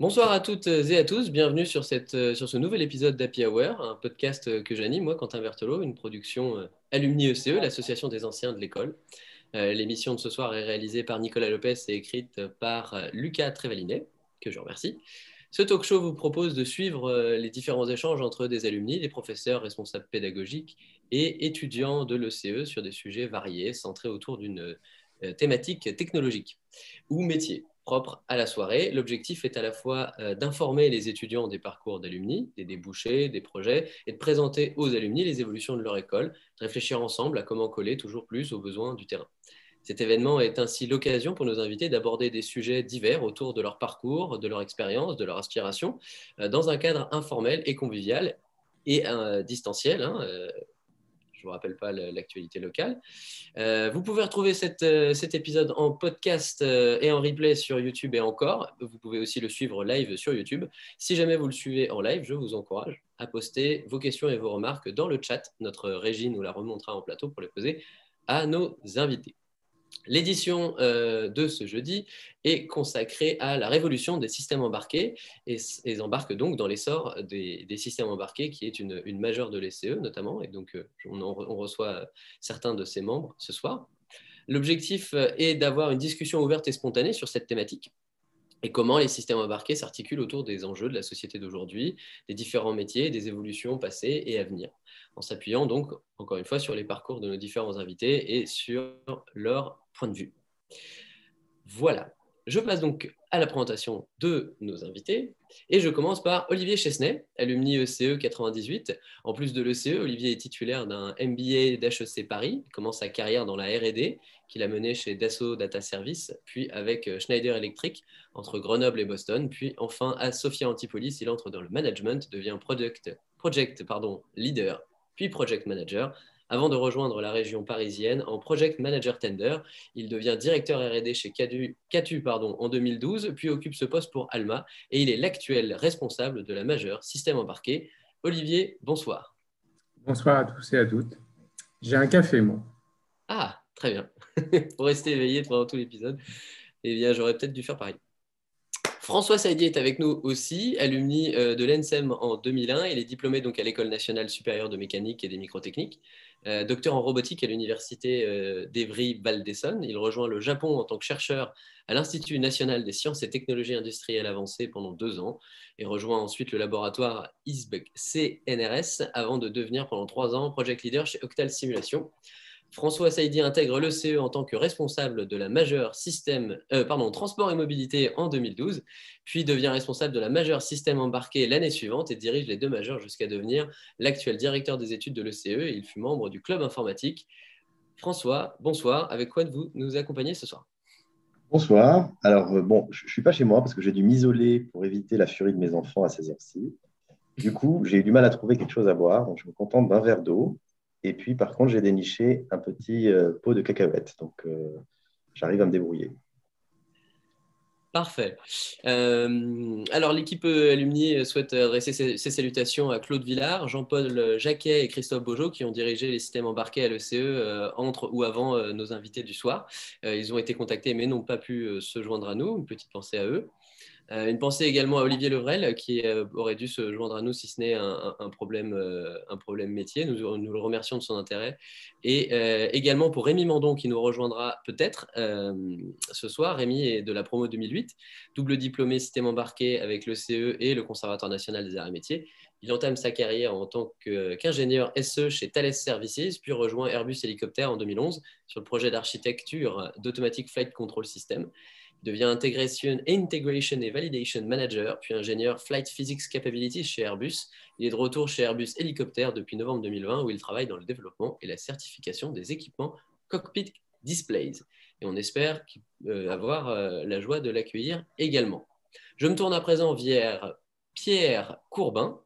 Bonsoir à toutes et à tous, bienvenue sur, sur ce nouvel épisode d'Happy Hour, un podcast que j'anime, moi, Quentin Berthelot, une production euh, Alumni ECE, l'association des anciens de l'école. Euh, l'émission de ce soir est réalisée par Nicolas Lopez et écrite par euh, Lucas Trévalinet, que je remercie. Ce talk show vous propose de suivre les différents échanges entre des alumni, des professeurs responsables pédagogiques et étudiants de l'ECE sur des sujets variés, centrés autour d'une thématique technologique ou métier propre à la soirée. L'objectif est à la fois euh, d'informer les étudiants des parcours d'alumni, des débouchés, des projets, et de présenter aux alumni les évolutions de leur école, de réfléchir ensemble à comment coller toujours plus aux besoins du terrain. Cet événement est ainsi l'occasion pour nos invités d'aborder des sujets divers autour de leur parcours, de leur expérience, de leur inspiration, euh, dans un cadre informel et convivial et euh, distanciel, hein, je ne vous rappelle pas l'actualité locale. Euh, vous pouvez retrouver euh, cet épisode en podcast euh, et en replay sur YouTube et encore. Vous pouvez aussi le suivre live sur YouTube. Si jamais vous le suivez en live, je vous encourage à poster vos questions et vos remarques dans le chat. Notre régie nous la remontera en plateau pour les poser à nos invités. L'édition euh, de ce jeudi est consacrée à la révolution des systèmes embarqués et, embarque donc dans l'essor des, systèmes embarqués qui est une, majeure de l'ECE notamment et donc euh, on, reçoit certains de ses membres ce soir. L'objectif euh, est d'avoir une discussion ouverte et spontanée sur cette thématique et comment les systèmes embarqués s'articulent autour des enjeux de la société d'aujourd'hui, des différents métiers, des évolutions passées et à venir, en s'appuyant donc, encore une fois, sur les parcours de nos différents invités et sur leur point de vue. Voilà. Je passe donc à la présentation de nos invités et je commence par Olivier Chesnay, alumni ECE 98. En plus de l'ECE, Olivier est titulaire d'un MBA d'HEC Paris. Commence sa carrière dans la R&D qu'il a menée chez Dassault Data Service, puis avec Schneider Electric entre Grenoble et Boston, puis enfin à Sophia Antipolis, il entre dans le management, devient project leader, puis project manager avant de rejoindre la région parisienne en Project Manager Tender. Il devient directeur RD chez Catu, pardon, en 2012, puis occupe ce poste pour Alma, et il est l'actuel responsable de la majeure système embarqué. Olivier, bonsoir. Bonsoir à tous et à toutes. J'ai un café, moi. Ah, très bien. pour rester éveillé pendant tout l'épisode, eh bien, j'aurais peut-être dû faire pareil. François Saidi est avec nous aussi, alumni euh, de l'ENSEM en 2001. Il est diplômé donc à l'École nationale supérieure de mécanique et des microtechniques. Euh, docteur en robotique à l'université euh, d'Evry-Val d'Essonne. Il rejoint le Japon en tant que chercheur à l'Institut national des sciences et technologies industrielles avancées pendant deux ans et rejoint ensuite le laboratoire ISBEC CNRS avant de devenir pendant trois ans project leader chez Octal Simulation. François Saidi intègre l'ECE en tant que responsable de la majeure système, euh, pardon, transport et mobilité en 2012, puis devient responsable de la majeure système embarqué l'année suivante et dirige les deux majeurs jusqu'à devenir l'actuel directeur des études de l'ECE et il fut membre du club informatique. François, bonsoir. Avec quoi vous nous accompagner ce soir? Bonsoir. Alors, euh, bon, je ne suis pas chez moi parce que j'ai dû m'isoler pour éviter la furie de mes enfants à ces heures-ci. Du coup, j'ai eu du mal à trouver quelque chose à boire, donc je me contente d'un verre d'eau et puis, par contre, j'ai déniché un petit euh, pot de cacahuètes. Donc, euh, j'arrive à me débrouiller. Parfait. Euh, alors, l'équipe Alumni souhaite adresser ses, salutations à Claude Villard, Jean-Paul Jacquet et Christophe Beaujeau qui ont dirigé les systèmes embarqués à l'ECE entre ou avant nos invités du soir. ils ont été contactés mais n'ont pas pu se joindre à nous. Une petite pensée à eux. Euh, une pensée également à Olivier Levrel, qui euh, aurait dû se joindre à nous si ce n'est un, problème, euh, un problème métier. Nous, nous, le remercions de son intérêt. Et également pour Rémi Mandon, qui nous rejoindra peut-être ce soir. Rémi est de la promo 2008, double diplômé système embarqué avec le CE et le Conservatoire national des arts et métiers. Il entame sa carrière en tant qu'ingénieur SE chez Thales Services, puis rejoint Airbus Hélicoptère en 2011 sur le projet d'architecture d'Automatic Flight Control System devient Integration, Integration et Validation Manager, puis ingénieur Flight Physics Capabilities chez Airbus. Il est de retour chez Airbus Hélicoptère depuis novembre 2020, où il travaille dans le développement et la certification des équipements Cockpit Displays. Et on espère euh, avoir euh, la joie de l'accueillir également. Je me tourne à présent vers Pierre Courbin,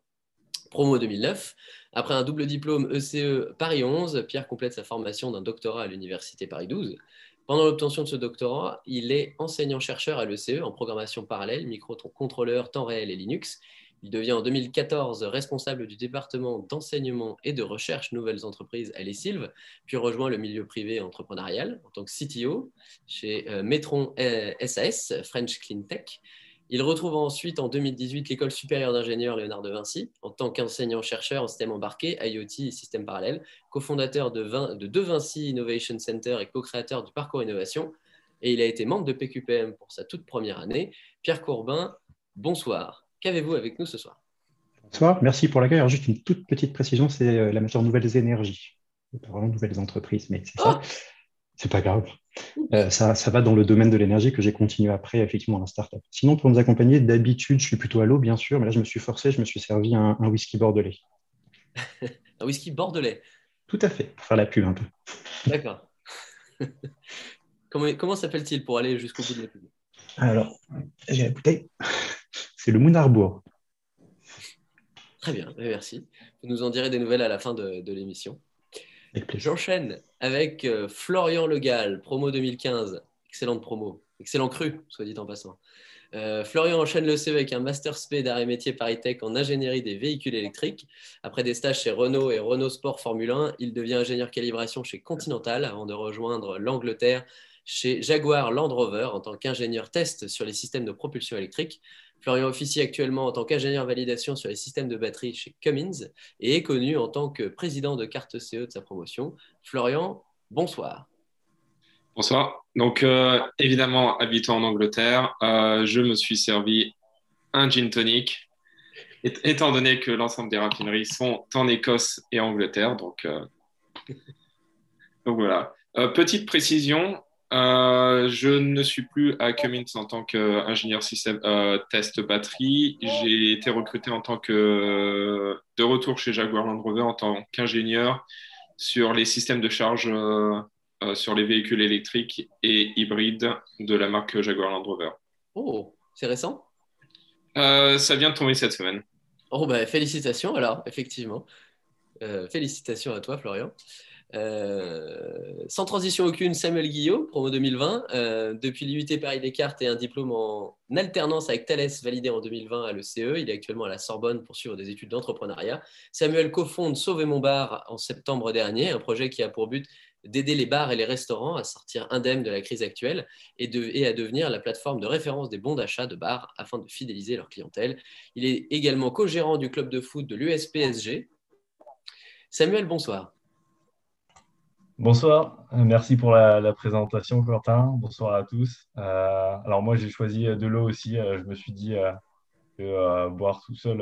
promo 2009. Après un double diplôme ECE e Paris 11, Pierre complète sa formation d'un doctorat à l'Université Paris 12. Pendant l'obtention de ce doctorat, il est enseignant-chercheur à l'ECE en programmation parallèle, microcontrôleur, temps réel et Linux. Il devient en 2014 responsable du département d'enseignement et de recherche nouvelles entreprises à l'ESILV, puis rejoint le milieu privé entrepreneurial en tant que CTO chez euh, Metron SAS, euh, French Clean Tech. Il retrouve ensuite en 2018 l'école supérieure d'ingénieurs Léonard de Vinci en tant qu'enseignant-chercheur en système embarqué, IoT et système parallèle, cofondateur de, de De Vinci Innovation Center et co-créateur du parcours innovation. Et il a été membre de PQPM pour sa toute première année. Pierre Courbin, bonsoir. Qu'avez-vous avec nous ce soir? Bonsoir, merci pour l'accueil. Alors, juste une toute petite précision, c'est euh, la majeure nouvelles énergies. Pas vraiment nouvelles entreprises, mais c'est ça. C'est pas grave. Euh, ça, ça, va dans le domaine de l'énergie que j'ai continué après, effectivement, la startup. Sinon, pour nous accompagner, d'habitude, je suis plutôt à l'eau, bien sûr, mais là, je me suis forcé, je me suis servi un, whisky bordelais. un whisky bordelais Tout à fait, pour faire la pub un peu. D'accord. comment comment s'appelle-t-il pour aller jusqu'au bout de la pub? Alors, j'ai la bouteille. C'est le Mounarbourg. Très bien, merci. Vous nous en direz des nouvelles à la fin de, de l'émission. J'enchaîne avec euh, Florian Legal, promo 2015. Excellente promo, excellent cru, soit dit en passant. Euh, Florian enchaîne le CE avec un Master SP d'art et métier Paris en ingénierie des véhicules électriques. Après des stages chez Renault et Renault Sport Formule 1, il devient ingénieur calibration chez Continental avant de rejoindre l'Angleterre chez Jaguar Land Rover en tant qu'ingénieur test sur les systèmes de propulsion électrique. Florian officie actuellement en tant qu'ingénieur validation sur les systèmes de batterie chez Cummins et est connu en tant que président de carte CE de sa promotion. Florian, bonsoir. Bonsoir. Donc, euh, évidemment, habitant en Angleterre, euh, je me suis servi un gin tonic, étant donné que l'ensemble des raffineries sont en Écosse et Angleterre. Donc, euh, donc voilà. petite précision, euh, je ne suis plus à Cummins en tant qu'ingénieur système euh, test batterie. J'ai été recruté en tant que de retour chez Jaguar Land Rover en tant qu'ingénieur sur les systèmes de charge euh, sur les véhicules électriques et hybrides de la marque Jaguar Land Rover. Oh, c'est récent? Ça vient de tomber cette semaine. Oh, bah, félicitations alors, effectivement. félicitations à toi, Florian. Euh, sans transition aucune, Samuel Guillot, promo 2020. Euh, depuis l'UT Paris Descartes et un diplôme en alternance avec Thales validé en 2020 à l'ECE. Il est actuellement à la Sorbonne pour suivre des études d'entrepreneuriat. Samuel cofonde Sauver mon bar en septembre dernier, un projet qui a pour but d'aider les bars et les restaurants à sortir indemnes de la crise actuelle et, et à devenir la plateforme de référence des bons d'achat de bars afin de fidéliser leur clientèle. Il est également co-gérant du club de foot de l'USPSG. Samuel, bonsoir. Bonsoir, euh, merci pour la, présentation, Quentin. Bonsoir à tous. Euh, alors moi, j'ai choisi de l'eau aussi. Euh, je me suis dit que boire tout seul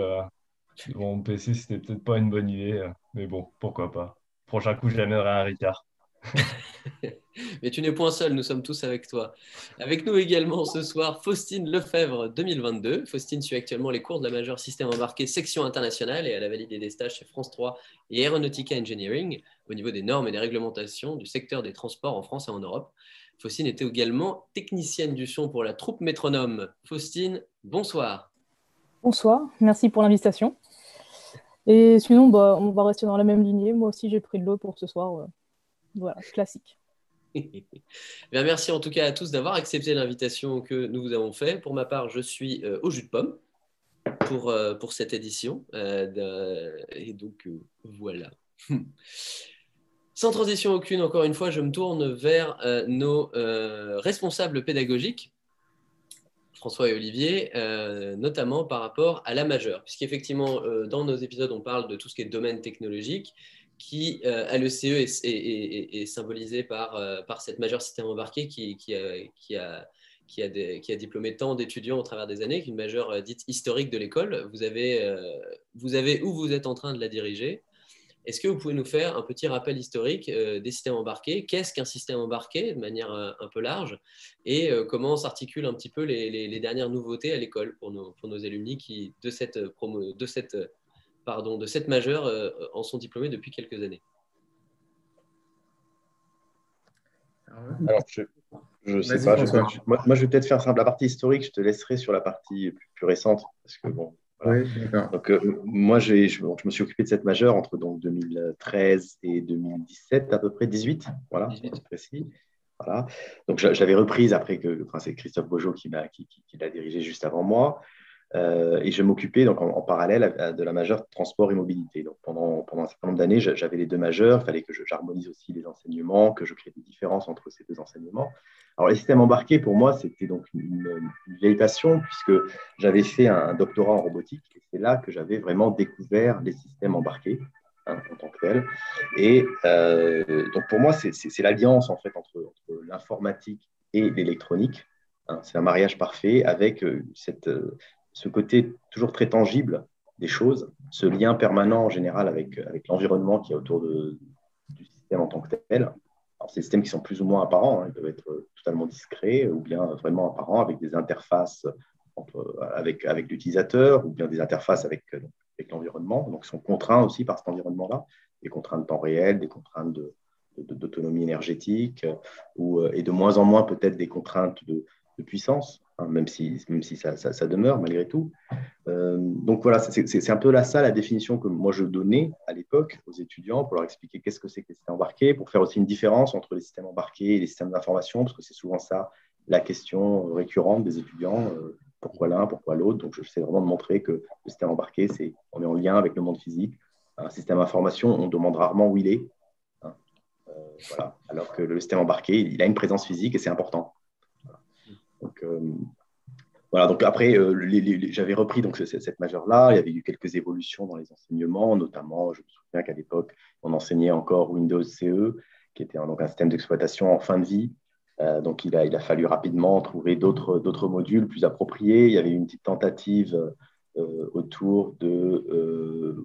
devant mon PC, c'était peut-être pas une bonne idée, mais bon, pourquoi pas. Prochain coup, j'amènerai un Ricard. Mais tu n'es point seul, nous sommes tous avec toi. Avec nous également ce soir, Faustine Lefebvre 2022. Faustine suit actuellement les cours de la majeure système embarqué section internationale et elle a validé des stages chez France 3 et Aeronautica Engineering au niveau des normes et des réglementations du secteur des transports en France et en Europe. Faustine était également technicienne du son pour la troupe métronome. Faustine, bonsoir. Bonsoir, merci pour l'invitation. Et sinon, bah, on va rester dans la même lignée. Moi aussi, j'ai pris de l'eau pour ce soir. Euh, voilà, classique. Bien, merci en tout cas à tous d'avoir accepté l'invitation que nous vous avons faite. Pour ma part, je suis euh, au jus de pomme pour, euh, pour cette édition. Euh, et donc, voilà. Sans transition aucune, encore une fois, je me tourne vers nos responsables pédagogiques, François et Olivier, notamment par rapport à la majeure, puisqu'effectivement, dans nos épisodes, on parle de tout ce qui est domaine technologique, qui, euh, à l'ECE, est, est, symbolisé par, euh, cette majeure système embarqué qui, qui, a, diplômé tant d'étudiants au travers des années, une majeure euh, dite historique de l'école. Vous avez, où vous êtes en train de la diriger. Est-ce que vous pouvez nous faire un petit rappel historique des systèmes embarqués? Qu'est-ce qu'un système embarqué de manière un peu large? Et comment s'articulent un petit peu les, dernières nouveautés à l'école pour nos, pour nos alumni de cette, promo, de cette pardon, de cette majeure euh, en sont diplômés depuis quelques années Alors, je ne sais pas. moi, je vais peut-être faire simple. La partie historique, je te laisserai sur la partie plus, récente. Parce que, bon, donc, euh, moi, je, je, me suis occupé de cette majeure entre donc, 2013 et 2017, à peu près 18. Voilà, précis. Voilà. Donc, je, l'avais reprise après que enfin, c'est Christophe Bojo qui, l'a qui, qui dirigée juste avant moi. Euh, et je m'occupais donc en, parallèle de la majeure transport et mobilité. Donc pendant, pendant un certain nombre d'années, j'avais les deux majeurs. Il fallait que j'harmonise aussi les enseignements, que je crée des différences entre ces deux enseignements. Alors les systèmes embarqués, pour moi, c'était donc une, vieille passion puisque j'avais fait un doctorat en robotique. Et c'est là que j'avais vraiment découvert les systèmes embarqués hein, en tant que tel. Et euh, donc pour moi, c'est l'alliance en fait entre, entre l'informatique et l'électronique. Hein. c'est un mariage parfait avec euh, cette, ce côté toujours très tangible des choses, ce lien permanent en général avec, avec l'environnement qui est autour du système en tant que tel. Alors, ces systèmes qui sont plus ou moins apparents, hein, ils peuvent être totalement discrets ou bien vraiment apparents avec des interfaces entre, avec, l'utilisateur ou bien des interfaces avec, l'environnement. Donc, ils sont contraints aussi par cet environnement-là, des contraintes de temps réel, des contraintes d'autonomie énergétique et de moins en moins peut-être des contraintes de puissance. Même si, même si ça, demeure malgré tout. Euh, donc voilà, c'est un peu là ça la définition que moi je donnais à l'époque aux étudiants pour leur expliquer qu'est-ce que c'est que les systèmes embarqués, pour faire aussi une différence entre les systèmes embarqués et les systèmes d'information, parce que c'est souvent ça la question récurrente des étudiants. Euh, pourquoi l'un, pourquoi l'autre Donc je sais vraiment de montrer que le système embarqué, c'est on est en lien avec le monde physique. Un système d'information, on demande rarement où il est. Hein. Euh, voilà. Alors que le système embarqué, il a une présence physique et c'est important. Donc, euh, voilà, donc après, euh, j'avais repris donc, cette, majeure-là. Il y avait eu quelques évolutions dans les enseignements, notamment, je me souviens qu'à l'époque, on enseignait encore Windows CE, qui était un, donc un système d'exploitation en fin de vie. Euh, donc, il a, il a fallu rapidement trouver d'autres modules plus appropriés. Il y avait une petite tentative autour de.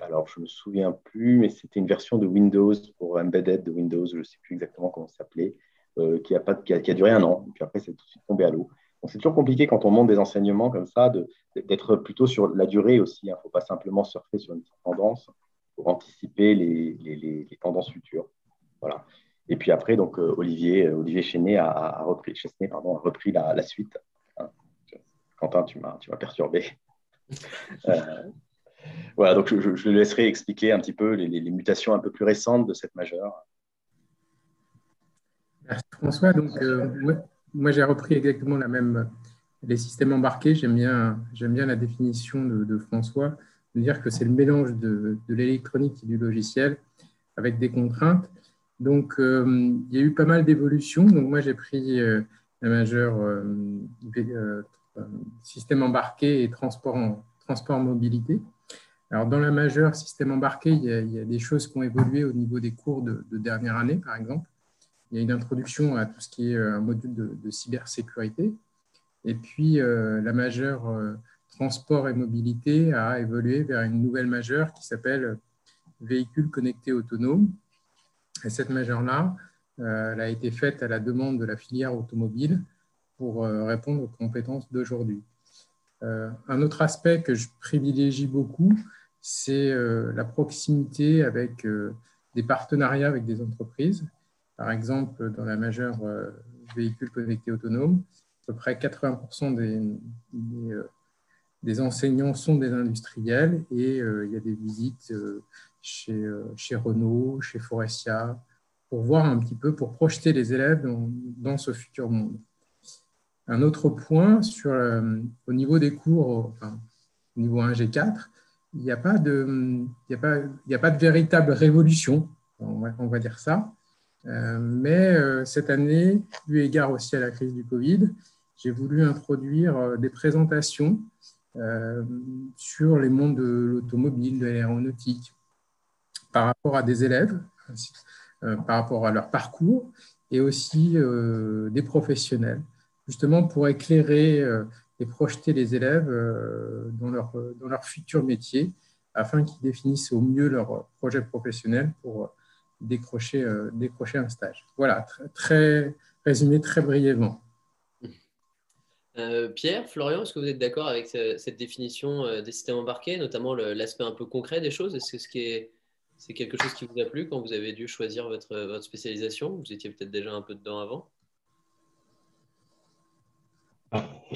alors, je ne me souviens plus, mais c'était une version de Windows pour Embedded de Windows, je ne sais plus exactement comment ça s'appelait. Euh, qui, a pas, qui, a, duré un an, et puis après, c'est tout de suite tombé à l'eau. Donc, c'est toujours compliqué quand on monte des enseignements comme ça, d'être plutôt sur la durée aussi. Il hein. ne faut pas simplement surfer sur une tendance pour anticiper les, les, les, tendances futures. Voilà. Et puis après, donc, euh, Olivier, euh, Olivier Chenet a, repris, pardon, a repris la, la suite. Hein. Quentin, tu m'as perturbé. voilà, donc je, je, le laisserai expliquer un petit peu les, mutations un peu plus récentes de cette majeure. Merci François. Donc, euh, moi, j'ai repris exactement la même, les systèmes embarqués. J'aime bien, j'aime bien la définition de, François, de dire que c'est le mélange de, l'électronique et du logiciel avec des contraintes. Donc, euh, il y a eu pas mal d'évolutions. Donc, moi, j'ai pris euh, la majeure système embarqué et transport en, transport mobilité. Alors, dans la majeure système embarqué, il y, a, des choses qui ont évolué au niveau des cours de dernière année, par exemple il y a une introduction à tout ce qui est euh, un module de, cybersécurité. Et puis, euh, la majeure euh, transport et mobilité a évolué vers une nouvelle majeure qui s'appelle véhicules connectés autonomes. Et cette majeure-là, elle a été faite à la demande de la filière automobile pour répondre aux compétences d'aujourd'hui. un autre aspect que je privilégie beaucoup, c'est la proximité avec des partenariats avec des entreprises. Par exemple, dans la majeure euh, véhicule connecté autonome, à peu près 80% euh, des, enseignants sont des industriels et euh, il y a des visites chez, chez Renault, chez Forestia, pour voir un petit peu, pour projeter les élèves dans, ce futur monde. Un autre point, sur, au niveau des cours, au niveau 1G4, il n'y a, a, a pas de véritable révolution, on va dire ça. Euh, mais euh, cette année, eu égard aussi à la crise du Covid, j'ai voulu introduire euh, des présentations sur les mondes de l'automobile, de l'aéronautique, par rapport à des élèves, par rapport à leur parcours, et aussi des professionnels, justement pour éclairer et projeter les élèves dans leur, dans leur futur métier, afin qu'ils définissent au mieux leur projet professionnel pour décrocher, euh, décrocher un stage. Voilà, très, résumé très brièvement. Euh, Pierre, Florian, est-ce que vous êtes d'accord avec cette définition euh, des systèmes embarqués, notamment l'aspect un peu concret des choses? Est-ce que c'est quelque chose qui vous a plu quand vous avez dû choisir votre, votre spécialisation? Vous étiez peut-être déjà un peu dedans avant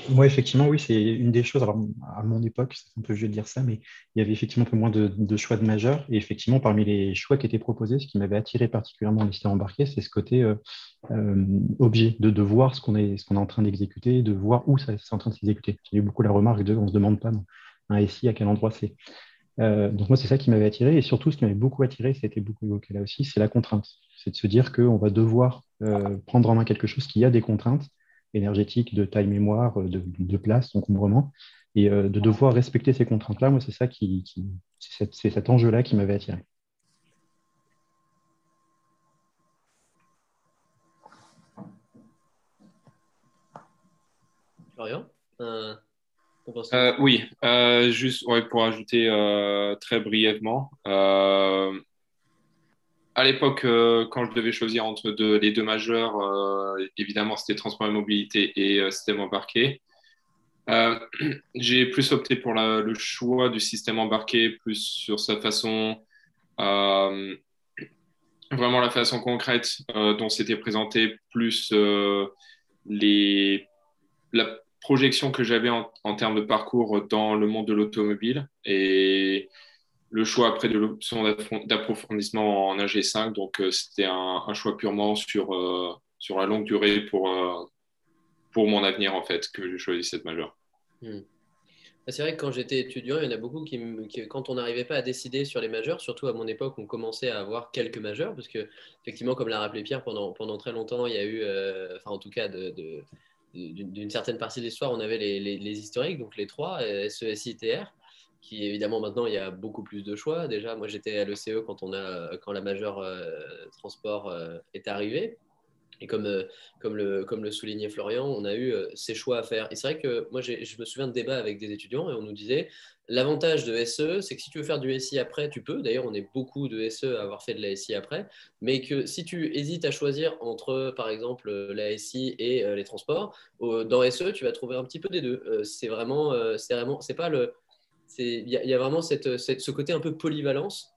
Moi, effectivement, oui, c'est une des choses. Alors, à mon époque, c'est un peu vieux de dire ça, mais il y avait effectivement un peu moins de, choix de majeurs. Et effectivement, parmi les choix qui étaient proposés, ce qui m'avait attiré particulièrement en système embarqué, c'est ce côté euh, euh, objet, de, de, voir ce qu'on est, est en train d'exécuter, de voir où c'est en train de s'exécuter. J'ai eu beaucoup la remarque de on ne se demande pas un SI à quel endroit c'est. Euh, donc moi, c'est ça qui m'avait attiré. Et surtout, ce qui m'avait beaucoup attiré, c'était beaucoup évoqué là aussi, c'est la contrainte. C'est de se dire qu'on va devoir prendre en main quelque chose qui a des contraintes énergétique, de taille mémoire, de, de place, d'encombrement, et euh, de devoir respecter ces contraintes-là, moi, c'est ça qui, c'est cet enjeu-là qui m'avait attiré. Florian euh, euh, Oui, juste pour ajouter très brièvement, à l'époque, euh, quand je devais choisir entre les deux majeurs, euh, évidemment, c'était transport et mobilité et euh, système embarqué. j'ai plus opté pour le choix du système embarqué, plus sur sa façon, vraiment la façon concrète dont c'était présenté, plus la projection que j'avais en, en, termes de parcours dans le monde de l'automobile. Et le choix après de l'option d'approfondissement en AG5. Donc, euh, c'était un, choix purement sur, euh, sur la longue durée pour, euh, pour mon avenir, en fait, que j'ai choisi cette majeure. Hmm. C'est vrai que quand j'étais étudiant, il y en a beaucoup qui, quand on n'arrivait pas à décider sur les majeurs, surtout à mon époque, on commençait à avoir quelques majeurs, parce que, effectivement, comme l'a rappelé Pierre, pendant, pendant très longtemps, il y a eu, enfin, en tout cas, d'une certaine partie de l'histoire, on avait les, les, historiques, donc les trois, SESITR qui évidemment maintenant il y a beaucoup plus de choix. Déjà, moi j'étais à l'ECE quand, quand la majeure euh, transport euh, est arrivée. Et comme, euh, comme, le, comme le soulignait Florian, on a eu ces choix à faire. Et c'est vrai que moi je me souviens de débats avec des étudiants et on nous disait l'avantage de SE, c'est que si tu veux faire du SI après, tu peux. D'ailleurs, on est beaucoup de SE à avoir fait de la SI après. Mais que si tu hésites à choisir entre, par exemple, la SI et les transports, dans SE, tu vas trouver un petit peu des deux. c'est vraiment, c'est vraiment, c'est pas le il y, a vraiment cette, ce côté un peu polyvalence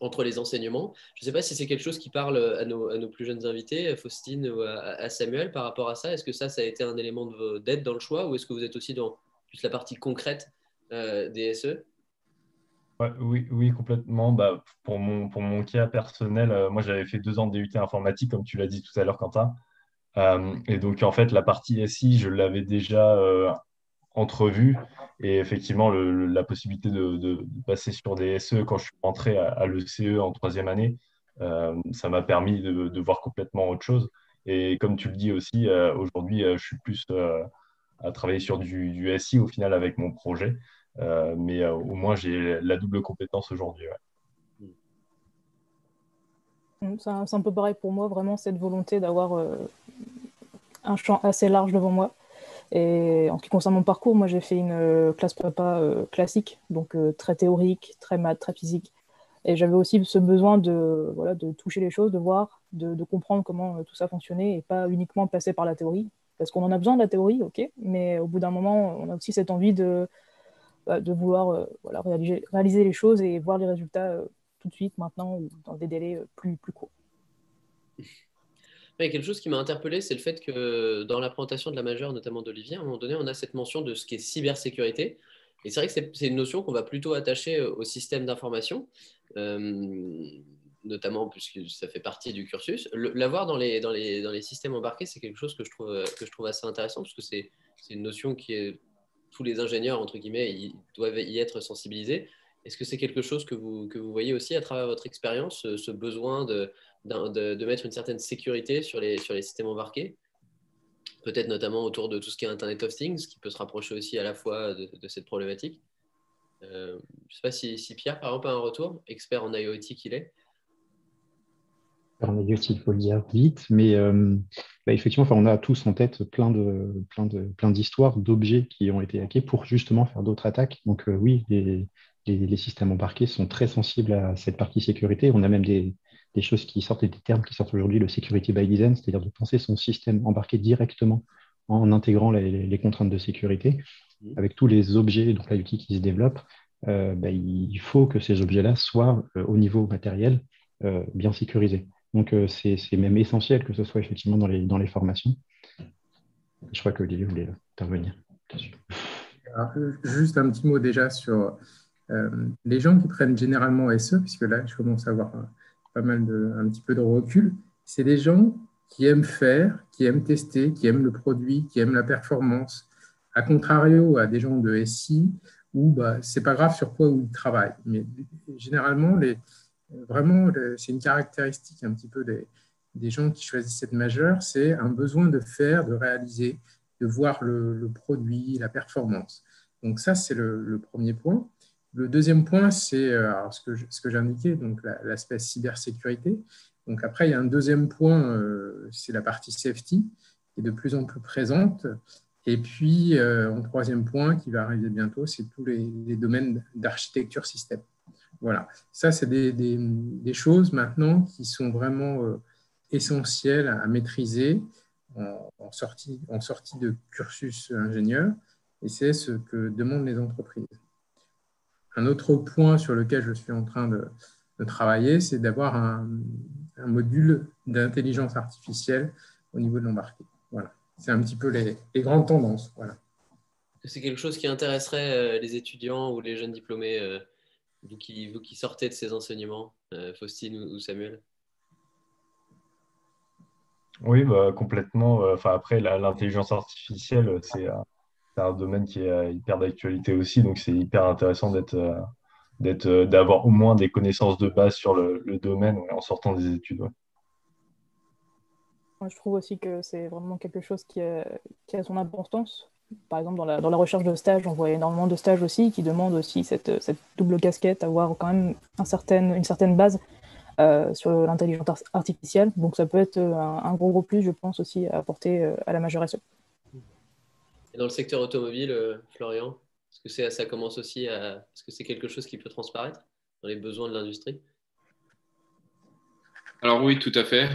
entre les enseignements. Je ne sais pas si c'est quelque chose qui parle à nos, à nos, plus jeunes invités, Faustine ou à, Samuel, par rapport à ça. Est-ce que ça, ça a été un élément d'aide dans le choix ou est-ce que vous êtes aussi dans plus la partie concrète euh, des SE oui, oui, complètement. Bah, pour, mon, pour mon cas personnel, euh, moi j'avais fait deux ans de DUT informatique, comme tu l'as dit tout à l'heure, Quentin. Euh, et donc en fait, la partie SI, je l'avais déjà entrevue. Et effectivement, la possibilité de, passer sur des SE quand je suis rentré à, l'ECE en troisième année, euh, ça m'a permis de, voir complètement autre chose. Et comme tu le dis aussi, euh, aujourd'hui, euh, je suis plus à travailler sur du, SI au final avec mon projet. mais au moins, j'ai la double compétence aujourd'hui. C'est un, peu pareil pour moi, vraiment cette volonté d'avoir un champ assez large devant moi et en ce qui concerne mon parcours, moi j'ai fait une euh, classe prépa euh, classique, donc euh, très théorique, très maths, très physique. Et j'avais aussi ce besoin de, voilà, de toucher les choses, de voir, de, de comprendre comment tout ça fonctionnait et pas uniquement passer par la théorie. Parce qu'on en a besoin de la théorie, ok, mais au bout d'un moment, on a aussi cette envie de, bah, de vouloir voilà, réaliser, réaliser, les choses et voir les résultats tout de suite, maintenant, ou dans des délais plus, plus courts quelque chose qui m'a interpellé, c'est le fait que dans la présentation de la majeure, notamment d'Olivier, à un moment donné, on a cette mention de ce qui est cybersécurité. Et c'est vrai que c'est une notion qu'on va plutôt attacher euh, au système d'information, euh, notamment puisque ça fait partie du cursus. L'avoir dans les, dans, les, dans les systèmes embarqués, c'est quelque chose que je trouve, que je trouve assez intéressant, parce que c'est une notion qui est. Tous les ingénieurs, entre guillemets, doivent y être sensibilisés. Est-ce que c'est quelque chose que vous, que vous voyez aussi à travers votre expérience, ce besoin de, de, mettre une certaine sécurité sur les, sur les systèmes embarqués? Peut-être notamment autour de tout ce qui est Internet of Things, qui peut se rapprocher aussi à la fois de, cette problématique. Euh, je ne sais pas si, Pierre, par exemple, a un retour, expert en IoT qu'il est. En IoT, il faut le dire vite, mais euh, bah, effectivement, on a tous en tête plein de plein de plein d'histoires d'objets qui ont été hackés pour justement faire d'autres attaques. Donc euh, oui, les, systèmes embarqués sont très sensibles à cette partie sécurité. On a même des, des choses qui sortent, des termes qui sortent aujourd'hui, le security by design, c'est-à-dire de penser son système embarqué directement en intégrant les, contraintes de sécurité. Mmh. Avec tous les objets, donc l'IoT qui se développent, euh, bah, il faut que ces objets-là soient euh, au niveau matériel euh, bien sécurisés. Donc c'est même essentiel que ce soit effectivement dans les, dans les formations. Je crois qu'Olivier voulait intervenir juste un petit mot déjà sur les gens qui prennent généralement SE, puisque là, je commence à avoir pas mal de, un petit peu de recul. C'est des gens qui aiment faire, qui aiment tester, qui aiment le produit, qui aiment la performance, à contrario à des gens de SI où bah, ce n'est pas grave sur quoi ils travaillent. Mais généralement, les, vraiment, c'est une caractéristique un petit peu des, des, gens qui choisissent cette majeure, c'est un besoin de faire, de réaliser, de voir le, produit, la performance. Donc ça, c'est le, premier point. Le deuxième point, c'est euh, ce que, ce que j'ai indiqué, donc l'aspect cybersécurité. Donc après, il y a un deuxième point, euh, c'est la partie safety, qui est de plus en plus présente. Et puis, euh, en troisième point, qui va arriver bientôt, c'est tous les, domaines d'architecture système. Voilà, ça, c'est des, choses maintenant qui sont vraiment essentielles à, maîtriser en sortie de cursus ingénieur, et c'est ce que demandent les entreprises. Un autre point sur lequel je suis en train de, travailler, c'est d'avoir un, un module d'intelligence artificielle au niveau de l'embarqué. Voilà c'est un petit peu les, grandes tendances. Voilà. C'est quelque chose qui intéresserait euh, les étudiants ou les jeunes diplômés, euh, vous, qui, vous qui sortez de ces enseignements, euh, Faustine ou, Samuel? Oui, bah, complètement. Enfin, après, l'intelligence artificielle, c'est un domaine qui est hyper d'actualité aussi, donc c'est hyper intéressant d'être, d'avoir au moins des connaissances de base sur le, domaine en sortant des études. Je trouve aussi que c'est vraiment quelque chose qui a, son importance. Par exemple, dans la, recherche de stage, on voit énormément de stages aussi qui demandent aussi cette, double casquette, avoir quand même une certaine base euh, sur l'intelligence artificielle. Donc ça peut être un, gros gros plus, je pense, aussi à apporter euh, à la majeure dans le secteur automobile, euh, Florian, est-ce que ça commence aussi à... Est-ce que c'est quelque chose qui peut transparaître dans les besoins de l'industrie? Alors oui, tout à fait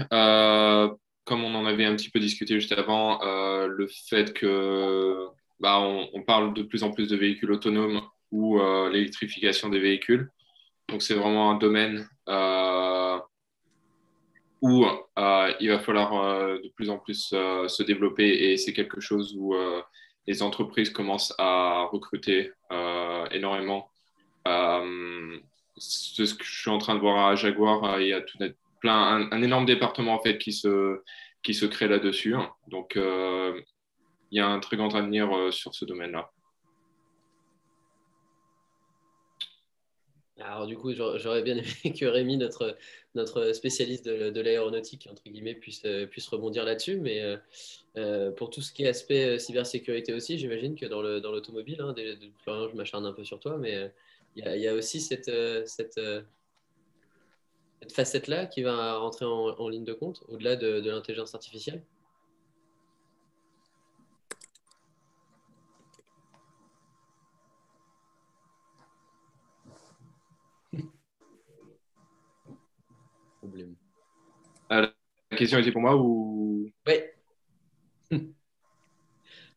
comme on en avait un petit peu discuté juste avant, euh, le fait que bah, on, parle de plus en plus de véhicules autonomes ou euh, l'électrification des véhicules. Donc c'est vraiment un domaine euh, où il va falloir de plus en plus se développer et c'est quelque chose où les entreprises commencent à recruter énormément. c'est ce que je suis en train de voir à Jaguar. il y a tout, un, énorme département en fait qui se, qui se crée là-dessus. Donc, euh, il y a un très grand avenir euh, sur ce domaine-là. Alors du coup, j'aurais bien aimé que Rémi, notre, notre spécialiste de, l'aéronautique, entre guillemets, puisse, euh, puisse rebondir là-dessus. Mais pour tout ce qui est aspect cybersécurité aussi, j'imagine que dans l'automobile, dans hein, je m'acharne un peu sur toi, mais il y, y, a aussi cette, cette, cette facette-là qui va rentrer en, ligne de compte, au-delà de, l'intelligence artificielle Problème. Euh, la question était pour moi ou? Oui.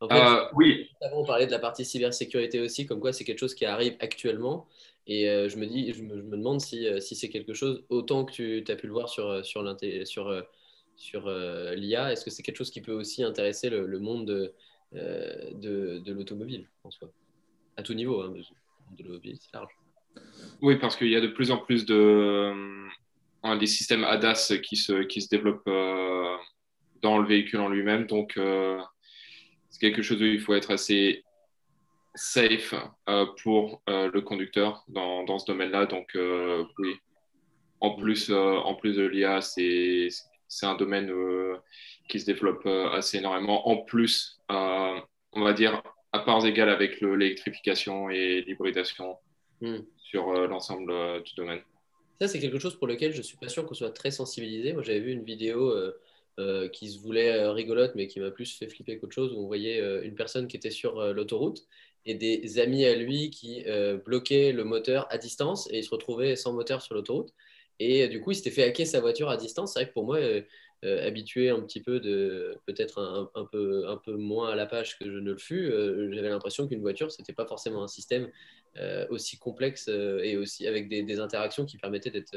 En fait, euh, oui. Avant, on parlait de la partie cybersécurité aussi, comme quoi c'est quelque chose qui arrive actuellement. Et euh, je me dis, je me, demande si, euh, si c'est quelque chose, autant que tu as pu le voir sur, sur, sur, sur l'IA, est-ce que c'est quelque chose qui peut aussi intéresser le, monde de, de, de l'automobile en soi? À tout niveau, hein, de l'automobile, c'est large. Oui, parce qu'il y a de plus en plus de des systèmes ADAS qui se, qui se développent dans le véhicule en lui-même. Donc, c'est quelque chose où il faut être assez safe euh, pour euh, le conducteur dans, dans ce domaine-là. Donc, euh, oui, en plus, en plus de l'IA, c'est un domaine qui se développe assez énormément. En plus, on va dire, à parts égales avec l'électrification et l'hybridation hmm. sur l'ensemble du domaine. Ça, c'est quelque chose pour lequel je ne suis pas sûr qu'on soit très sensibilisé. Moi, j'avais vu une vidéo euh, qui se voulait euh, rigolote, mais qui m'a plus fait flipper qu'autre chose, où on voyait euh, une personne qui était sur l'autoroute et des amis à lui qui bloquaient le moteur à distance et il se retrouvait sans moteur sur l'autoroute. Et du coup, il s'était fait hacker sa voiture à distance. C'est vrai que pour moi, habitué un petit peu de peut-être un, peu, moins à la page que je ne le fus, j'avais l'impression qu'une voiture, c'était pas forcément un système aussi complexe et aussi avec des, interactions qui permettaient d'être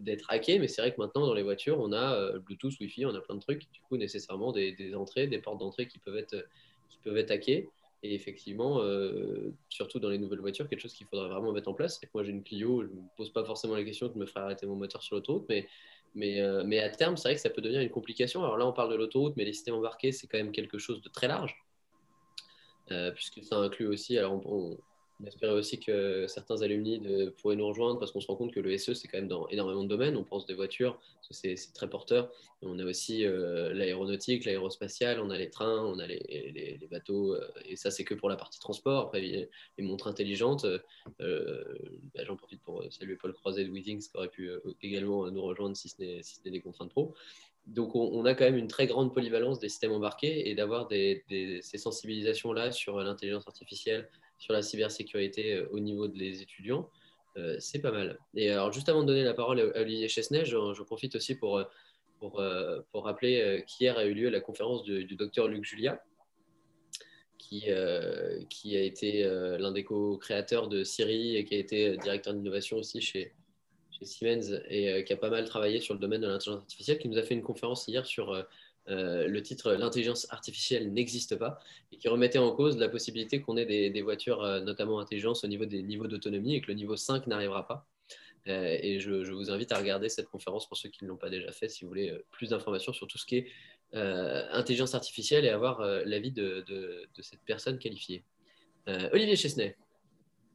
d'être hacké, mais c'est vrai que maintenant dans les voitures, on a Bluetooth, Wi-Fi, on a plein de trucs, du coup nécessairement des, entrées, des portes d'entrée qui peuvent être qui peuvent être hackées. Et effectivement, surtout dans les nouvelles voitures, quelque chose qu'il faudrait vraiment mettre en place. Moi, j'ai une Clio, je ne me pose pas forcément la question de me faire arrêter mon moteur sur l'autoroute, mais, mais, mais à terme, c'est vrai que ça peut devenir une complication. Alors là, on parle de l'autoroute, mais les systèmes embarqués, c'est quand même quelque chose de très large. Euh, puisque ça inclut aussi, alors on, espérait aussi que certains alumni pourraient nous rejoindre parce qu'on se rend compte que le SE, c'est quand même dans énormément de domaines. On pense des voitures, c'est très porteur. On a aussi euh, l'aéronautique, l'aérospatiale, on a les trains, on a les, bateaux, euh, et ça, c'est que pour la partie transport. Après, les, montres intelligentes. Bah, j'en profite pour saluer Paul Croiset de Withings qui aurait pu également nous rejoindre si ce n'est des contraintes pro donc on, a quand même une très grande polyvalence des systèmes embarqués et d'avoir ces sensibilisations-là sur l'intelligence artificielle, sur la cybersécurité euh, au niveau des étudiants, euh, c'est pas mal. Et alors juste avant de donner la parole à Olivier Chesnay, je, profite aussi pour, euh, pour, rappeler qu'hier a eu lieu la conférence du, docteur Luc Julia, qui, qui a été l'un des co-créateurs de Siri et qui a été directeur d'innovation aussi chez, chez Siemens et euh, qui a pas mal travaillé sur le domaine de l'intelligence artificielle, qui nous a fait une conférence hier sur euh, euh, le titre L'intelligence artificielle n'existe pas et qui remettait en cause la possibilité qu'on ait des, voitures, notamment intelligentes, au niveau des niveaux d'autonomie et que le niveau 5 n'arrivera pas. et je, vous invite à regarder cette conférence pour ceux qui ne l'ont pas déjà fait, si vous voulez plus d'informations sur tout ce qui est intelligence artificielle et avoir l'avis de, cette personne qualifiée. Olivier Chesnay.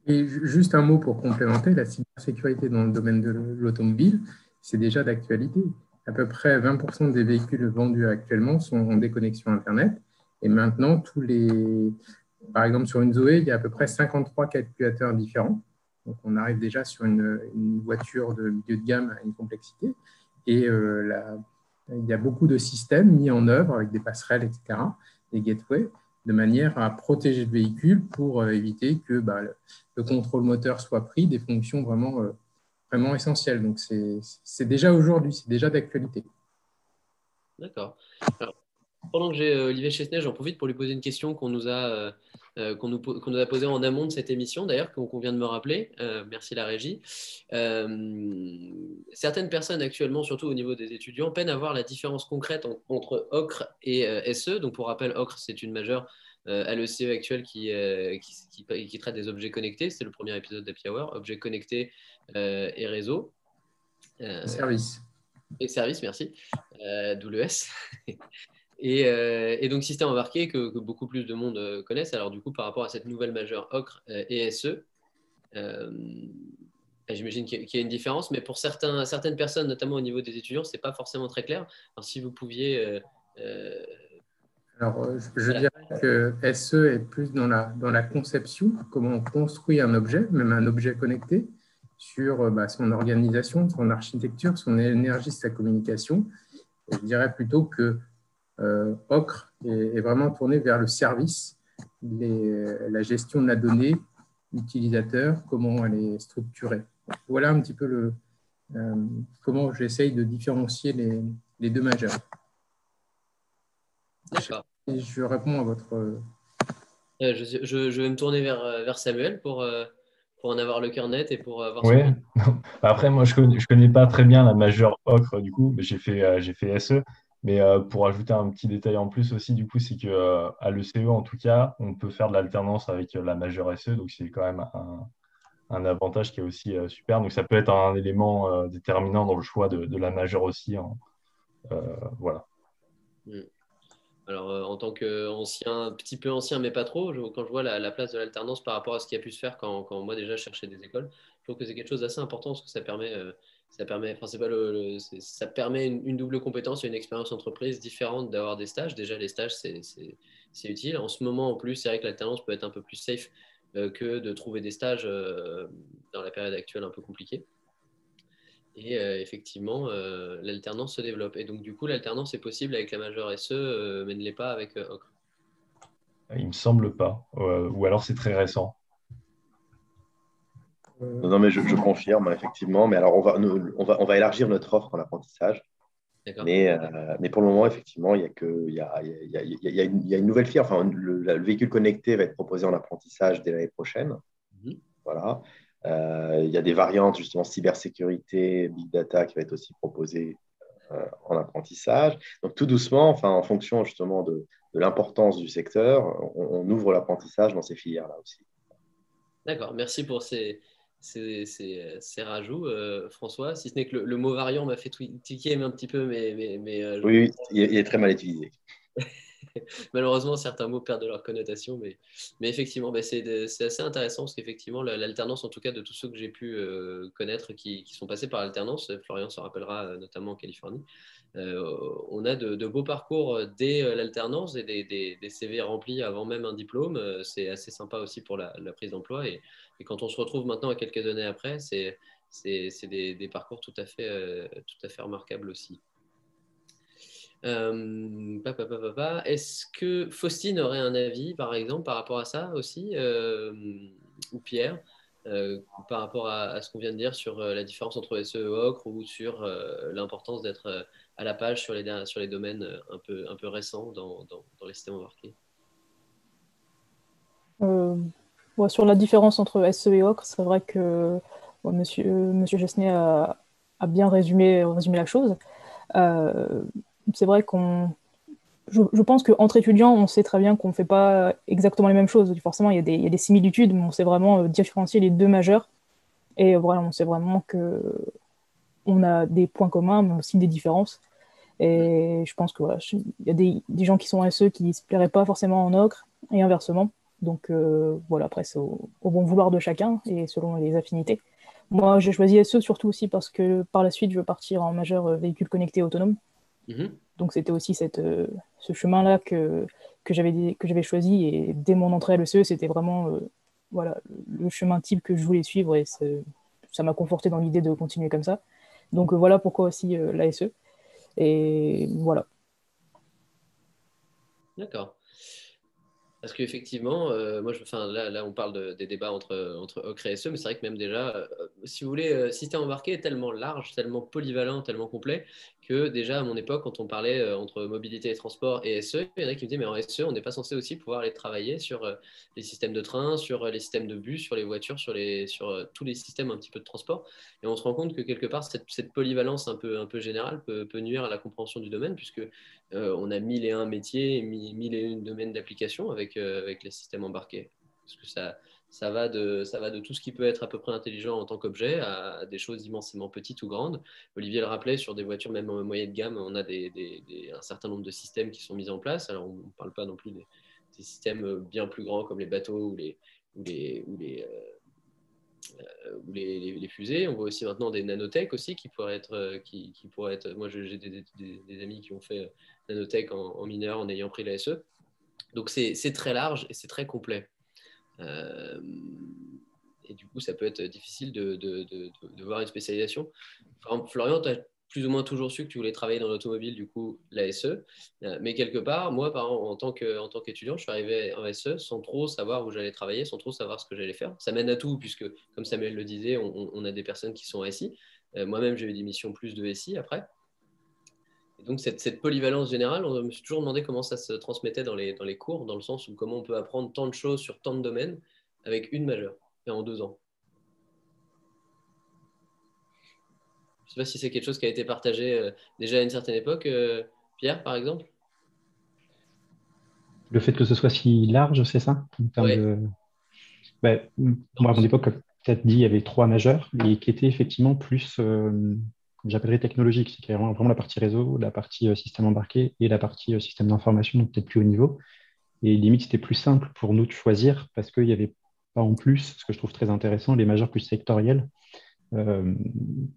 Et juste un mot pour complémenter, la cybersécurité dans le domaine de l'automobile, c'est déjà d'actualité. À peu près 20% des véhicules vendus actuellement sont en déconnexion Internet. Et maintenant, tous les, par exemple, sur une Zoé, il y a à peu près 53 calculateurs différents. Donc, on arrive déjà sur une, voiture de milieu de gamme à une complexité. Et euh, il y a beaucoup de systèmes mis en œuvre avec des passerelles, etc., des gateways, de manière à protéger le véhicule pour euh, éviter que bah, le, contrôle moteur soit pris des fonctions vraiment, euh, vraiment essentielles. Donc c'est déjà aujourd'hui, c'est déjà d'actualité. D'accord. Pendant que j'ai euh, Olivier Chesnay, j'en profite pour lui poser une question qu'on nous a euh, qu'on nous, nous, a posée en amont de cette émission, d'ailleurs, qu'on vient de me rappeler. Euh, merci la régie. certaines personnes actuellement, surtout au niveau des étudiants, peinent à voir la différence concrète entre OCRE et SE. Donc, pour rappel, OCRE, c'est une majeure à l'ECE actuelle qui, qui, qui, traite des objets connectés. C'est le premier épisode d'Happy Hour, objets connectés et réseaux. service. Et service, merci. D'où le S. Euh, et, donc, système embarqué que, beaucoup plus de monde euh, connaissent. Alors, du coup, par rapport à cette nouvelle majeure OCRE euh, et SE, j'imagine qu'il y a une différence, mais pour certains, certaines personnes, notamment au niveau des étudiants, ce n'est pas forcément très clair. Alors, si vous pouviez. Alors, je, dirais que SE est plus dans la, dans la conception, comment on construit un objet, même un objet connecté, sur bah, son organisation, son architecture, son énergie, sa communication. Je dirais plutôt que euh, Ocre est, vraiment tourné vers le service, la gestion de la donnée utilisateur, comment elle est structurée. Voilà un petit peu le, euh, comment j'essaye de différencier les, deux majeurs. D'accord. je réponds à votre. Euh, je, vais me tourner vers, vers Samuel pour, pour en avoir le cœur net et pour avoir. Oui. Après, moi, je ne connais, je connais pas très bien la majeure ocre, du coup, mais j'ai fait, j'ai fait SE. Mais euh, pour ajouter un petit détail en plus aussi, du coup, c'est qu'à euh, l'ECE, en tout cas, on peut faire de l'alternance avec euh, la majeure SE, donc c'est quand même un, avantage qui est aussi super. Donc ça peut être un élément déterminant dans le choix de, la majeure aussi. Hein. voilà. Hmm. Alors, en tant qu'ancien, petit peu ancien, mais pas trop, quand je vois la, place de l'alternance par rapport à ce qui a pu se faire quand, quand, moi déjà cherchais des écoles, je trouve que c'est quelque chose d'assez important parce que ça permet ça permet, enfin, pas le, ça permet une, double compétence et une expérience entreprise différente d'avoir des stages. Déjà, les stages, c'est utile. En ce moment, en plus, c'est vrai que l'alternance peut être un peu plus safe euh, que de trouver des stages euh, dans la période actuelle un peu compliquée. Et euh, effectivement, l'alternance se développe. Et donc, du coup, l'alternance est possible avec la majeure SE, mais ne l'est pas avec Ocre. Il me semble pas. ou alors c'est très récent. Non, mais je, confirme, effectivement. Mais alors, on va, on va, on va élargir notre offre en apprentissage. Mais, euh, mais pour le moment, effectivement, il y a, que, il y a, il y a, il y a, une, il y a une, nouvelle firme. Enfin, le, véhicule connecté va être proposé en apprentissage dès l'année prochaine. Mhm. Voilà. il y a des variantes, justement, cybersécurité, big data qui va être aussi proposée en apprentissage. Donc, tout doucement, enfin, en fonction justement de, l'importance du secteur, on, ouvre l'apprentissage dans ces filières-là aussi. D'accord, merci pour ces, ces, rajouts, François. Si ce n'est que le, mot variant m'a fait tiquer un petit peu, mais. mais, mais oui, il est, très mal utilisé. Malheureusement, certains mots perdent leur connotation, mais, mais effectivement, bah, c'est assez intéressant parce qu'effectivement, l'alternance, en tout cas de tous ceux que j'ai pu euh, connaître qui, sont passés par l'alternance, Florian se rappellera euh, notamment en Californie, euh, on a de, beaux parcours dès l'alternance et des, CV remplis avant même un diplôme. C'est assez sympa aussi pour la, prise d'emploi. Et, quand on se retrouve maintenant à quelques années après, c'est des, des, parcours tout à fait, tout à fait remarquables aussi. Euh, Est-ce que Faustine aurait un avis, par exemple, par rapport à ça aussi, euh, ou Pierre, euh, par rapport à, ce qu'on vient de dire sur la différence entre SE et OCRE ou sur l'importance d'être à la page sur les, sur les domaines un peu, un peu récents dans, dans, les systèmes embarqués? Sur la différence entre SE et OCRE, c'est vrai que monsieur, monsieur Gesnet a, bien résumé, la chose. Euh, c'est vrai qu'on. Je, pense qu'entre étudiants, on sait très bien qu'on ne fait pas exactement les mêmes choses. Forcément, il y, a des, similitudes, mais on sait vraiment euh, différencier les deux majeurs. Et voilà, on sait vraiment que on a des points communs, mais aussi des différences. Et je pense que voilà, il y a des, gens qui sont SE qui ne se plairaient pas forcément en ocre, et inversement. Donc euh, voilà, après, c'est au, bon vouloir de chacun et selon les affinités. Moi, j'ai choisi SE surtout aussi parce que par la suite, je veux partir en majeur euh, véhicule connecté autonome. Mhm. Donc c'était aussi cette, euh, ce chemin-là que, que j'avais choisi. Et dès mon entrée à l'ECE, c'était vraiment euh, voilà, le chemin type que je voulais suivre. Et ça m'a conforté dans l'idée de continuer comme ça. Donc voilà pourquoi aussi euh, l'ASE. Et voilà. D'accord. Parce qu'effectivement, euh, moi, je, là, on parle des débats entre, entre Ocre et SE, mais c'est vrai que même déjà, euh, si vous voulez, euh, système embarqué est tellement large, tellement polyvalent, tellement complet, que déjà à mon époque, quand on parlait entre mobilité et transport et SE, il y en a qui me disaient, mais en SE, on n'est pas censé aussi pouvoir aller travailler sur les systèmes de train, sur les systèmes de bus, sur les voitures, sur, les, sur tous les systèmes un petit peu de transport. Et on se rend compte que quelque part, cette, polyvalence un peu, un peu générale peut, nuire à la compréhension du domaine, puisque on a mille et un métiers, mille et une domaines d'application avec euh, avec, les systèmes embarqués. Parce que ça, ça, va de, ça va de tout ce qui peut être à peu près intelligent en tant qu'objet à, des choses immensément petites ou grandes. Olivier le rappelait, sur des voitures même en moyenne gamme, on a un certain nombre de systèmes qui sont mis en place. Alors on ne parle pas non plus des, systèmes bien plus grands comme les bateaux ou les, ou les, ou les, euh, ou les, les, fusées. On voit aussi maintenant des nanotech aussi qui pourraient être, qui, qui pourraient être moi j'ai des, amis qui ont fait nanotech en, mineur en ayant pris la SE. Donc c'est très large et c'est très complet. Euh, et du coup, ça peut être difficile de, de, de, voir une spécialisation. Florian, tu as plus ou moins toujours su que tu voulais travailler dans l'automobile, du coup, la SE. Euh, mais quelque part, moi, par, en tant qu'étudiant, je suis arrivé en SE sans trop savoir où j'allais travailler, sans trop savoir ce que j'allais faire. Ça mène à tout, puisque, comme Samuel le disait, on, a des personnes qui sont SI. Euh, moi-même, j'ai eu des missions plus de SI après donc cette, polyvalence générale, on me suis toujours demandé comment ça se transmettait dans les, dans les cours, dans le sens où comment on peut apprendre tant de choses sur tant de domaines avec une majeure, et en deux ans. Je ne sais pas si c'est quelque chose qui a été partagé euh, déjà à une certaine époque, euh, Pierre, par exemple. Le fait que ce soit si large, c'est ça ben, Moi, à mon époque, comme tu as dit, il y avait trois majeurs et qui étaient effectivement plus euh, j'appellerais technologique, c'est vraiment, la partie réseau, la partie système embarqué et la partie système d'information, donc peut-être plus haut niveau. Et limite, c'était plus simple pour nous de choisir parce qu'il n'y avait pas en plus, ce que je trouve très intéressant, les majeurs plus sectoriels. Euh,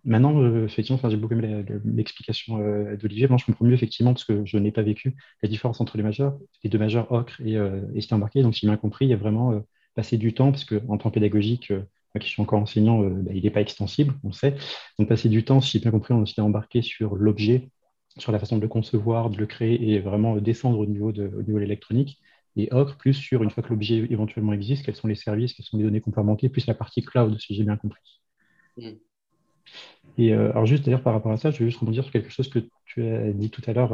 maintenant, effectivement, j'ai beaucoup aimé l'explication d'Olivier. Moi, je comprends mieux, effectivement, parce que je n'ai pas vécu la différence entre les majeurs, les deux majeurs OCRE et, et embarqué. Donc, si j'ai bien compris, il y a vraiment passé du temps, parce qu'en temps pédagogique, qui suis encore enseignant, euh, bah, il n'est pas extensible, on le sait. Donc passer du temps, si j'ai bien compris, on s'est embarqué sur l'objet, sur la façon de le concevoir, de le créer et vraiment descendre au niveau de, l'électronique. Et Ocre, plus sur une fois que l'objet éventuellement existe, quels sont les services, quelles sont les données qu'on peut plus la partie cloud, si j'ai bien compris. Mmh. Et alors juste d'ailleurs par rapport à ça, je vais juste rebondir sur quelque chose que tu as dit tout à l'heure,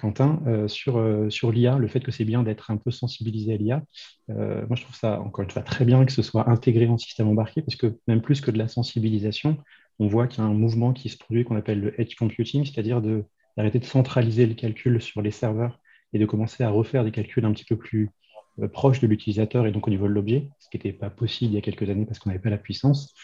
Quentin, sur, sur l'IA, le fait que c'est bien d'être un peu sensibilisé à l'IA. moi, je trouve ça, encore une fois, très bien que ce soit intégré en système embarqué, parce que même plus que de la sensibilisation, on voit qu'il y a un mouvement qui se produit qu'on appelle le edge computing, c'est-à-dire d'arrêter de, centraliser le calcul sur les serveurs et de commencer à refaire des calculs un petit peu plus euh, proches de l'utilisateur et donc au niveau de l'objet, ce qui n'était pas possible il y a quelques années parce qu'on n'avait pas la puissance.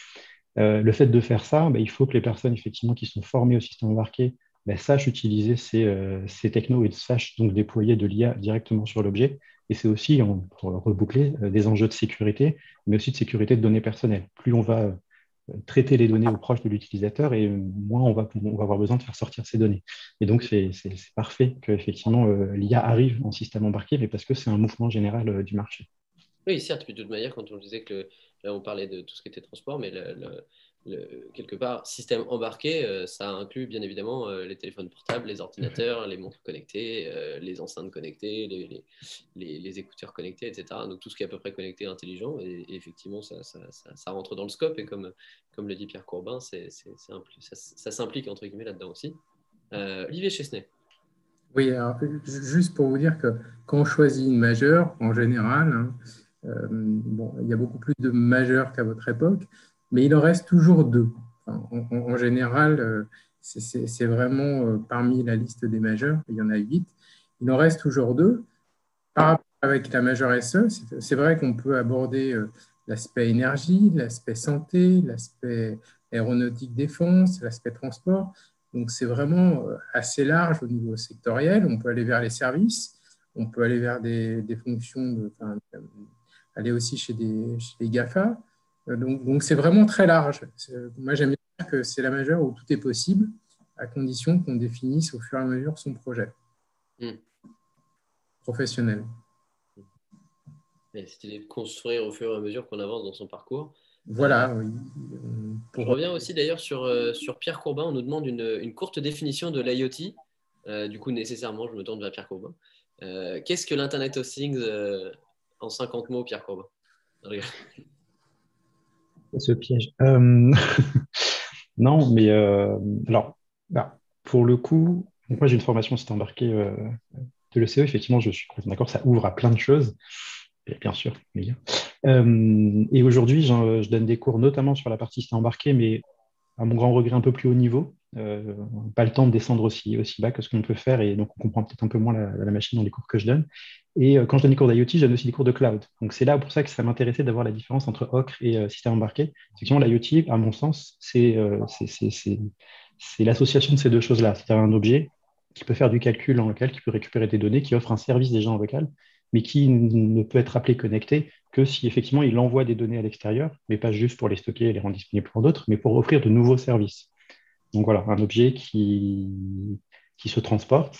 Euh, le fait de faire ça, bah, il faut que les personnes effectivement qui sont formées au système embarqué sachent utiliser ces, euh, ces, technos et sachent donc déployer de l'IA directement sur l'objet. Et c'est aussi, pour reboucler, des enjeux de sécurité, mais aussi de sécurité de données personnelles. Plus on va traiter les données aux proches de l'utilisateur et moins on va, on va avoir besoin de faire sortir ces données. Et donc, c'est parfait qu'effectivement euh, l'IA arrive en système embarqué, mais parce que c'est un mouvement général euh, du marché. Oui, certes, de toute manière, quand on disait que là, on parlait de tout ce qui était transport, mais le, quelque part, système embarqué, euh, ça inclut bien évidemment euh, les téléphones portables, les ordinateurs, les montres connectées, euh, les enceintes connectées, les, les, écouteurs connectés, etc. Donc tout ce qui est à peu près connecté, intelligent. Et, effectivement, ça, ça, ça, rentre dans le scope. Et comme, comme le dit Pierre Courbin, c'est, ça s'implique entre guillemets là-dedans aussi. Olivier Chesnay. Oui, alors, juste pour vous dire que quand on choisit une majeure, en général, hein, bon, il y a beaucoup plus de majeures qu'à votre époque mais il en reste toujours deux. en, général, euh, c'est vraiment euh, parmi la liste des majeurs, il y en a huit, il en reste toujours deux. Par rapport avec la majeure SE, c'est vrai qu'on peut aborder euh, l'aspect énergie, l'aspect santé, l'aspect aéronautique défense, l'aspect transport. Donc c'est vraiment assez large au niveau sectoriel. On peut aller vers les services, on peut aller vers des, fonctions, aller aussi chez des, chez les GAFA. Euh, donc, c'est vraiment très large. Moi, j'aime bien que c'est la majeure où tout est possible, à condition qu'on définisse au fur et à mesure son projet hmm. professionnel. C'était de construire au fur et à mesure qu'on avance dans son parcours. Voilà, euh, oui. Je reviens aussi d'ailleurs sur, euh, sur Pierre Courbin. On nous demande une, courte définition de l'IoT. du coup, nécessairement, je me tourne vers Pierre Courbin. Qu'est-ce que l'Internet of Things en 50 mots, Pierre Courbin ce piège. Euh, non, mais euh, alors, bah, pour le coup, moi j'ai une formation c'est embarqué euh, de l'ECE, effectivement, je suis d'accord, ça ouvre à plein de choses, bien sûr, et aujourd'hui, je donne des cours notamment sur la partie système embarqué, mais à mon grand regret un peu plus haut niveau, pas le temps de descendre aussi bas que ce qu'on peut faire, et donc on comprend peut-être un peu moins la, machine dans les cours que je donne. Et euh, quand je donne des cours d'IoT, je donne aussi des cours de cloud. Donc c'est là pour ça que ça m'intéressait d'avoir la différence entre OCRE et euh, système embarqué. Effectivement, l'IoT, à mon sens, c'est l'association de ces deux choses-là. C'est-à-dire un objet qui peut faire du calcul en local, qui peut récupérer des données, qui offre un service déjà en local, mais qui ne peut être appelé connecté que si effectivement il envoie des données à l'extérieur, mais pas juste pour les stocker et les rendre disponibles pour d'autres, mais pour offrir de nouveaux services. Donc voilà, un objet qui, qui se transporte,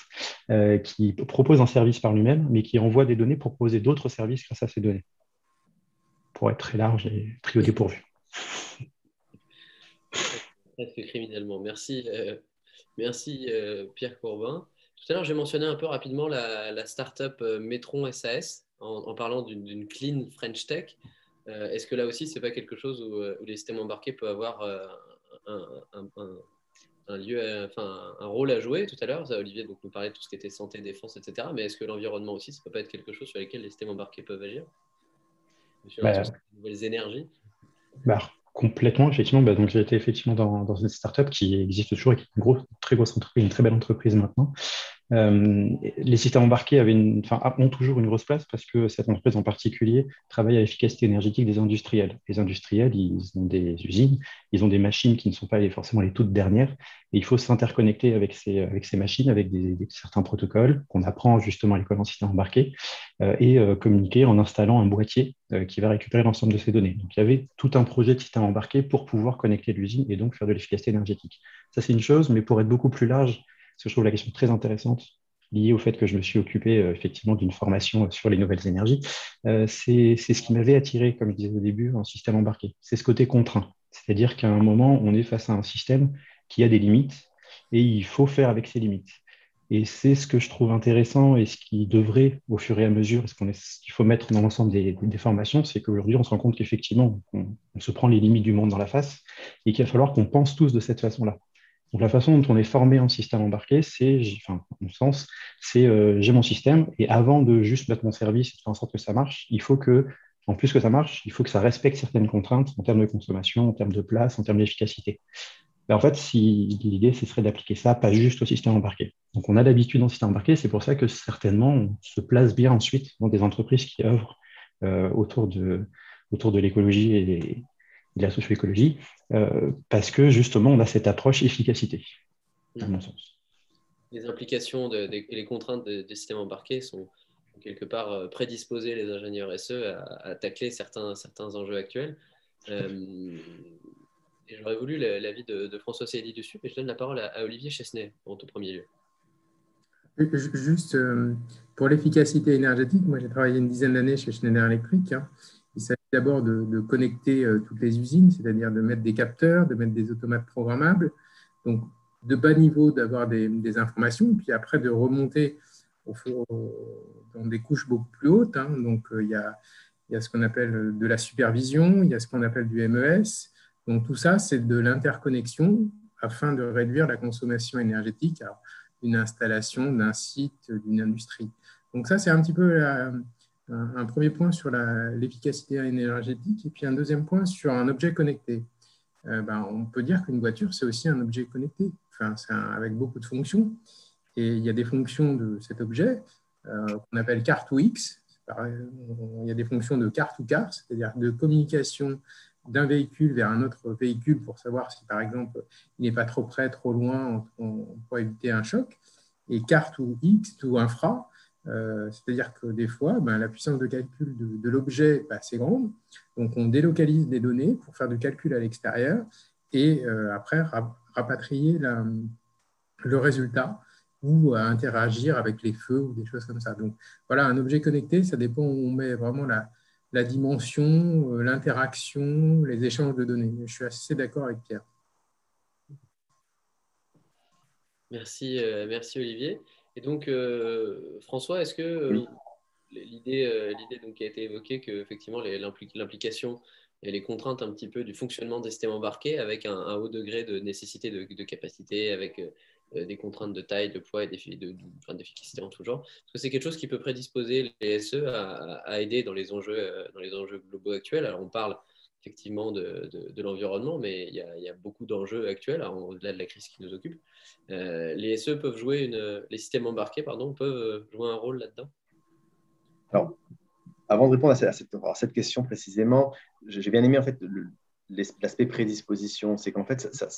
euh, qui propose un service par lui-même, mais qui envoie des données pour proposer d'autres services grâce à ces données, pour être très large et pris au dépourvu. Presque criminellement. Merci, euh, merci euh, Pierre Courbin. Tout à l'heure, j'ai mentionné un peu rapidement la, la start-up Metron SAS en, parlant d'une clean French Tech. Est-ce que là aussi, ce n'est pas quelque chose où, les systèmes embarqués peuvent avoir un, un lieu, enfin, un rôle à jouer tout à l'heure. Olivier donc, nous parlait de tout ce qui était santé, défense, etc. Mais est-ce que l'environnement aussi, ça peut pas être quelque chose sur lequel les systèmes embarqués peuvent agir? Sur bah, les nouvelles énergies? bah, Complètement, effectivement. Bah, donc, j'ai été effectivement dans, dans, une startup qui existe toujours et qui est une grosse, très grosse entreprise, une très belle entreprise maintenant, euh, les systèmes embarqués avaient ont toujours une grosse place parce que cette entreprise en particulier travaille à l'efficacité énergétique des industriels. Les industriels, ils ont des usines, ils ont des machines qui ne sont pas forcément les toutes dernières, et il faut s'interconnecter avec ces, machines, avec certains protocoles qu'on apprend justement à l'école en système embarqué, euh, et euh, communiquer en installant un boîtier qui va récupérer l'ensemble de ces données. Donc il y avait tout un projet de système embarqué pour pouvoir connecter l'usine et donc faire de l'efficacité énergétique. Ça c'est une chose, mais pour être beaucoup plus large, que je trouve la question très intéressante liée au fait que je me suis occupé euh, effectivement d'une formation sur les nouvelles énergies. Euh, c'est ce qui m'avait attiré, comme je disais au début, en système embarqué. C'est ce côté contraint. C'est-à-dire qu'à un moment, on est face à un système qui a des limites et il faut faire avec ces limites. Et c'est ce que je trouve intéressant et ce qui devrait, au fur et à mesure, ce qu'il faut mettre dans l'ensemble des, formations, c'est qu'aujourd'hui, on se rend compte qu'effectivement, on, se prend les limites du monde dans la face et qu'il va falloir qu'on pense tous de cette façon-là. Donc, la façon dont on est formé en système embarqué, c'est, enfin, mon sens, c'est euh, j'ai mon système et avant de juste mettre mon service et de faire en sorte que ça marche, il faut que, en plus que ça marche, il faut que ça respecte certaines contraintes en termes de consommation, en termes de place, en termes d'efficacité. Ben, en fait, l'idée, ce serait d'appliquer ça pas juste au système embarqué. Donc, on a l'habitude le système embarqué, c'est pour ça que certainement, on se place bien ensuite dans des entreprises qui œuvrent euh, autour de, autour de l'écologie et, de la socio-écologie, euh, parce que justement, on a cette approche efficacité, à mon sens. Les implications et les contraintes des systèmes embarqués sont quelque part euh, prédisposer les ingénieurs SE à, tacler certains, certains enjeux actuels. J'aurais voulu l'avis de, de, François Cédy dessus, mais je donne la parole à, Olivier Chesnay en tout premier lieu. Juste euh, pour l'efficacité énergétique, moi j'ai travaillé une dizaine d'années chez Schneider Electric. Hein. D'abord de, connecter euh, toutes les usines, c'est-à-dire de mettre des capteurs, de mettre des automates programmables. Donc de bas niveau d'avoir des, informations, puis après de remonter au, dans des couches beaucoup plus hautes. Hein. Donc euh, il y, a, il y a ce qu'on appelle de la supervision, il y a ce qu'on appelle du MES, donc tout ça, c'est de l'interconnexion afin de réduire la consommation énergétique d'une installation, d'un site, d'une industrie. Donc ça, c'est un petit peu un, premier point sur l'efficacité énergétique et puis un deuxième point sur un objet connecté. Euh, ben, on peut dire qu'une voiture, c'est aussi un objet connecté, enfin, avec beaucoup de fonctions. Et il y a des fonctions de cet objet euh, qu'on appelle carte ou X. Il y a des fonctions de carte ou car, c'est-à-dire de communication d'un véhicule vers un autre véhicule pour savoir si, par exemple, il n'est pas trop près, trop loin, pour éviter un choc. Et carte ou X ou infra, euh, c'est-à-dire que des fois, ben, la puissance de calcul de, l'objet est assez grande. Donc, on délocalise des données pour faire du calcul à l'extérieur et euh, après rapatrier le résultat ou interagir avec les feux ou des choses comme ça. Donc, voilà, un objet connecté, ça dépend où on met vraiment la, la dimension, euh, l'interaction, les échanges de données. Je suis assez d'accord avec Pierre. Merci, euh, merci Olivier. Et donc, euh, François, est-ce que l'idée, l'idée qui a été évoquée, que effectivement l'implication et les contraintes un petit peu du fonctionnement des systèmes embarqués avec un, haut degré de nécessité de, de capacité, avec euh, des contraintes de taille, de poids et d'efficacité en tout genre Est-ce que c'est quelque chose qui peut prédisposer les SE à, aider dans les, enjeux, euh, dans les enjeux globaux actuels. Alors, on parle effectivement de, de, l'environnement, mais il y, a, il y a beaucoup d'enjeux actuels, au-delà de la crise qui nous occupe. Euh, les SE peuvent jouer, une, les systèmes embarqués pardon, peuvent jouer un rôle là-dedans? Alors, avant de répondre à cette, à cette question précisément, j'ai bien aimé en fait l'aspect prédisposition. C'est qu'en fait, ça,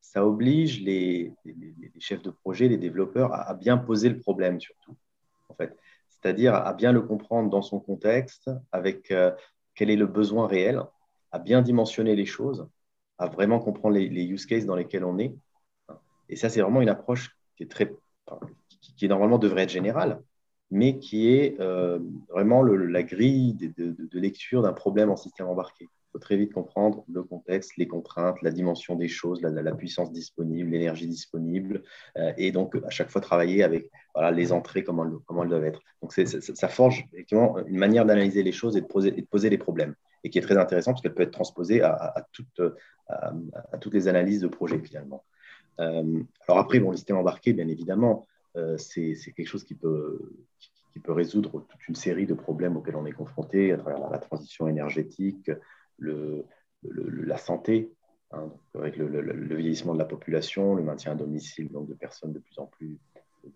ça, oblige les, chefs de projet, les développeurs à, bien poser le problème surtout, en fait. C'est-à-dire à bien le comprendre dans son contexte, avec euh, quel est le besoin réel, à bien dimensionner les choses, à vraiment comprendre les, use cases dans lesquels on est. Et ça, c'est vraiment une approche qui est très, qui, normalement devrait être générale, mais qui est euh, vraiment la grille de lecture d'un problème en système embarqué très vite comprendre le contexte, les contraintes, la dimension des choses, la, puissance disponible, l'énergie disponible, euh, et donc à chaque fois travailler avec voilà, les entrées, comment, elles doivent être. Donc ça forge effectivement une manière d'analyser les choses et de poser les problèmes, et qui est très intéressant parce qu'elle peut être transposée à, toutes, à, toutes les analyses de projet finalement. Euh, alors après, bon, le système embarqué, bien évidemment, euh, c'est quelque chose qui peut, résoudre toute une série de problèmes auxquels on est confronté à travers la transition énergétique, la santé, hein, avec le, vieillissement de la population, le maintien à domicile de personnes de plus en plus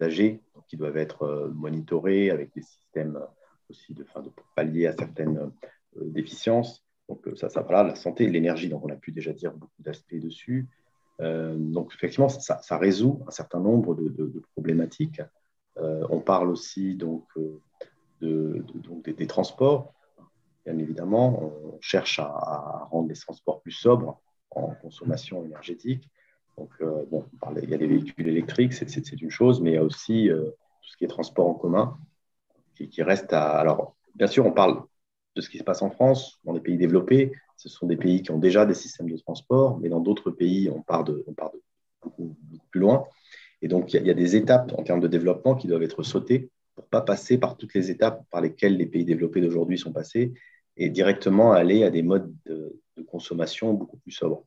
âgées, qui doivent être euh, monitorées avec des systèmes aussi de, de pallier à certaines euh, déficiences. Donc ça, ça voilà, la santé l'énergie, donc on a pu déjà dire beaucoup d'aspects dessus. Euh, donc effectivement, ça, résout un certain nombre de, problématiques. on parle aussi donc, de, donc des, transports bien évidemment, on cherche à, rendre les transports plus sobres en consommation énergétique. Donc, euh, bon, il y a les véhicules électriques, c'est une chose, mais il y a aussi euh, tout ce qui est transport en commun qui, reste à. Alors, bien sûr, on parle de ce qui se passe en France, dans les pays développés. Ce sont des pays qui ont déjà des systèmes de transport, mais dans d'autres pays, on part de, beaucoup, plus loin. Et donc, il y, a des étapes en termes de développement qui doivent être sautées pour ne pas passer par toutes les étapes par lesquelles les pays développés d'aujourd'hui sont passés et directement aller à des modes de, consommation beaucoup plus sobres.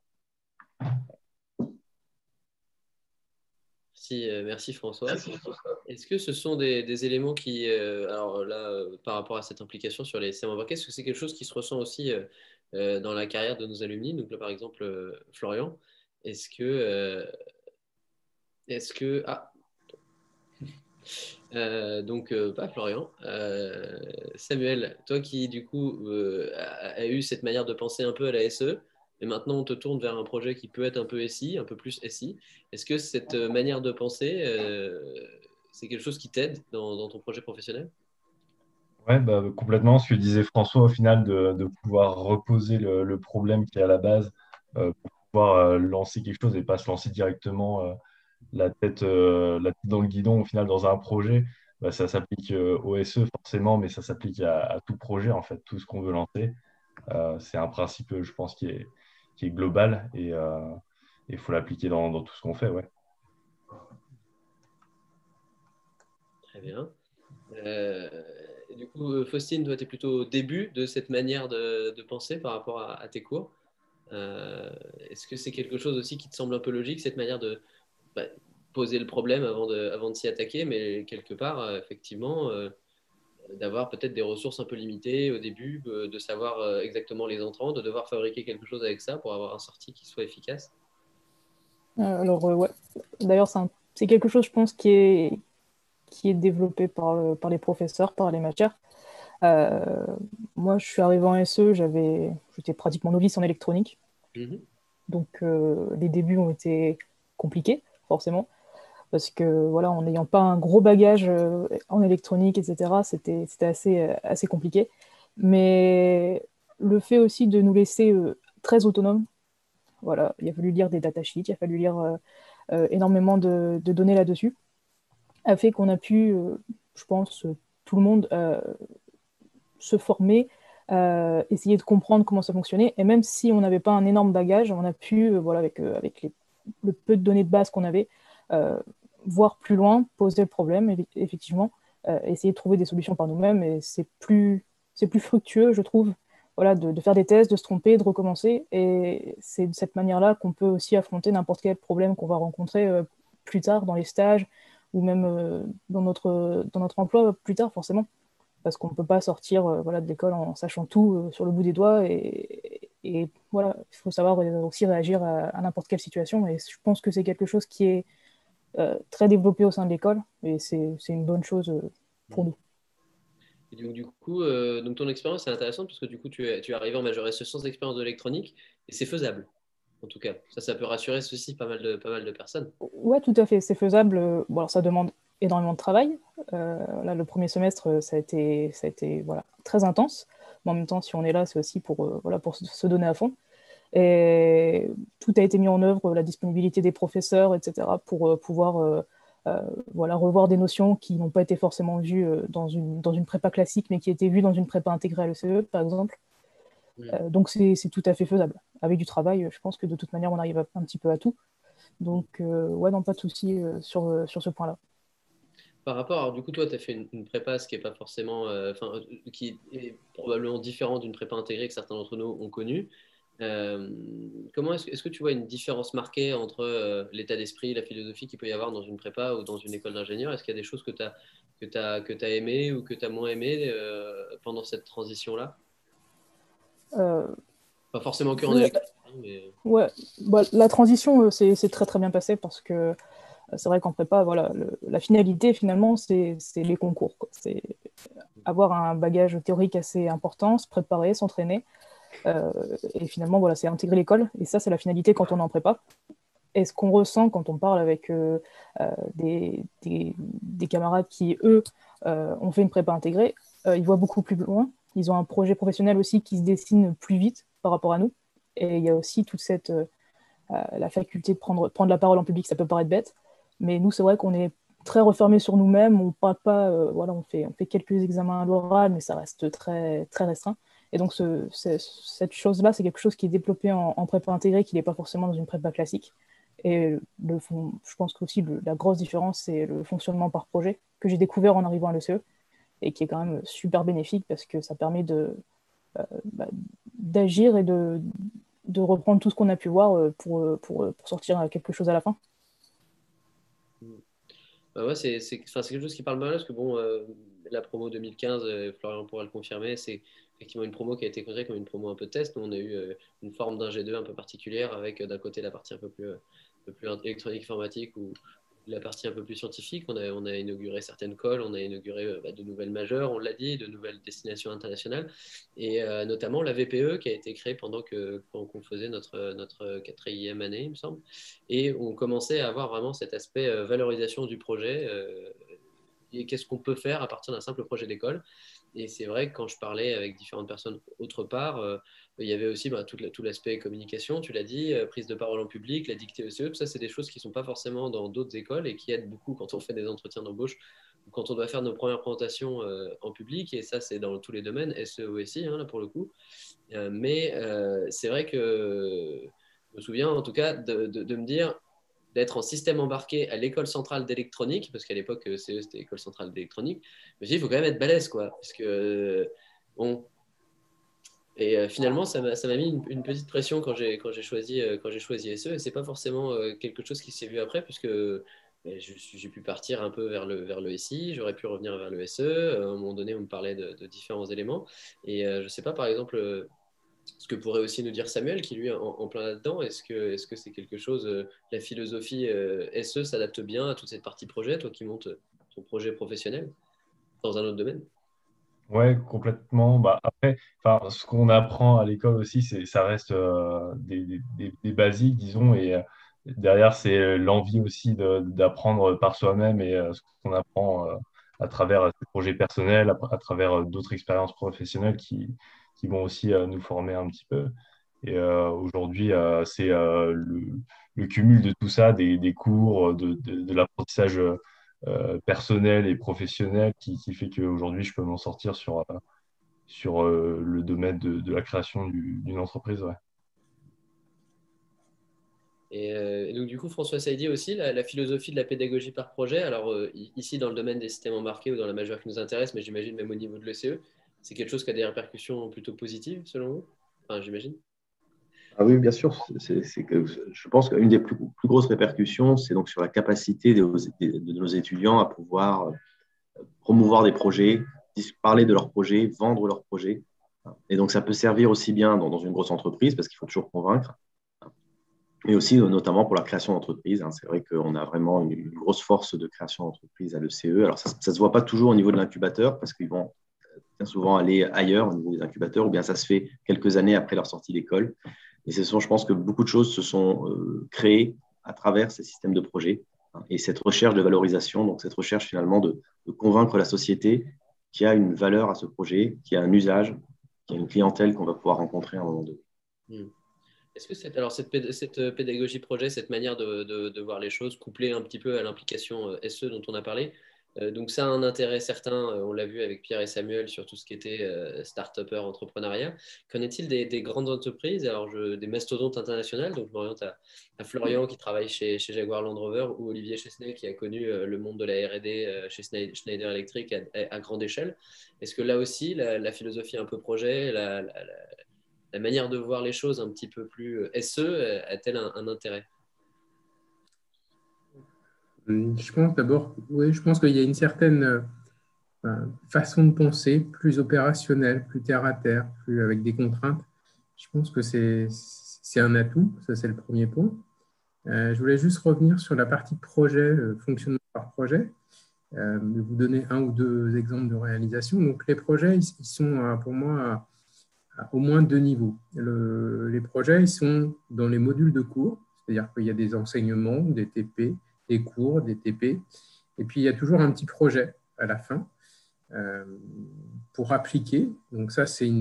Merci, euh, merci François. Est-ce que ce sont des, éléments qui, euh, alors là, euh, par rapport à cette implication sur les systèmes embarqués, est-ce que c'est quelque chose qui se ressent aussi dans la carrière de nos alumni? Donc là, par exemple, Florian, est-ce que, est-ce que, ah, euh, donc, euh, pas Florian. Euh, Samuel, toi qui du coup a, eu cette manière de penser un peu à la SE, et maintenant on te tourne vers un projet qui peut être un peu SI, un peu plus SI. Est-ce que cette manière de penser, c'est quelque chose qui t'aide dans, ton projet professionnel? Oui, bah, complètement. Ce que disait François, au final, de, pouvoir reposer le, problème qui est à la base pour pouvoir lancer quelque chose et pas se lancer directement la tête, euh, dans le guidon au final dans un projet, bah, ça s'applique euh, au SE forcément, mais ça s'applique à, tout projet, en fait, tout ce qu'on veut lancer. Euh, c'est un principe, je pense, qui est, qui est global et il faut l'appliquer dans, tout ce qu'on fait. Ouais. Très bien. du coup, Faustine, toi, tu es plutôt au début de cette manière de, penser par rapport à, tes cours. Est-ce que c'est quelque chose aussi qui te semble un peu logique, cette manière de, bah, poser le problème avant de, avant de s'y attaquer, mais quelque part, euh, effectivement, euh, d'avoir peut-être des ressources un peu limitées au début, euh, de savoir exactement les entrants, de devoir fabriquer quelque chose avec ça pour avoir un sortie qui soit efficace. alors, ouais. D'ailleurs, c'est quelque chose, je pense, qui est, qui est développé par, par les professeurs, par les matières. moi, je suis arrivé en SE, j'étais pratiquement novice en électronique. Mhm. Donc, les débuts ont été compliqués forcément. Parce que, voilà, en n'ayant pas un gros bagage euh, en électronique, etc., c'était assez, euh, assez compliqué. Mais le fait aussi de nous laisser euh, très autonomes, voilà, il a fallu lire des datasheets, il a fallu lire énormément de, données là-dessus, a fait qu'on a pu, je pense, tout le monde se former, essayer de comprendre comment ça fonctionnait. Et même si on n'avait pas un énorme bagage, on a pu, voilà, avec, le peu de données de base qu'on avait, voir plus loin, poser le problème, effectivement, euh, essayer de trouver des solutions par nous-mêmes. Et c'est plus, fructueux, je trouve, de, faire des tests, de se tromper, de recommencer. Et c'est de cette manière-là qu'on peut aussi affronter n'importe quel problème qu'on va rencontrer euh, plus tard dans les stages ou même dans, notre, dans notre emploi plus tard, forcément. Parce qu'on ne peut pas sortir de l'école en sachant tout sur le bout des doigts et, voilà, il faut savoir aussi réagir à, n'importe quelle situation. Et je pense que c'est quelque chose qui est euh, très développé au sein de l'école. Et c'est une bonne chose euh, pour nous. Et donc, du coup, euh, donc ton expérience est intéressante parce que du coup, tu es, tu es arrivé en major S sans expérience de l'électronique et c'est faisable. En tout cas, ça, ça peut rassurer ceci pas mal de, pas mal de personnes. Ouais, tout à fait, c'est faisable. Bon, alors, ça demande énormément de travail. là, le premier semestre, ça a été, ça a été voilà, très intense. Mais en même temps, si on est là, c'est aussi pour, euh, voilà, pour se donner à fond. Et tout a été mis en œuvre, la disponibilité des professeurs, etc., pour euh, pouvoir euh, voilà, revoir des notions qui n'ont pas été forcément vues dans, une, dans une prépa classique, mais qui étaient vues dans une prépa intégrée à l'ECE, par exemple. donc c'est tout à fait faisable. Avec du travail, je pense que de toute manière, on arrive un petit peu à tout. Donc, ouais, non, pas de souci sur, sur ce point-là par rapport, alors, du coup, toi, tu as fait une, prépa, ce qui est pas forcément, euh, enfin, euh, qui est probablement différent d'une prépa intégrée que certains d'entre nous ont connue. Euh, comment est-ce, est que tu vois une différence marquée entre l'état d'esprit, la philosophie qu'il peut y avoir dans une prépa ou dans une école d'ingénieur? Est-ce qu'il y a des choses que tu as que as que as aimé ou que tu as moins aimé pendant cette transition-là? Pas forcément que en électronique. Mais... Ouais, bah, la transition, c'est, c'est très très bien passé parce que c'est vrai qu'en prépa, voilà, la finalité finalement, c'est les concours. C'est avoir un bagage théorique assez important, se préparer, s'entraîner. Euh, et finalement, voilà, c'est intégrer l'école. Et ça, c'est la finalité quand on est en prépa. Et ce qu'on ressent quand on parle avec euh, euh, des, des, camarades qui, eux, ont fait une prépa intégrée, ils voient beaucoup plus loin. Ils ont un projet professionnel aussi qui se dessine plus vite par rapport à nous. Et il y a aussi toute cette la faculté de prendre, prendre la parole en public, ça peut paraître bête, mais nous, c'est vrai qu'on est très refermé sur nous-mêmes. On parle pas, voilà, on fait, on fait quelques examens à l'oral, mais ça reste très, très restreint. Et donc, cette chose-là, c'est quelque chose qui est développé en, prépa intégrée, qui n'est pas forcément dans une prépa classique. Et le je pense que aussi la grosse différence, c'est le fonctionnement par projet que j'ai découvert en arrivant à l'ECE et qui est quand même super bénéfique parce que ça permet euh, bah, d'agir et de, de, reprendre tout ce qu'on a pu voir euh, pour, pour, pour, sortir quelque chose à la fin. Bah ouais, c'est, quelque chose qui parle mal parce que bon, euh, la promo 2015, Florian pourra le confirmer, c'est effectivement une promo qui a été considérée comme une promo un peu test. Nous, on a eu une forme d'un G2 un peu particulière avec d'un côté la partie un peu plus, plus électronique informatique où, la partie un peu plus scientifique. On a, inauguré certaines cols, on a inauguré euh, bah, de nouvelles majeures, on l'a dit, de nouvelles destinations internationales, et euh, notamment la VPE qui a été créée pendant qu'on faisait notre, notre quatrième année, il me semble. Et on commençait à avoir vraiment cet aspect euh, valorisation du projet. et qu'est-ce qu'on peut faire à partir d'un simple projet d'école Et c'est vrai que quand je parlais avec différentes personnes autre part, il y avait aussi bah, tout, l'aspect communication, tu l'as dit, euh, prise de parole en public, la dictée ECE, tout ça, c'est des choses qui ne sont pas forcément dans d'autres écoles et qui aident beaucoup quand on fait des entretiens d'embauche ou quand on doit faire nos premières présentations euh, en public. Et ça, c'est dans tous les domaines, SE ou SI, hein, là pour le coup. Euh, mais c'est vrai que je me souviens en tout cas de, me dire d'être en système embarqué à l'école centrale d'électronique, parce qu'à l'époque, CE, c'était l'école centrale d'électronique. Je me suis dit, il faut quand même être balèze, quoi. Parce que, bon, et euh, finalement, ça m'a mis une, petite pression quand j'ai choisi, euh, choisi SE. Et ce n'est pas forcément euh, quelque chose qui s'est vu après, puisque ben, j'ai pu partir un peu vers le, vers le SI, j'aurais pu revenir vers le SE. à un moment donné, on me parlait de, différents éléments. Et je ne sais pas, par exemple, ce que pourrait aussi nous dire Samuel, qui lui est en, plein là-dedans. Est-ce que c'est -ce c'est quelque chose, la philosophie SE s'adapte bien à toute cette partie projet, toi qui montes ton projet professionnel dans un autre domaine? Ouais, complètement. Bah, après, ce qu'on apprend à l'école aussi, ça reste euh, des, des, basiques, disons, et euh, derrière, c'est euh, l'envie aussi d'apprendre par soi-même et ce qu'on apprend à travers ses projets personnels, à, travers d'autres expériences professionnelles qui, qui vont aussi nous former un petit peu. Et aujourd'hui, c'est le, cumul de tout ça, des, cours, de, l'apprentissage euh, personnel et professionnel qui, qui fait qu'aujourd'hui, je peux m'en sortir sur, euh, sur euh, le domaine de, la création d'une entreprise. Et, donc, du coup, François Saidi aussi, la, philosophie de la pédagogie par projet. Alors, ici, dans le domaine des systèmes embarqués ou dans la majeure qui nous intéresse, mais j'imagine même au niveau de l'ECE, c'est quelque chose qui a des répercussions plutôt positives, selon vous? Enfin, j'imagine. Ah oui, bien sûr. Que je pense qu'une des plus, grosses répercussions, c'est donc sur la capacité de, nos étudiants à pouvoir euh, promouvoir des projets, parler de leurs projets, vendre leurs projets. Et donc, ça peut servir aussi bien dans, une grosse entreprise, parce qu'il faut toujours convaincre, mais aussi notamment pour la création d'entreprise. Hein. C'est vrai qu'on a vraiment une, grosse force de création d'entreprise à l'ECE. Alors, ça ne se voit pas toujours au niveau de l'incubateur, parce qu'ils vont bien souvent aller ailleurs au niveau des incubateurs, ou bien ça se fait quelques années après leur sortie d'école. Et ce sont, je pense que beaucoup de choses se sont euh, créées à travers ces systèmes de projets hein, et cette recherche de valorisation, donc cette recherche finalement de, convaincre la société qu'il y a une valeur à ce projet, qu'il y a un usage, qu'il y a une clientèle qu'on va pouvoir rencontrer à un moment donné. Hmm. Est-ce que cette, alors cette, cette, pédagogie projet, cette manière de, voir les choses, couplée un petit peu à l'implication euh, SE dont on a parlé, euh, donc ça a un intérêt certain, euh, on l'a vu avec Pierre et Samuel sur tout ce qui était euh, start-upper, entrepreneuriat. Qu'en est-il des, grandes entreprises, alors des mastodontes internationales Donc je m'oriente à, Florian qui travaille chez, Jaguar Land Rover ou Olivier Chesnay qui a connu le monde de la R&D chez Schneider Electric à, grande échelle. Est-ce que là aussi, la, philosophie un peu projet, la, manière de voir les choses un petit peu plus SE a-t-elle un intérêt? Je pense d'abord, oui, je pense qu'il y a une certaine euh, façon de penser, plus opérationnelle, plus terre à terre, plus avec des contraintes. Je pense que c'est un atout, ça c'est le premier point. Euh, je voulais juste revenir sur la partie projet, fonctionnement par projet. Euh, vous donner un ou deux exemples de réalisation. Donc les projets, ils, sont pour moi à, au moins deux niveaux. les projets, ils sont dans les modules de cours, c'est-à-dire qu'il y a des enseignements, des TP, des cours, des TP. Et puis, il y a toujours un petit projet à la fin euh, pour appliquer. Donc, ça, c'est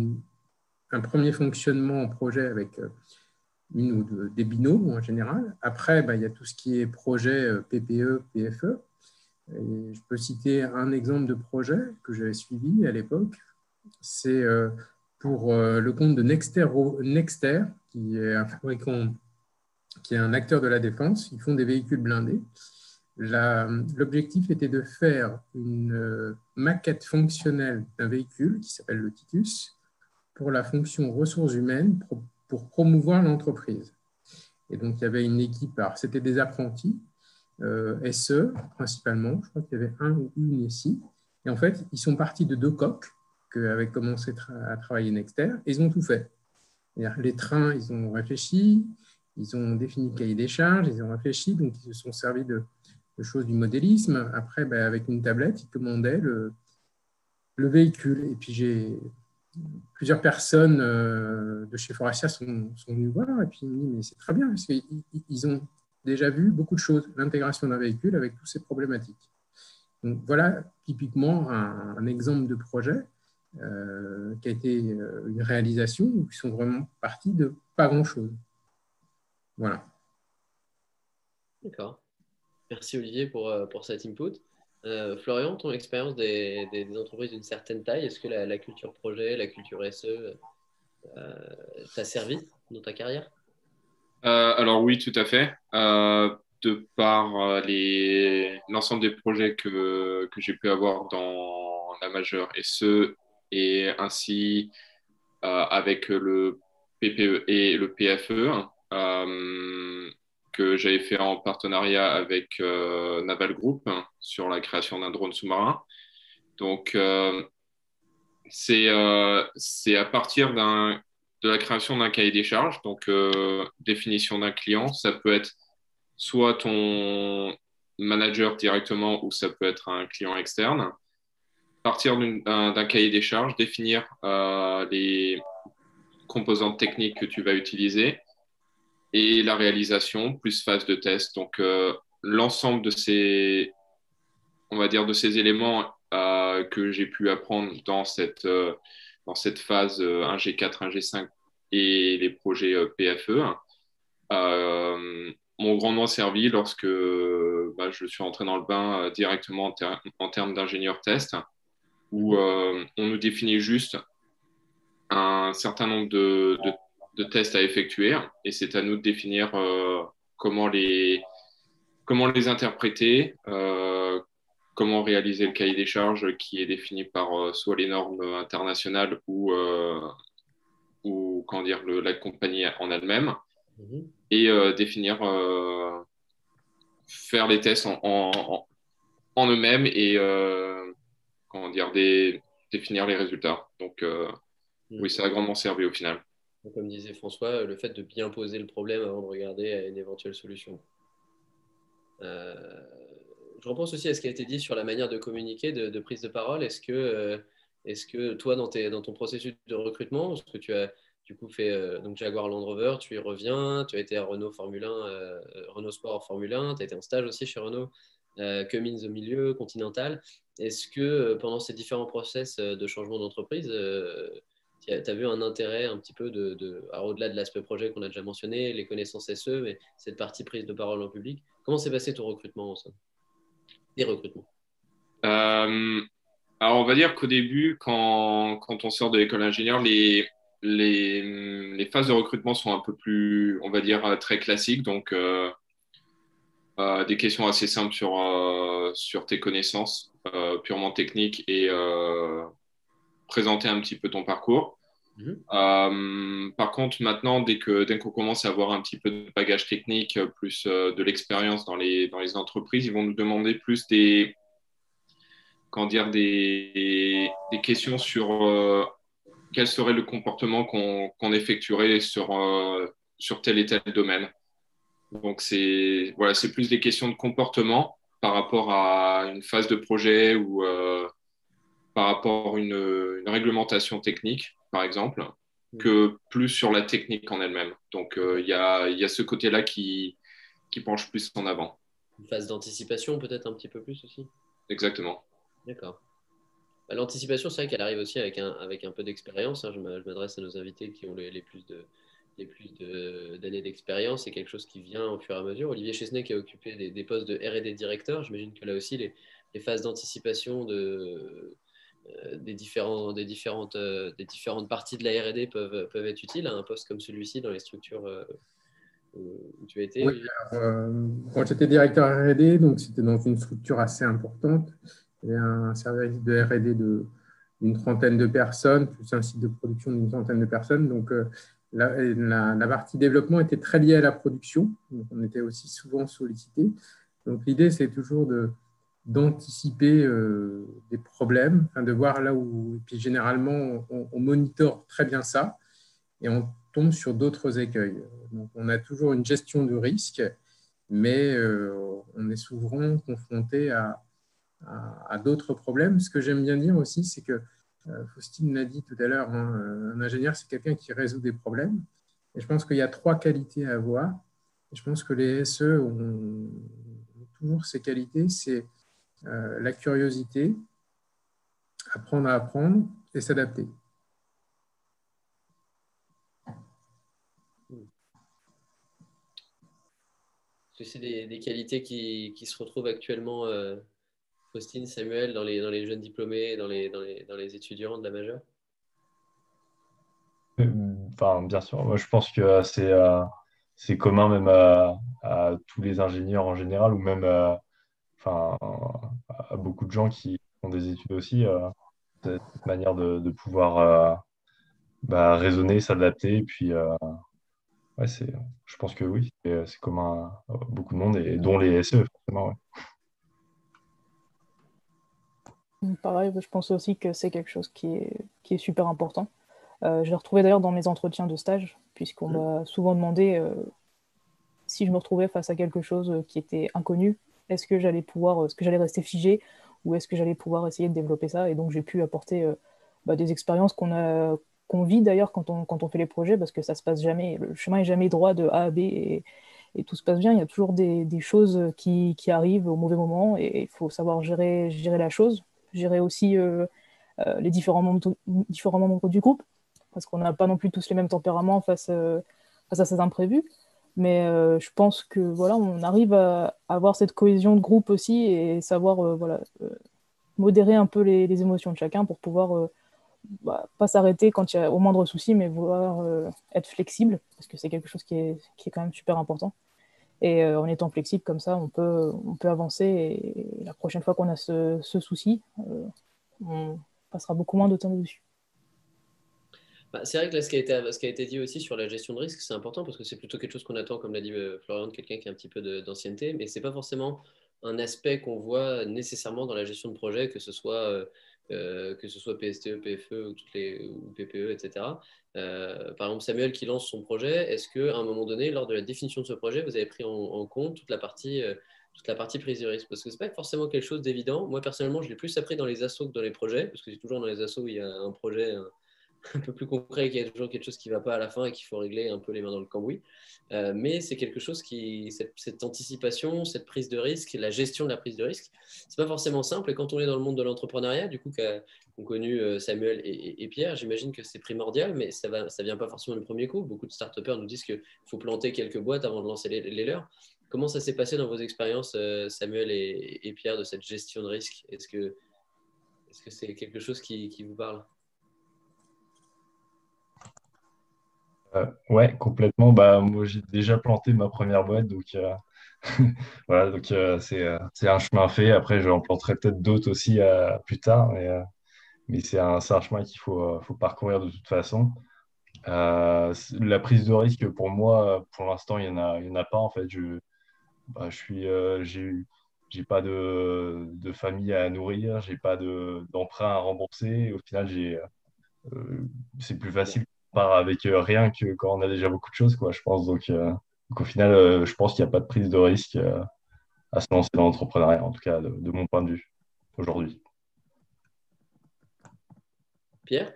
un premier fonctionnement en projet avec euh, une ou des binômes en général. Après, bah, il y a tout ce qui est projet euh, PPE, PFE. Je peux citer un exemple de projet que j'avais suivi à l'époque. C'est pour le compte de Nexter, qui est un fabricant qui est un acteur de la défense. Ils font des véhicules blindés. L'objectif était de faire une maquette fonctionnelle d'un véhicule qui s'appelle le Titus pour la fonction ressources humaines pour promouvoir l'entreprise. Et donc, il y avait une équipe, c'était des apprentis, euh, SE principalement, je crois qu'il y avait un ou une ici. Et en fait, ils sont partis de deux coques qu'avait commencé à travailler Nexter, et ils ont tout fait. Les trains, ils ont réfléchi, ils ont défini le cahier des charges, ils ont réfléchi, donc ils se sont servis de, choses du modélisme. Après, ben, avec une tablette, ils commandaient le, le véhicule. Et puis, j'ai plusieurs personnes euh, de chez Forestia sont, venues voir et puis ils m'ont dit mais c'est très bien parce qu'ils ont déjà vu beaucoup de choses, l'intégration d'un véhicule avec toutes ces problématiques. Donc voilà typiquement un, exemple de projet euh, qui a été euh, une réalisation où ils sont vraiment partis de pas grand-chose. Voilà. D'accord. Merci Olivier pour, pour cet input. Euh, Florian, ton expérience des, entreprises d'une certaine taille, est-ce que la, culture projet, la culture SE euh, t'a servi dans ta carrière? Euh, Alors oui, tout à fait. de par l'ensemble des projets que, que j'ai pu avoir dans la majeure SE et ainsi avec le PPE et le PFE, que j'avais fait en partenariat avec euh, Naval Group sur la création d'un drone sous-marin. Donc, euh, euh, c'est à partir de la création d'un cahier des charges, donc définition d'un client. Ça peut être soit ton manager directement ou ça peut être un client externe. Partir d'un cahier des charges, définir les composantes techniques que tu vas utiliser et la réalisation plus phase de test. Donc euh, l'ensemble de ces, on va dire, de ces éléments euh, que j'ai pu apprendre dans cette, euh, dans cette phase 1G4, 1G5 et les projets PFE m'ont grandement servi lorsque bah, je suis entré dans le bain directement en, termes d'ingénieur test, où on nous définit juste un certain nombre de, de de tests à effectuer et c'est à nous de définir euh, comment, les, comment les interpréter, euh, comment réaliser le cahier des charges qui est défini par euh, soit les normes internationales ou, ou comment dire, le, la compagnie en elle-même mhm. et définir, faire les tests en, en, en eux-mêmes et comment dire, des, définir les résultats. Donc, mhm. oui, ça a grandement servi au final comme disait François, le fait de bien poser le problème avant de regarder à une éventuelle solution. Euh, je repense aussi à ce qui a été dit sur la manière de communiquer, de, prise de parole. Est-ce que, euh, que toi, dans, ton processus de recrutement, ce que tu as du coup fait euh, donc Jaguar Land Rover, tu y reviens, tu as été à Renault Formule 1, Renault Sport Formule 1, tu as été en stage aussi chez Renault, Cummins au milieu, Continental. Est-ce que pendant ces différents process de changement d'entreprise, tu as vu un intérêt un petit peu de, au-delà de l'aspect projet qu'on a déjà mentionné, les connaissances SE, mais cette partie prise de parole en public. Comment s'est passé ton recrutement au sein des recrutements euh, Alors, on va dire qu'au début, quand, quand, on sort de l'école d'ingénieur, les, les, phases de recrutement sont un peu plus, on va dire, très classiques. Donc, euh, euh, des questions assez simples sur, sur tes connaissances purement techniques et présenter un petit peu ton parcours. Mhm. Euh, par contre, maintenant, dès qu'on dès qu'on commence à avoir un petit peu de bagage technique, plus euh, de l'expérience dans les, dans les entreprises, ils vont nous demander plus des, dire, des, des questions sur euh, quel serait le comportement qu'on effectuerait sur, sur tel et tel domaine. Donc, c'est voilà, plus des questions de comportement par rapport à une phase de projet ou par rapport à une, réglementation technique, par exemple, mm. que plus sur la technique en elle-même. Donc, euh, il y, a, ce côté-là qui, qui penche plus en avant. Une phase d'anticipation, peut-être un petit peu plus aussi? Exactement. D'accord. Bah, l'anticipation, c'est vrai qu'elle arrive aussi avec un, avec un peu d'expérience. Hein. Je m'adresse à nos invités qui ont les, plus de les plus d'années d'expérience, c'est quelque chose qui vient au fur et à mesure. Olivier Chesnay qui a occupé des, postes de R&D directeur, j'imagine que là aussi les, les phases d'anticipation de, des, différents, des, différentes, euh, des différentes parties de la RD peuvent, peuvent être utiles à un poste comme celui-ci dans les structures, euh, où tu as été oui, Quand j'étais directeur RD, donc c'était dans une structure assez importante. Il y avait un service de RD d'une trentaine de personnes, plus un site de production d'une centaine de personnes. Donc, la, la, partie développement était très liée à la production. Donc on était aussi souvent sollicité. Donc, l'idée, c'est toujours de, d'anticiper euh, des problèmes, de voir là où. Et puis, généralement, on, on très bien ça et on tombe sur d'autres écueils. Donc, on a toujours une gestion de risque, mais euh, on est souvent confronté à, à, d'autres problèmes. Ce que j'aime bien dire aussi, c'est que euh, Faustine l'a dit tout à l'heure, hein, un ingénieur, c'est quelqu'un qui résout des problèmes. Et je pense qu'il y a trois qualités à avoir. Je pense que les SE ont toujours ces qualités, c'est euh, la curiosité, apprendre à apprendre et s'adapter. C'est des, qualités qui, se retrouvent actuellement, euh, Faustine, Samuel, dans les, dans les jeunes diplômés, dans les, dans les, dans les étudiants de la majeure? Euh, Enfin, bien sûr. Moi, je pense que c'est c'est commun même à, à, tous les ingénieurs en général ou même enfin, à beaucoup de gens qui font des études aussi, euh, cette manière de, pouvoir euh, bah, raisonner, s'adapter. Et puis, euh, je pense que oui, c'est commun à beaucoup de monde, et dont les SE, forcément. Pareil, je pense aussi que c'est quelque chose qui est, qui est super important. je l'ai retrouvé d'ailleurs dans mes entretiens de stage, puisqu'on mmh. m'a souvent demandé si je me retrouvais face à quelque chose qui était inconnu, est-ce que j'allais pouvoir, est-ce que j'allais rester figé ou est-ce que j'allais pouvoir essayer de développer ça Et donc j'ai pu apporter euh, bah, des expériences qu'on a qu'on vit d'ailleurs quand on, quand on fait les projets parce que ça se passe jamais, le chemin est jamais droit de A à B et, tout se passe bien. Il y a toujours des, choses qui, arrivent au mauvais moment et il faut savoir gérer, gérer la chose, gérer aussi euh, euh, les différents membres, différents membres du groupe parce qu'on n'a pas non plus tous les mêmes tempéraments face, face à ces imprévus. Mais euh, je pense que voilà, on arrive à, avoir cette cohésion de groupe aussi et savoir euh, voilà, euh, modérer un peu les, émotions de chacun pour pouvoir bah, pas s'arrêter quand il y a au moindre souci, mais vouloir être flexible parce que c'est quelque chose qui est, qui est, quand même super important. Et en étant flexible comme ça, on peut, on peut avancer et, la prochaine fois qu'on a ce souci, on passera beaucoup moins de temps dessus. Bah, c'est vrai que là, ce qui, a été, dit aussi sur la gestion de risque, c'est important parce que c'est plutôt quelque chose qu'on attend, comme l'a dit euh, Florian, de quelqu'un qui a un petit peu d'ancienneté, mais ce n'est pas forcément un aspect qu'on voit nécessairement dans la gestion de projet, que ce soit, euh, euh, PSTE, PFE ou, PPE, etc. par exemple, Samuel qui lance son projet, est-ce qu'à un moment donné, lors de la définition de ce projet, vous avez pris en, compte toute la partie prise de risque? Parce que ce n'est pas forcément quelque chose d'évident. Moi, personnellement, je l'ai plus appris dans les assos que dans les projets, parce que c'est toujours dans les assos où il y a un projet, peu plus concret, qu'il y a toujours quelque chose qui ne va pas à la fin et qu'il faut régler un peu les mains dans le cambouis. Euh, mais c'est quelque chose qui, cette, anticipation, cette prise de risque, la gestion de la prise de risque, c'est pas forcément simple. Et quand on est dans le monde de l'entrepreneuriat, du coup, qu'ont connu euh, Samuel et, Pierre, j'imagine que c'est primordial, mais ça ne ça vient pas forcément du premier coup. Beaucoup de start nous disent qu'il faut planter quelques boîtes avant de lancer les, leurs. Comment ça s'est passé dans vos expériences, euh, Samuel et, Pierre, de cette gestion de risque? Est-ce que c'est -ce c'est quelque chose qui vous parle? Euh, ouais, complètement. Bah, moi, j'ai déjà planté ma première boîte, donc euh, voilà, donc euh, c'est un chemin fait. Après, j'en planterai peut-être d'autres aussi plus tard, mais, mais c'est un, chemin qu'il faut, faut parcourir de toute façon. la prise de risque, pour moi, pour l'instant, il n'y en, a, en a pas. En fait, je, bah, je suis, j'ai j'ai pas de, de, famille à nourrir, j'ai pas d'emprunt à rembourser. Au final, j'ai, c'est plus facile part avec euh, rien que quand on a déjà beaucoup de choses, quoi, je pense. Donc, euh, au final, euh, je pense qu'il n'y a pas de prise de risque à se lancer dans l'entrepreneuriat, en tout cas de, mon point de vue aujourd'hui. Pierre?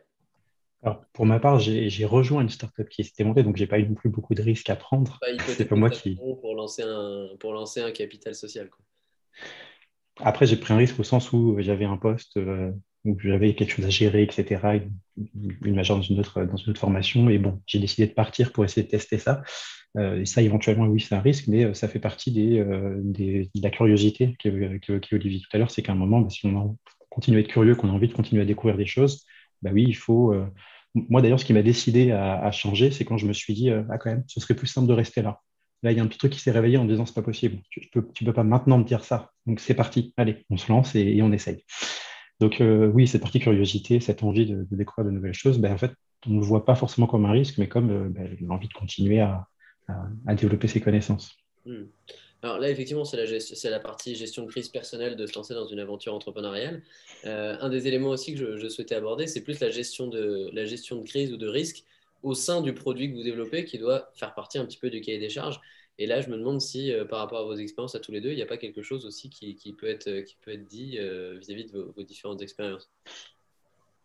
Pour ma part, j'ai rejoint une startup qui s'était montée, donc j'ai pas eu non plus beaucoup de risques à prendre. C'est pas moi qui. Pour lancer un, pour lancer un capital social. Quoi. Après, j'ai pris un risque au sens où j'avais un poste où j'avais quelque chose à gérer, etc., une, majeure dans une, autre, dans une autre formation. Et bon, j'ai décidé de partir pour essayer de tester ça. Euh, et ça, éventuellement, oui, c'est un risque, mais euh, ça fait partie des, euh, des de la curiosité qu'évoquait Olivier tout à l'heure. C'est qu'à un moment, bah, si on continue à être curieux, qu'on a envie de continuer à découvrir des choses, bah oui, il faut. Moi, d'ailleurs, ce qui m'a décidé à, changer, c'est quand je me suis dit, ah, quand même, ce serait plus simple de rester là. Là, il y a un petit truc qui s'est réveillé en disant c'est pas possible. Tu ne peux, peux pas maintenant me dire ça. Donc c'est parti. Allez, on se lance et, on essaye. Donc euh, oui, cette partie curiosité, cette envie de, découvrir de nouvelles choses, ben, en fait, on ne le voit pas forcément comme un risque, mais comme euh, ben, l'envie de continuer à, développer ses connaissances. Hmm. Alors là, effectivement, c'est la, la, partie gestion de crise personnelle de se lancer dans une aventure entrepreneuriale. Euh, un des éléments aussi que je, souhaitais aborder, c'est plus la gestion, de, la gestion de crise ou de risque au sein du produit que vous développez qui doit faire partie un petit peu du cahier des charges. Et là, je me demande si, euh, par rapport à vos expériences à tous les deux, il n'y a pas quelque chose aussi qui, peut, être, qui peut être dit euh, vis-à-vis de vos, différentes expériences?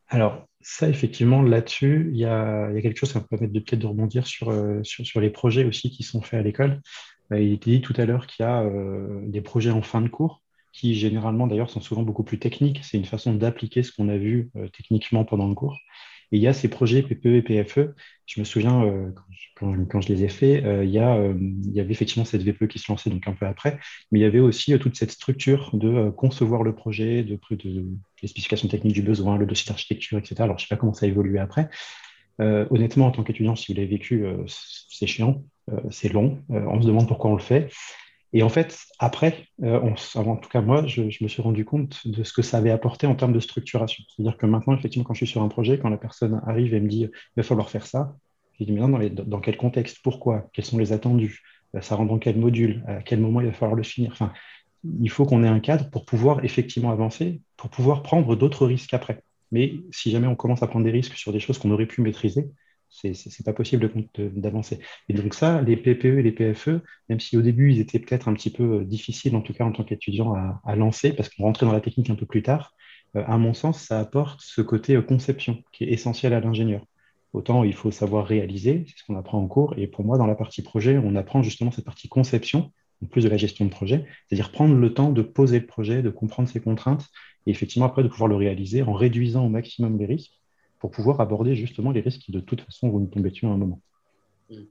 Alors, ça, effectivement, là-dessus, il y, a, quelque chose qui va me permettre de peut-être de rebondir sur, les projets aussi qui sont faits à l'école. Il était dit tout à l'heure qu'il y a euh, des projets en fin de cours qui généralement d'ailleurs sont souvent beaucoup plus techniques. C'est une façon d'appliquer ce qu'on a vu euh, techniquement pendant le cours. Et il y a ces projets PPE et PFE. Je me souviens, euh, quand, je, les ai faits, il, y a, il y avait effectivement cette VPE qui se lançait donc un peu après, mais il y avait aussi toute cette structure de concevoir le projet, de, de, les spécifications techniques du besoin, le dossier d'architecture, etc. Alors, je ne sais pas comment ça a évolué après. honnêtement, en tant qu'étudiant, si vous l'avez vécu, c'est chiant. Euh, c'est long, euh, on se demande pourquoi on le fait. Et en fait, après, euh, en tout cas moi, je, me suis rendu compte de ce que ça avait apporté en termes de structuration. C'est-à-dire que maintenant, effectivement, quand je suis sur un projet, quand la personne arrive et me dit il va falloir faire ça, je dis mais non, dans, quel contexte, pourquoi, quels sont les attendus, ça rentre dans quel module, à quel moment il va falloir le finir? Enfin, il faut qu'on ait un cadre pour pouvoir effectivement avancer, pour pouvoir prendre d'autres risques après. Mais si jamais on commence à prendre des risques sur des choses qu'on aurait pu maîtriser, c'est pas possible d'avancer. Et donc ça, les PPE et les PFE, même si au début ils étaient peut-être un petit peu euh, difficiles, en tout cas en tant qu'étudiant, à, lancer, parce qu'on rentrait dans la technique un peu plus tard, euh, à mon sens, ça apporte ce côté euh, conception qui est essentiel à l'ingénieur. Autant il faut savoir réaliser, c'est ce qu'on apprend en cours, et pour moi, dans la partie projet, on apprend justement cette partie conception, en plus de la gestion de projet, c'est-à-dire prendre le temps de poser le projet, de comprendre ses contraintes, et effectivement après de pouvoir le réaliser en réduisant au maximum les risques pour pouvoir aborder justement les risques qui de toute façon vont nous tomber dessus à un moment. Hmm.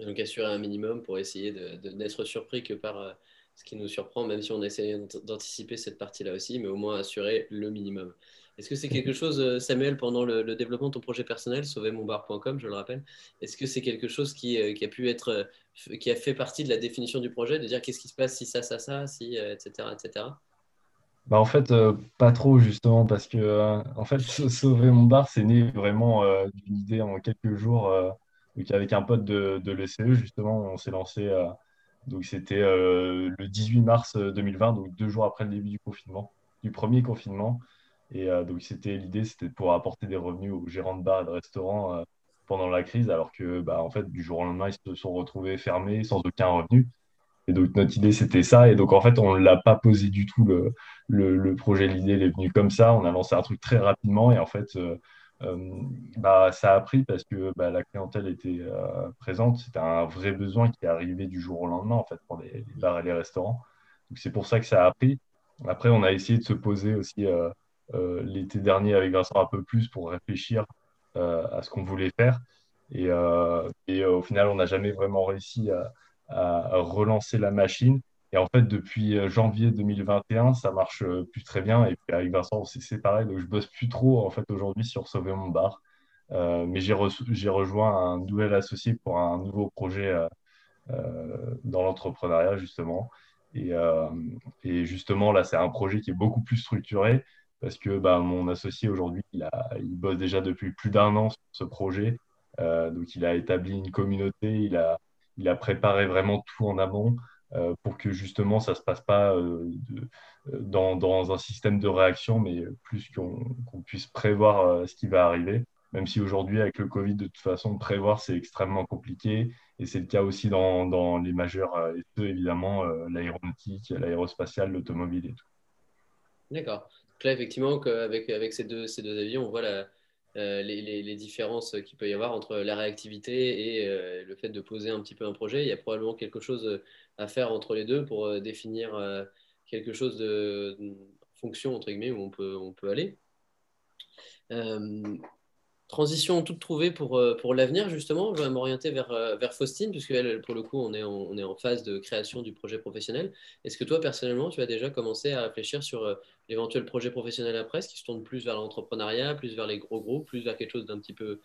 donc assurer un minimum pour essayer d'être surpris que par euh, ce qui nous surprend, même si on essaie d'anticiper cette partie-là aussi, mais au moins assurer le minimum. Est-ce que c'est quelque chose, euh, Samuel, pendant le, développement de ton projet personnel, sauvermonbar.com, je le rappelle, est-ce que c'est quelque chose qui, euh, qui, a pu être, qui a fait partie de la définition du projet, de dire qu'est-ce qui se passe si ça, ça, ça, si, etc., etc. Bah en fait, euh, pas trop justement, parce que euh, en fait, Sauver mon bar, c'est né vraiment euh, d'une idée en quelques jours. avec un pote de, de l'ECE, justement, on s'est lancé. donc c'était le 18 mars 2020, donc deux jours après le début du confinement, du premier confinement. Et donc c'était l'idée, c'était pour apporter des revenus aux gérants de bars et de restaurants pendant la crise, alors que bah, en fait, du jour au lendemain, ils se sont retrouvés fermés sans aucun revenu. Et donc, notre idée, c'était ça. Et donc, en fait, on ne l'a pas posé du tout. Le, le, projet, l'idée, est venu comme ça. On a lancé un truc très rapidement. Et en fait, euh, euh, bah, ça a pris parce que bah, la clientèle était euh, présente. C'était un vrai besoin qui est arrivé du jour au lendemain, en fait, pour les, bars et les restaurants. Donc, c'est pour ça que ça a pris. Après, on a essayé de se poser aussi l'été dernier avec Vincent un peu plus pour réfléchir à ce qu'on voulait faire. Et, et au final, on n'a jamais vraiment réussi à à relancer la machine. Et en fait, depuis euh, janvier 2021, ça marche euh, plus très bien. Et avec Vincent, c'est pareil. Donc, je bosse plus trop en fait aujourd'hui sur Sauver mon bar. Euh, mais j'ai rejoint un nouvel associé pour un nouveau projet dans l'entrepreneuriat, justement. Et, et, justement, là, c'est un projet qui est beaucoup plus structuré parce que bah, mon associé aujourd'hui, il, il, bosse déjà depuis plus d'un an sur ce projet. donc, il a établi une communauté, il a, il a préparé vraiment tout en amont euh, pour que justement ça ne se passe pas euh, euh, dans, un système de réaction, mais plus qu'on puisse prévoir ce qui va arriver. Même si aujourd'hui, avec le Covid, de toute façon, prévoir, c'est extrêmement compliqué. Et c'est le cas aussi dans, les majeurs et évidemment, l'aéronautique, l'aérospatiale, l'automobile et tout. D'accord. Donc là, effectivement, avec, avec ces, deux, ces deux avions, on voit la, euh, les, différences qu'il peut y avoir entre la réactivité et euh, le fait de poser un petit peu un projet. Il y a probablement quelque chose à faire entre les deux pour euh, définir quelque chose de, fonction, entre guillemets, où on peut, on peut aller. Transition toute trouvée pour, euh, pour l'avenir, justement. Je vais m'orienter vers, euh, vers Faustine, puisque elle, pour le coup, on est, en, on est en phase de création du projet professionnel. Est-ce que toi, personnellement, tu as déjà commencé à réfléchir sur euh, l'éventuel projet professionnel après, ce qui se tourne plus vers l'entrepreneuriat, plus vers les gros groupes, plus vers quelque chose d'un petit peu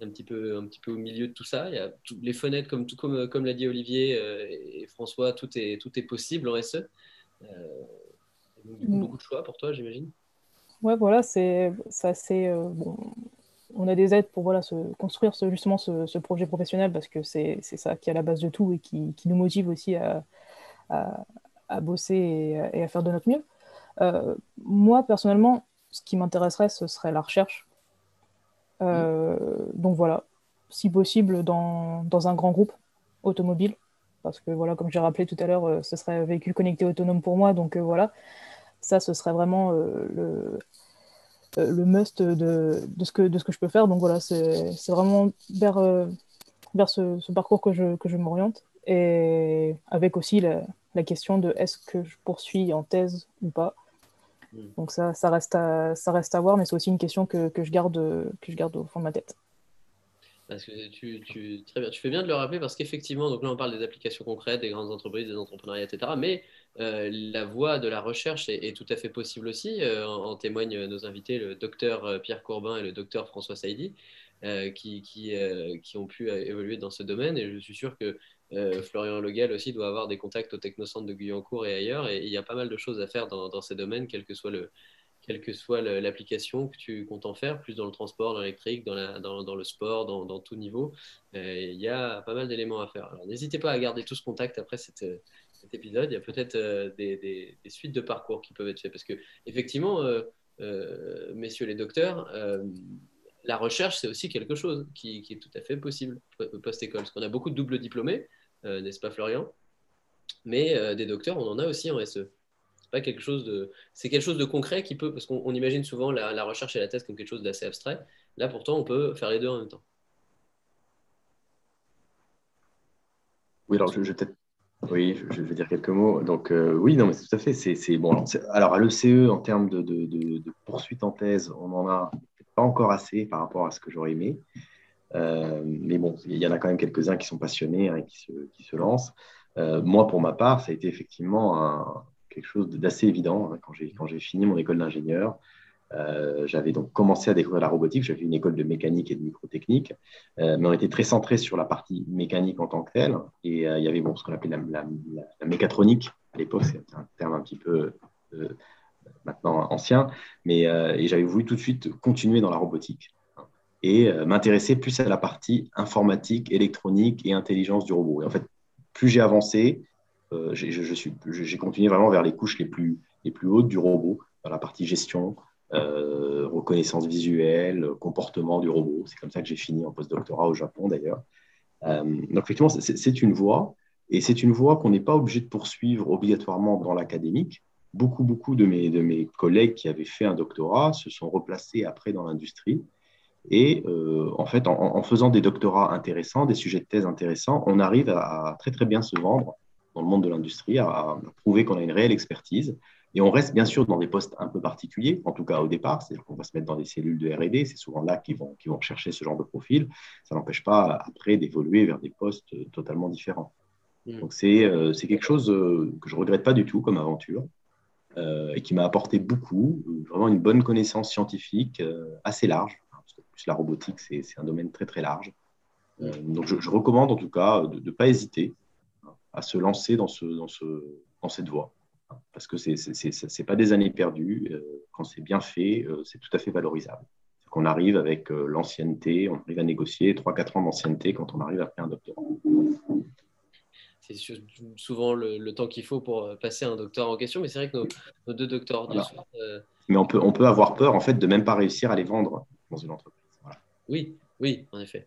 un petit peu, un petit peu au milieu de tout ça? Il y a les fenêtres, comme, tout, comme, comme l'a dit Olivier et François, tout est, tout est possible en SE. Mm. beaucoup de choix pour toi, j'imagine. Ouais, voilà, c'est assez. bon, on a des aides pour voilà, se construire ce, justement ce, projet professionnel parce que c'est ça qui est à la base de tout et qui, nous motive aussi à, bosser et, à faire de notre mieux. Euh, moi, personnellement, ce qui m'intéresserait, ce serait la recherche. Euh, donc voilà, si possible, dans, dans, un grand groupe automobile. Parce que voilà, comme j'ai rappelé tout à l'heure, euh, ce serait véhicule connecté autonome pour moi. Donc voilà, ça, ce serait vraiment le, le must de, de, ce que, de ce que je peux faire. Donc voilà, c'est vraiment vers, vers ce, ce, parcours que je, que je m'oriente. Et avec aussi la, la question de est-ce que je poursuis en thèse ou pas. Hmm. Donc ça, ça, reste à, ça reste à voir, mais c'est aussi une question que, que, je garde, que je garde au fond de ma tête. Parce que tu, tu, très bien, tu fais bien de le rappeler parce qu'effectivement, donc là on parle des applications concrètes, des grandes entreprises, des entrepreneuriats, etc. Mais euh, la voie de la recherche est, tout à fait possible aussi. Euh, en, témoignent nos invités, le docteur euh, Pierre Courbin et le docteur François Saidi, qui, ont pu évoluer dans ce domaine. Et je suis sûr que Florian Legal aussi doit avoir des contacts au Technocentre de Guyancourt et ailleurs. Et il y a pas mal de choses à faire dans, ces domaines, quelle que soit l'application que tu comptes en faire, plus dans le transport, dans l'électrique, dans, dans, le sport, dans, dans tout niveau. Il y a pas mal d'éléments à faire. Alors n'hésitez pas à garder tout ce contact après épisode. Il y a peut-être euh, des, suites de parcours qui peuvent être faites. Parce que, effectivement, messieurs les docteurs, la recherche, c'est aussi quelque chose qui, est tout à fait possible post-école. Parce qu'on a beaucoup de doubles diplômés, euh, n'est-ce pas Florian? Mais euh, des docteurs, on en a aussi en SE. C'est quelque chose de, c'est quelque chose de concret qui peut, parce qu'on imagine souvent la, recherche et la thèse comme quelque chose d'assez abstrait. Là, pourtant, on peut faire les deux en même temps. Oui, alors je, vais peut-être oui, je, vais dire quelques mots. Donc, euh, oui, non, mais tout à fait. C'est, bon. Alors, à l'ECE, en termes de, de, poursuite en thèse, on n'en a pas encore assez par rapport à ce que j'aurais aimé. Euh, mais bon, il y en a quand même quelques-uns qui sont passionnés hein, et qui se, lancent. Euh, moi, pour ma part, ça a été effectivement quelque chose d'assez évident. Hein, quand j'ai fini mon école d'ingénieur, euh, j'avais donc commencé à découvrir la robotique. J'avais une école de mécanique et de microtechnique, mais on était très centré sur la partie mécanique en tant que telle. Et il y avait bon, ce qu'on appelait la, mécatronique à l'époque, c'est un terme un petit peu maintenant ancien, mais j'avais voulu tout de suite continuer dans la robotique et euh, m'intéresser plus à la partie informatique, électronique et intelligence du robot. Et en fait, plus j'ai avancé, euh, j'ai continué vraiment vers les couches les plus, les plus hautes du robot, dans la partie gestion, euh, reconnaissance visuelle, comportement du robot. C'est comme ça que j'ai fini en postdoctorat au Japon d'ailleurs. donc effectivement, c'est une voie, et c'est une voie qu'on n'est pas obligé de poursuivre obligatoirement dans l'académique. Beaucoup, beaucoup de mes, de mes collègues qui avaient fait un doctorat se sont replacés après dans l'industrie et euh, en fait, en, faisant des doctorats intéressants, des sujets de thèse intéressants, on arrive à, très très bien se vendre dans le monde de l'industrie, à, prouver qu'on a une réelle expertise. Et on reste bien sûr dans des postes un peu particuliers, en tout cas au départ, c'est-à-dire qu'on va se mettre dans des cellules de RD, c'est souvent là qu'ils vont, vont chercher ce genre de profil. Ça n'empêche pas après d'évoluer vers des postes totalement différents. Mmh. Donc euh, c'est quelque chose euh, que je ne regrette pas du tout comme aventure. et qui m'a apporté beaucoup, vraiment une bonne connaissance scientifique assez large plus la robotique, c'est un domaine très très large. Euh, donc je, recommande en tout cas de ne pas hésiter à se lancer dans, ce, dans, ce, dans cette voie. Parce que ce n'est pas des années perdues. Euh, quand c'est bien fait, euh, c'est tout à fait valorisable. On arrive avec l'ancienneté, on arrive à négocier 3-4 ans d'ancienneté quand on arrive à faire un doctorat. C'est souvent le, temps qu'il faut pour passer un doctorat en question, mais c'est vrai que nos, deux docteurs Mais on peut, on peut avoir peur en fait de même pas réussir à les vendre dans une entreprise. Oui, oui, en effet.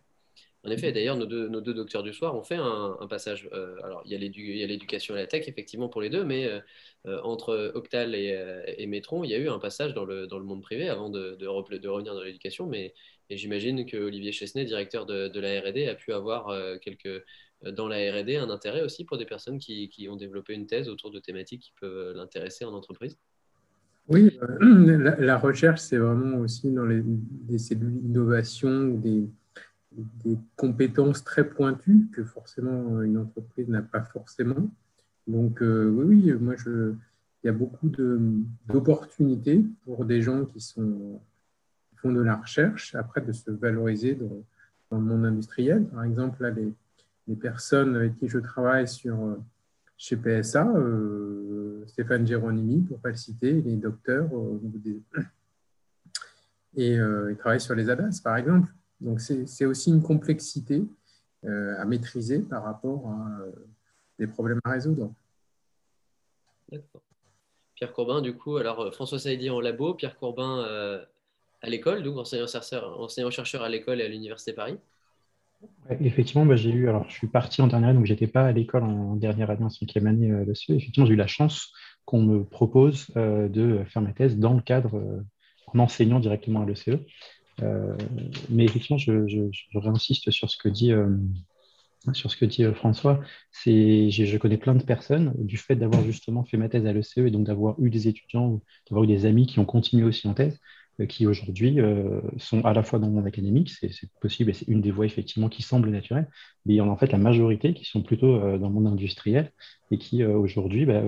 En effet, d'ailleurs, nos deux, docteurs du soir ont fait un, passage. Euh, alors, il y a l'éducation et la tech, effectivement, pour les deux, mais euh, euh, entre Octal et, et, Métron, il y a eu un passage dans le, monde privé avant de, de, revenir dans l'éducation. Mais j'imagine que Olivier Chesnay, directeur de, la RD, a pu avoir quelques, dans la RD un intérêt aussi pour des personnes qui, ont développé une thèse autour de thématiques qui peuvent l'intéresser en entreprise? Oui, euh, la, recherche, c'est vraiment aussi dans les, cellules d'innovation, des, des compétences très pointues que forcément une entreprise n'a pas forcément. Donc euh, oui, oui, moi, je, il y a beaucoup d'opportunités pour des gens qui, sont, font de la recherche, après de se valoriser dans, le monde industriel. Par exemple, là, les, les personnes avec qui je travaille sur, chez PSA, Stéphane Géronimi, pour pas le citer, les docteurs des... Et travaillent sur les ADAS, par exemple. Donc, c'est aussi une complexité à maîtriser par rapport à des problèmes à résoudre. D'accord. Pierre Courbin, du coup, alors euh, François Saïdi en labo, Pierre Courbin euh, à l'école, donc enseignant-chercheur à l'école et à l'Université Paris. effectivement, bah, j'ai eu, alors je suis parti en dernière année, donc je n'étais pas à l'école en dernière année, en cinquième année euh, dessus. Effectivement, j'ai eu la chance qu'on me propose de faire ma thèse dans le cadre, en enseignant directement à l'ECE. Mais effectivement, je, réinsiste sur ce que dit dit euh, François, je connais plein de personnes, du fait d'avoir justement fait ma thèse à l'ECE et donc d'avoir eu des étudiants, d'avoir eu des amis qui ont continué aussi en thèse, euh, qui aujourd'hui euh, sont à la fois dans le monde académique, c'est, possible et c'est une des voies effectivement qui semble naturelle, mais il y en a en fait la majorité qui sont plutôt dans le monde industriel et qui aujourd'hui bah,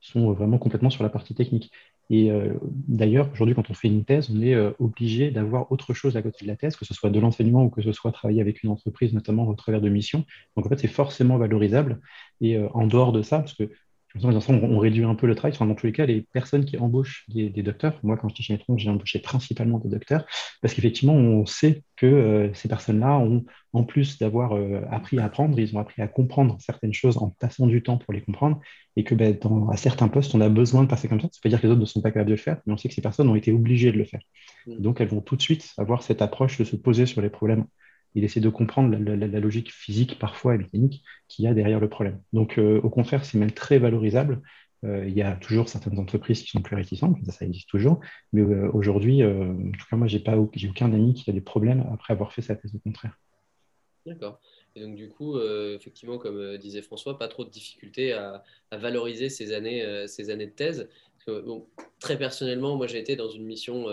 sont vraiment complètement sur la partie technique. Et euh, d'ailleurs, aujourd'hui, quand on fait une thèse, on est euh, obligé d'avoir autre chose à côté de la thèse, que ce soit de l'enseignement ou que ce soit travailler avec une entreprise, notamment au travers de missions. Donc, en fait, c'est forcément valorisable. Et euh, en dehors de ça, parce que on réduit un peu le travail. dans tous les cas, les personnes qui embauchent des, docteurs, moi, quand j'étais chez Metron, j'ai embauché principalement des docteurs, parce qu'effectivement, on sait que euh, ces personnes-là ont, en plus d'avoir euh, appris à apprendre, ils ont appris à comprendre certaines choses en passant du temps pour les comprendre, et que ben, dans, à certains postes, on a besoin de passer comme ça. Ça veut pas dire que les autres ne sont pas capables de le faire, mais on sait que ces personnes ont été obligées de le faire. Mmh. Donc, elles vont tout de suite avoir cette approche de se poser sur les problèmes il essaie de comprendre la, logique physique parfois et mécanique qu'il y a derrière le problème. Donc, euh, au contraire, c'est même très valorisable. Euh, il y a toujours certaines entreprises qui sont plus réticentes, ça, existe toujours. Mais euh, aujourd'hui, en tout cas, moi, j'ai pas, j'ai aucun ami qui a des problèmes après avoir fait sa thèse au contraire. D'accord. Et donc, du coup, effectivement, comme disait François, pas trop de difficultés à, valoriser ces années, ces années de thèse. très personnellement, moi, j'ai été dans une mission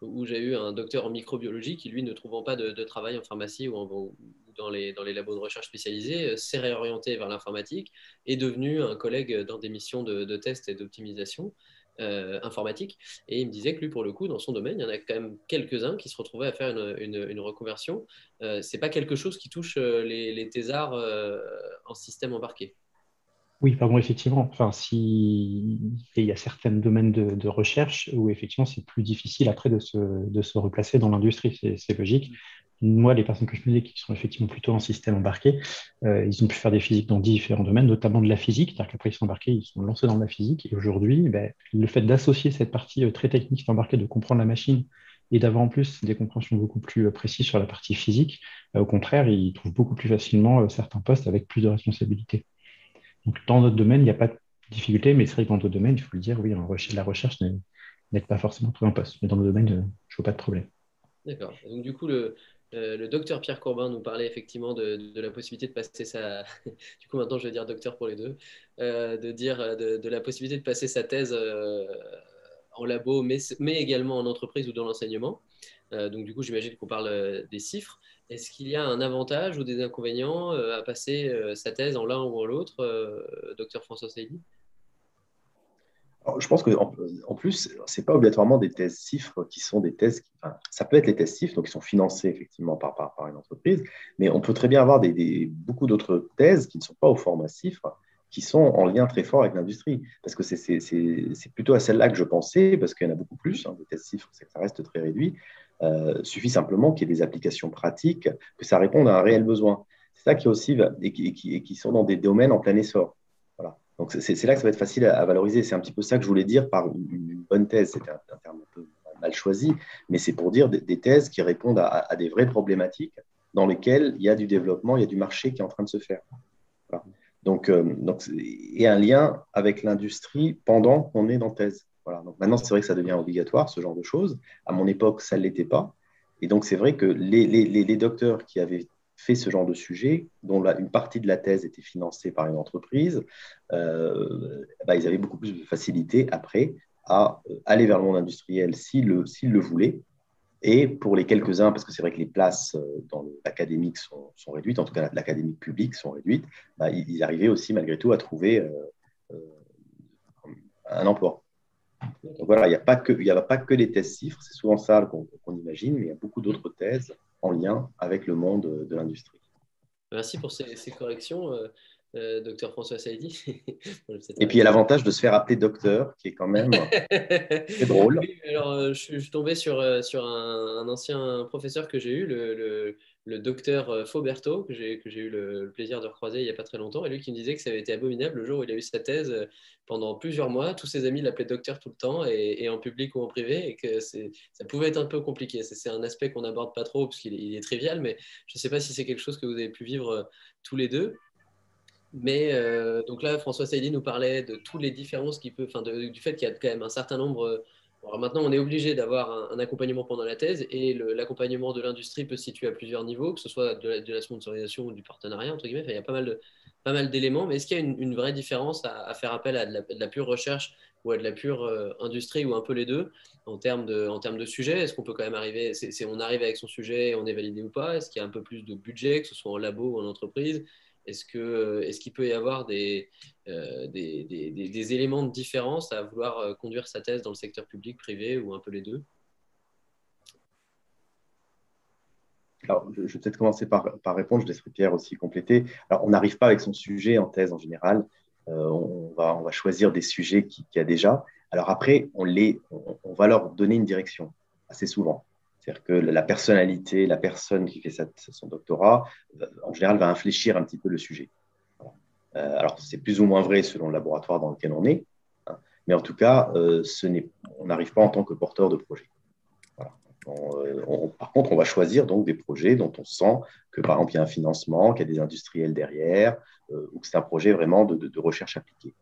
où j'ai eu un docteur en microbiologie qui, lui, ne trouvant pas de, travail en pharmacie ou, dans, les, dans les labos de recherche spécialisés, euh, s'est réorienté vers l'informatique, est devenu un collègue dans des missions de, de test et d'optimisation. Euh, informatique. Et il me disait que lui, pour le coup, dans son domaine, il y en a quand même quelques-uns qui se retrouvaient à faire une, une, reconversion. Euh, c'est pas quelque chose qui touche euh, les, les thésards en système embarqué. Oui, pardon, effectivement. Enfin, si il y a certains domaines de, recherche où effectivement c'est plus difficile après de se, replacer dans l'industrie, c'est logique. Moi, les personnes que je connais qui sont effectivement plutôt en système embarqué, euh, ils ont pu faire des physiques dans différents domaines, notamment de la physique. C'est-à-dire qu'après ils sont embarqués, ils sont lancés dans la physique. Et aujourd'hui, ben, le fait d'associer cette partie euh, très technique embarquée, de comprendre la machine et d'avoir en plus des compréhensions beaucoup plus euh, précises sur la partie physique, au contraire, ils trouvent beaucoup plus facilement certains postes avec plus de responsabilités. Donc, dans notre domaine, il n'y a pas de difficulté, mais c'est vrai que dans d'autres domaines, il faut le dire, oui, la recherche n'est pas forcément trouvé en poste. Mais dans nos domaines, euh, je ne vois pas de problème. D'accord. Donc, du coup, le, euh, docteur Pierre Corbin nous parlait effectivement de, la possibilité de passer sa. du coup, maintenant, je vais dire docteur pour les deux. Euh, de dire de, la possibilité de passer sa thèse en labo, mais, également en entreprise ou dans l'enseignement. donc, du coup, j'imagine qu'on parle des chiffres. Est-ce qu'il y a un avantage ou des inconvénients euh, à passer euh, sa thèse en l'un ou en l'autre, euh, docteur François Saïdi je pense qu'en en plus, ce n'est pas obligatoirement des thèses CIFRE qui sont des thèses. ça peut être les thèses CIFRE, donc qui sont financées effectivement par, une entreprise, mais on peut très bien avoir des, beaucoup d'autres thèses qui ne sont pas au format CIFRE, qui sont en lien très fort avec l'industrie. Parce que c'est plutôt à celle-là que je pensais, parce qu'il y en a beaucoup plus. Hein, des thèses CIFRE, ça reste très réduit. Euh, suffit simplement qu'il y ait des applications pratiques, que ça réponde à un réel besoin. C'est ça qui aussi et qui, qui, sont dans des domaines en plein essor. Voilà. Donc c'est là que ça va être facile à, valoriser. C'est un petit peu ça que je voulais dire par une, bonne thèse. C'était un, terme un peu mal choisi, mais c'est pour dire des, thèses qui répondent à, des vraies problématiques dans lesquelles il y a du développement, il y a du marché qui est en train de se faire. Donc, euh, donc, et un lien avec l'industrie pendant qu'on est dans thèse. Maintenant, c'est vrai que ça devient obligatoire, ce genre de choses. À mon époque, ça ne l'était pas. Et donc, c'est vrai que les, docteurs qui avaient fait ce genre de sujet, dont une partie de la thèse était financée par une entreprise, euh, bah, ils avaient beaucoup plus de facilité après à euh, aller vers le monde industriel s'ils le, le voulaient. Et pour les quelques-uns, parce que c'est vrai que les places euh, dans l'académique sont, sont, réduites, en tout cas l'académique publique sont réduites, bah, ils, arrivaient aussi malgré tout à trouver un emploi. Donc voilà, il n'y a, pas que, a pas que thèses chiffres, c'est souvent ça qu'on imagine, mais il y a beaucoup d'autres thèses en lien avec le monde de l'industrie. Merci pour ces, corrections. Euh, docteur François Saïdi. et puis il y a l'avantage de se faire appeler docteur, qui est quand même très drôle. alors, euh, je, suis tombé sur, euh, sur un, ancien professeur que j'ai eu, le, le, docteur Fauberto, que j'ai eu le, plaisir de recroiser il n'y a pas très longtemps, et lui qui me disait que ça avait été abominable le jour où il a eu sa thèse pendant plusieurs mois. Tous ses amis l'appelaient docteur tout le temps, et, en public ou en privé, et que ça pouvait être un peu compliqué. C'est un aspect qu'on n'aborde pas trop, parce qu'il est, trivial, mais je ne sais pas si c'est quelque chose que vous avez pu vivre tous les deux. Mais euh, donc là, François Saïdi nous parlait de toutes les différences qui peut, enfin, du fait qu'il y a quand même un certain nombre. Alors maintenant, on est obligé d'avoir un, accompagnement pendant la thèse et l'accompagnement de l'industrie peut se situer à plusieurs niveaux, que ce soit de la, sponsorisation ou du partenariat, entre guillemets. il y a pas mal d'éléments, mais est-ce qu'il y a une, vraie différence à, faire appel à de la, pure recherche ou à de la pure euh, industrie ou un peu les deux en termes de, en termes de sujet? Est-ce qu'on peut quand même arriver, on arrive avec son sujet et on est validé ou pas? Est-ce qu'il y a un peu plus de budget, que ce soit en labo ou en entreprise? Est-ce qu'il est peut y avoir des, euh, des, des, éléments de différence à vouloir euh, conduire sa thèse dans le secteur public, privé ou un peu les deux? Alors, je, vais peut-être commencer par, par, répondre, je laisserai Pierre aussi compléter. Alors, on n'arrive pas avec son sujet en thèse en général. Euh, on, va, on va choisir des sujets qu'il qui a déjà. Alors après, on, les, on va leur donner une direction assez souvent. C'est-à-dire que la personnalité, la personne qui fait son doctorat, euh, en général, va infléchir un petit peu le sujet. Euh, alors, c'est plus ou moins vrai selon le laboratoire dans lequel on est, hein, mais en tout cas, euh, on n'arrive pas en tant que porteur de projet. par contre, on va choisir donc des projets dont on sent que, par exemple, il y a un financement, qu'il y a des industriels derrière, ou que c'est un projet vraiment de, recherche appliquée.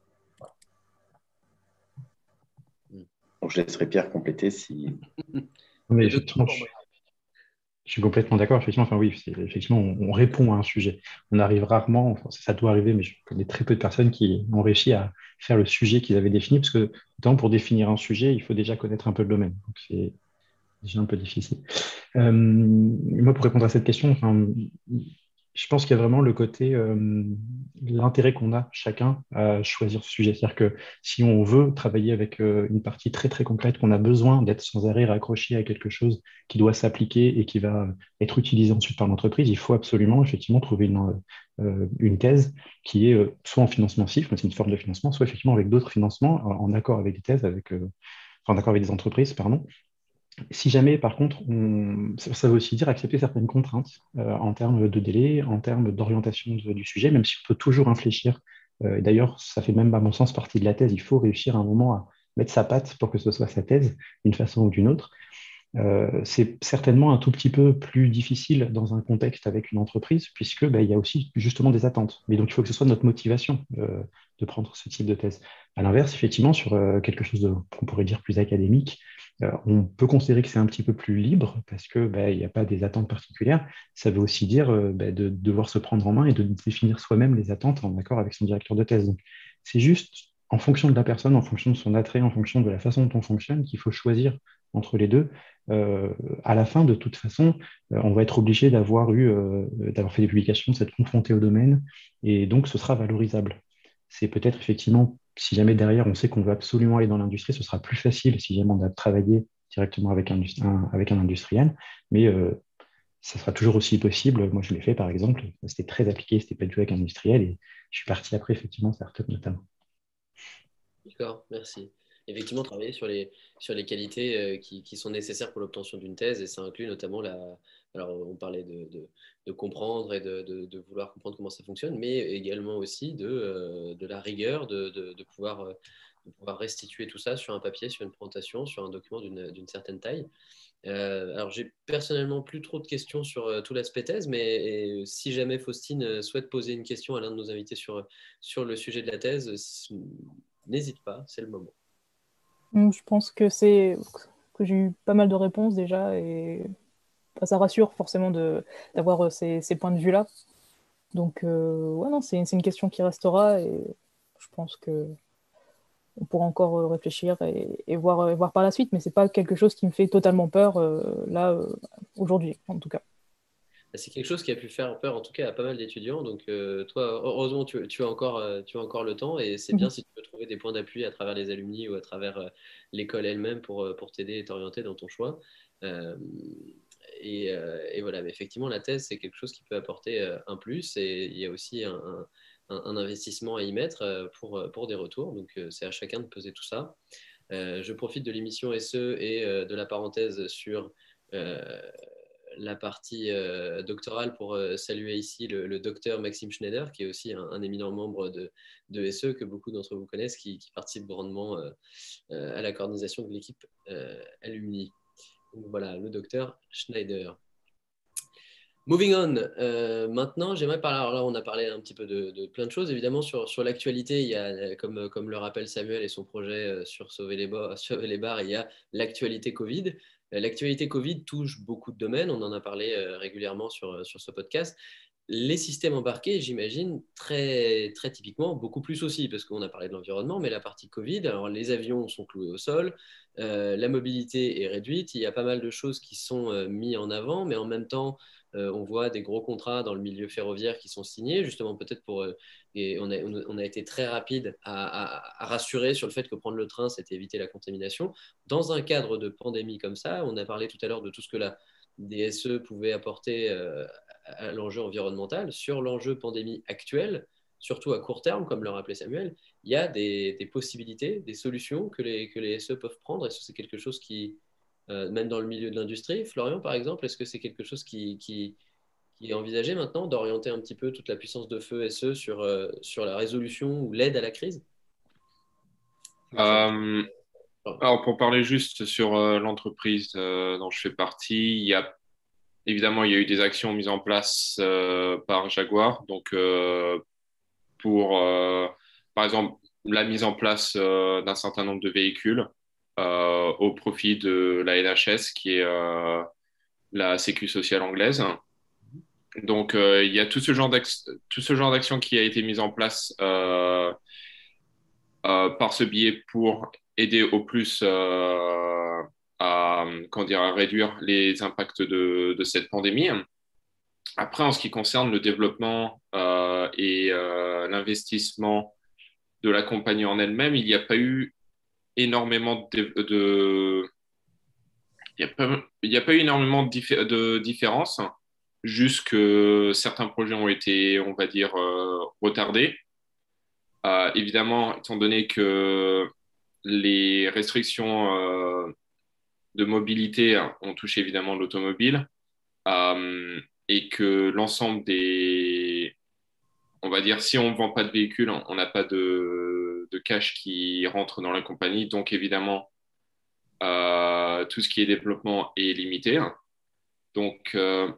Donc, je laisserai Pierre compléter si. Mais effectivement, je, suis complètement d'accord. Effectivement, enfin oui, effectivement, on, répond à un sujet. On arrive rarement, ça doit arriver, mais je connais très peu de personnes qui ont réussi à faire le sujet qu'ils avaient défini, parce que pour définir un sujet, il faut déjà connaître un peu le domaine. Donc c'est déjà un peu difficile. Euh, moi, pour répondre à cette question, enfin, je pense qu'il y a vraiment le côté, euh, l'intérêt qu'on a chacun à choisir ce sujet. C'est-à-dire que si on veut travailler avec euh, une partie très très concrète, qu'on a besoin d'être sans arrêt raccroché à quelque chose qui doit s'appliquer et qui va être utilisé ensuite par l'entreprise, il faut absolument effectivement trouver une, euh, thèse qui est soit en financement CIF, c'est une forme de financement, soit effectivement avec d'autres financements, en accord avec des thèses, enfin, en accord avec des entreprises, pardon, si jamais, par contre, ça veut aussi dire accepter certaines contraintes euh, en termes de délai, en termes d'orientation du sujet, même si on peut toujours infléchir. Euh, d'ailleurs, ça fait même, à mon sens, partie de la thèse. Il faut réussir à un moment à mettre sa patte pour que ce soit sa thèse, d'une façon ou d'une autre. Euh, c'est certainement un tout petit peu plus difficile dans un contexte avec une entreprise, puisque bah, il y a aussi justement des attentes. Mais donc, il faut que ce soit notre motivation de prendre ce type de thèse. À l'inverse, effectivement, sur quelque chose qu'on pourrait dire plus académique, on peut considérer que c'est un petit peu plus libre parce qu'il bah, n'y a pas des attentes particulières. Ça veut aussi dire euh, bah, de, devoir se prendre en main et de définir soi-même les attentes en accord avec son directeur de thèse. C'est juste en fonction de la personne, en fonction de son attrait, en fonction de la façon dont on fonctionne, qu'il faut choisir entre les deux. Euh, à la fin, de toute façon, on va être obligé d'avoir eu, d'avoir fait des publications, de s'être confronté au domaine, et donc ce sera valorisable. C'est peut-être effectivement si jamais derrière on sait qu'on veut absolument aller dans l'industrie, ce sera plus facile si jamais on a travaillé directement avec un, industriel. Mais euh, ça sera toujours aussi possible. Moi, je l'ai fait par exemple. C'était très appliqué, c'était pas du tout avec un industriel. Et je suis parti après, effectivement, startup notamment. D'accord, merci effectivement travailler sur les, sur les qualités euh, qui, qui, sont nécessaires pour l'obtention d'une thèse et ça inclut notamment la, alors, on parlait de, comprendre et de, vouloir comprendre comment ça fonctionne, mais également aussi de, euh, la rigueur, de, pouvoir, euh, restituer tout ça sur un papier, sur une présentation, sur un document d'une certaine taille. Euh, alors, j'ai personnellement plus trop de questions sur tout l'aspect thèse, mais si jamais Faustine souhaite poser une question à l'un de nos invités sur, sur le sujet de la thèse, n'hésite pas, c'est le moment. Je pense que c'est que j'ai eu pas mal de réponses déjà et ça rassure forcément d'avoir euh, ces, ces, points de vue-là. Donc, euh, ouais, non, c'est une question qui restera et je pense que on pourra encore euh, réfléchir et, voir, voir par la suite, mais c'est pas quelque chose qui me fait totalement peur là aujourd'hui, en tout cas. c'est quelque chose qui a pu faire peur, en tout cas, à pas mal d'étudiants. Donc, toi, heureusement, tu, as encore, tu as encore le temps et c'est bien mhm. si tu peux trouver des points d'appui à travers les alumni ou à travers l'école elle-même pour, pour t'aider et t'orienter dans ton choix. Et, voilà, effectivement, la thèse, c'est quelque chose qui peut apporter un plus et il y a aussi un, investissement à y mettre pour, pour des retours. Donc, c'est à chacun de peser tout ça. je profite de l'émission SE et de la parenthèse sur la partie euh, doctorale pour euh, saluer ici le, docteur Maxime Schneider, qui est aussi un, éminent membre de, SE que beaucoup d'entre vous connaissent, qui, participe grandement euh, à la coordination de l'équipe Alumni. Voilà, le docteur Schneider. Moving on. maintenant, j'aimerais parler. Alors là, on a parlé un petit peu de, plein de choses. Évidemment, sur, l'actualité, il y a, comme, comme le rappelle Samuel et son projet sur Sauver les, Sauver les bars, il y a l'actualité Covid. Euh, l'actualité Covid touche beaucoup de domaines, on en a parlé euh, régulièrement sur, euh, sur ce podcast. Les systèmes embarqués, j'imagine, très, très typiquement, beaucoup plus aussi, parce qu'on a parlé de l'environnement, mais la partie Covid, alors les avions sont cloués au sol, la mobilité est réduite, il y a pas mal de choses qui sont mises en avant, mais en même temps, euh, on voit des gros contrats dans le milieu ferroviaire qui sont signés, justement peut-être pour... Euh, et on a, été très rapide à, rassurer sur le fait que prendre le train, c'était éviter la contamination. Dans un cadre de pandémie comme ça, on a parlé tout à l'heure de tout ce que la DSE pouvait apporter euh, à l'enjeu environnemental. Sur l'enjeu pandémie actuel, surtout à court terme, comme le rappelait Samuel, il y a des, possibilités, des solutions que les, que les SE peuvent prendre. Est-ce que c'est quelque chose qui, euh, même dans le milieu de l'industrie? Florian, par exemple, est-ce que c'est quelque chose qui, est envisagé maintenant d'orienter un petit peu toute la puissance de feu SE sur, euh, sur la résolution ou l'aide à la crise? Euh, Alors, pour parler juste sur l'entreprise dont je fais partie, il y a évidemment il y a eu des actions mises en place par Jaguar. Donc, pour par exemple la mise en place d'un certain nombre de véhicules euh, au profit de la NHS, qui est euh, la Sécu sociale anglaise. Donc, euh, il y a tout ce genre d'action qui a été mise en place par ce biais pour aider au plus à, dire, à réduire les impacts de, cette pandémie. Après, en ce qui concerne le développement et l'investissement de la compagnie en elle-même, il n'y a pas eu énormément de. Il n'y a, pas eu énormément de, de différences, juste que certains projets ont été, on va dire, euh, retardés. Euh, évidemment, étant donné que les restrictions euh, de mobilité ont touché évidemment l'automobile et que l'ensemble des, on va dire, si on ne vend pas de véhicule, on n'a pas de, cash qui rentre dans la compagnie. Donc, évidemment, euh, tout ce qui est développement est limité. Donc, euh,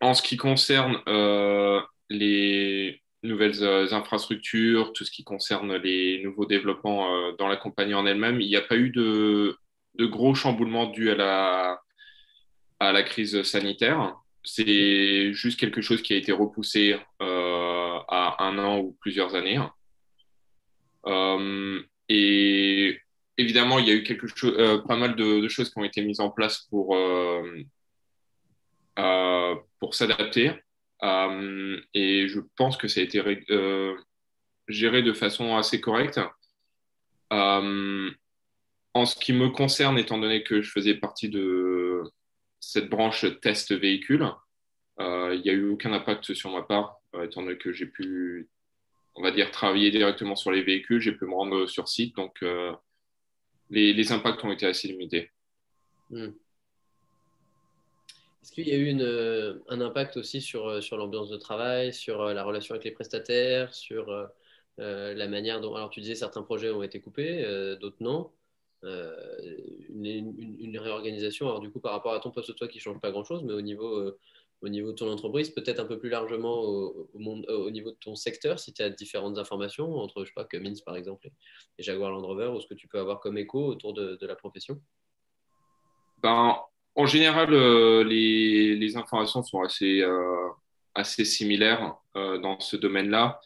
en ce qui concerne euh, les nouvelles infrastructures, tout ce qui concerne les nouveaux développements dans la compagnie en elle-même, il n'y a pas eu de, gros chamboulements dus à la, crise sanitaire c'est juste quelque chose qui a été repoussé euh, à un an ou plusieurs années. Euh, et évidemment, il y a eu euh, pas mal de, choses qui ont été mises en place pour s'adapter. Et je pense que ça a été géré de façon assez correcte. en ce qui me concerne, étant donné que je faisais partie de, cette branche test véhicule. Euh, il n'y a eu aucun impact sur ma part, euh, étant donné que j'ai pu, on va dire, travailler directement sur les véhicules, j'ai pu me rendre sur site, donc euh, les, impacts ont été assez limités. Hmm. Est-ce qu'il y a eu une, un impact aussi sur, sur l'ambiance de travail, sur la relation avec les prestataires, sur la manière dont... Alors tu disais certains projets ont été coupés, d'autres non. Euh, une, réorganisation, alors du coup par rapport à ton poste toi qui ne change pas grand-chose, mais au niveau, euh, au niveau de ton entreprise, peut-être un peu plus largement au, niveau de ton secteur, si tu as différentes informations entre, je sais pas, Cummins par exemple et Jaguar Land Rover, ou ce que tu peux avoir comme écho autour de, la profession? Ben, En général, euh, les, informations sont assez, assez similaires dans ce domaine-là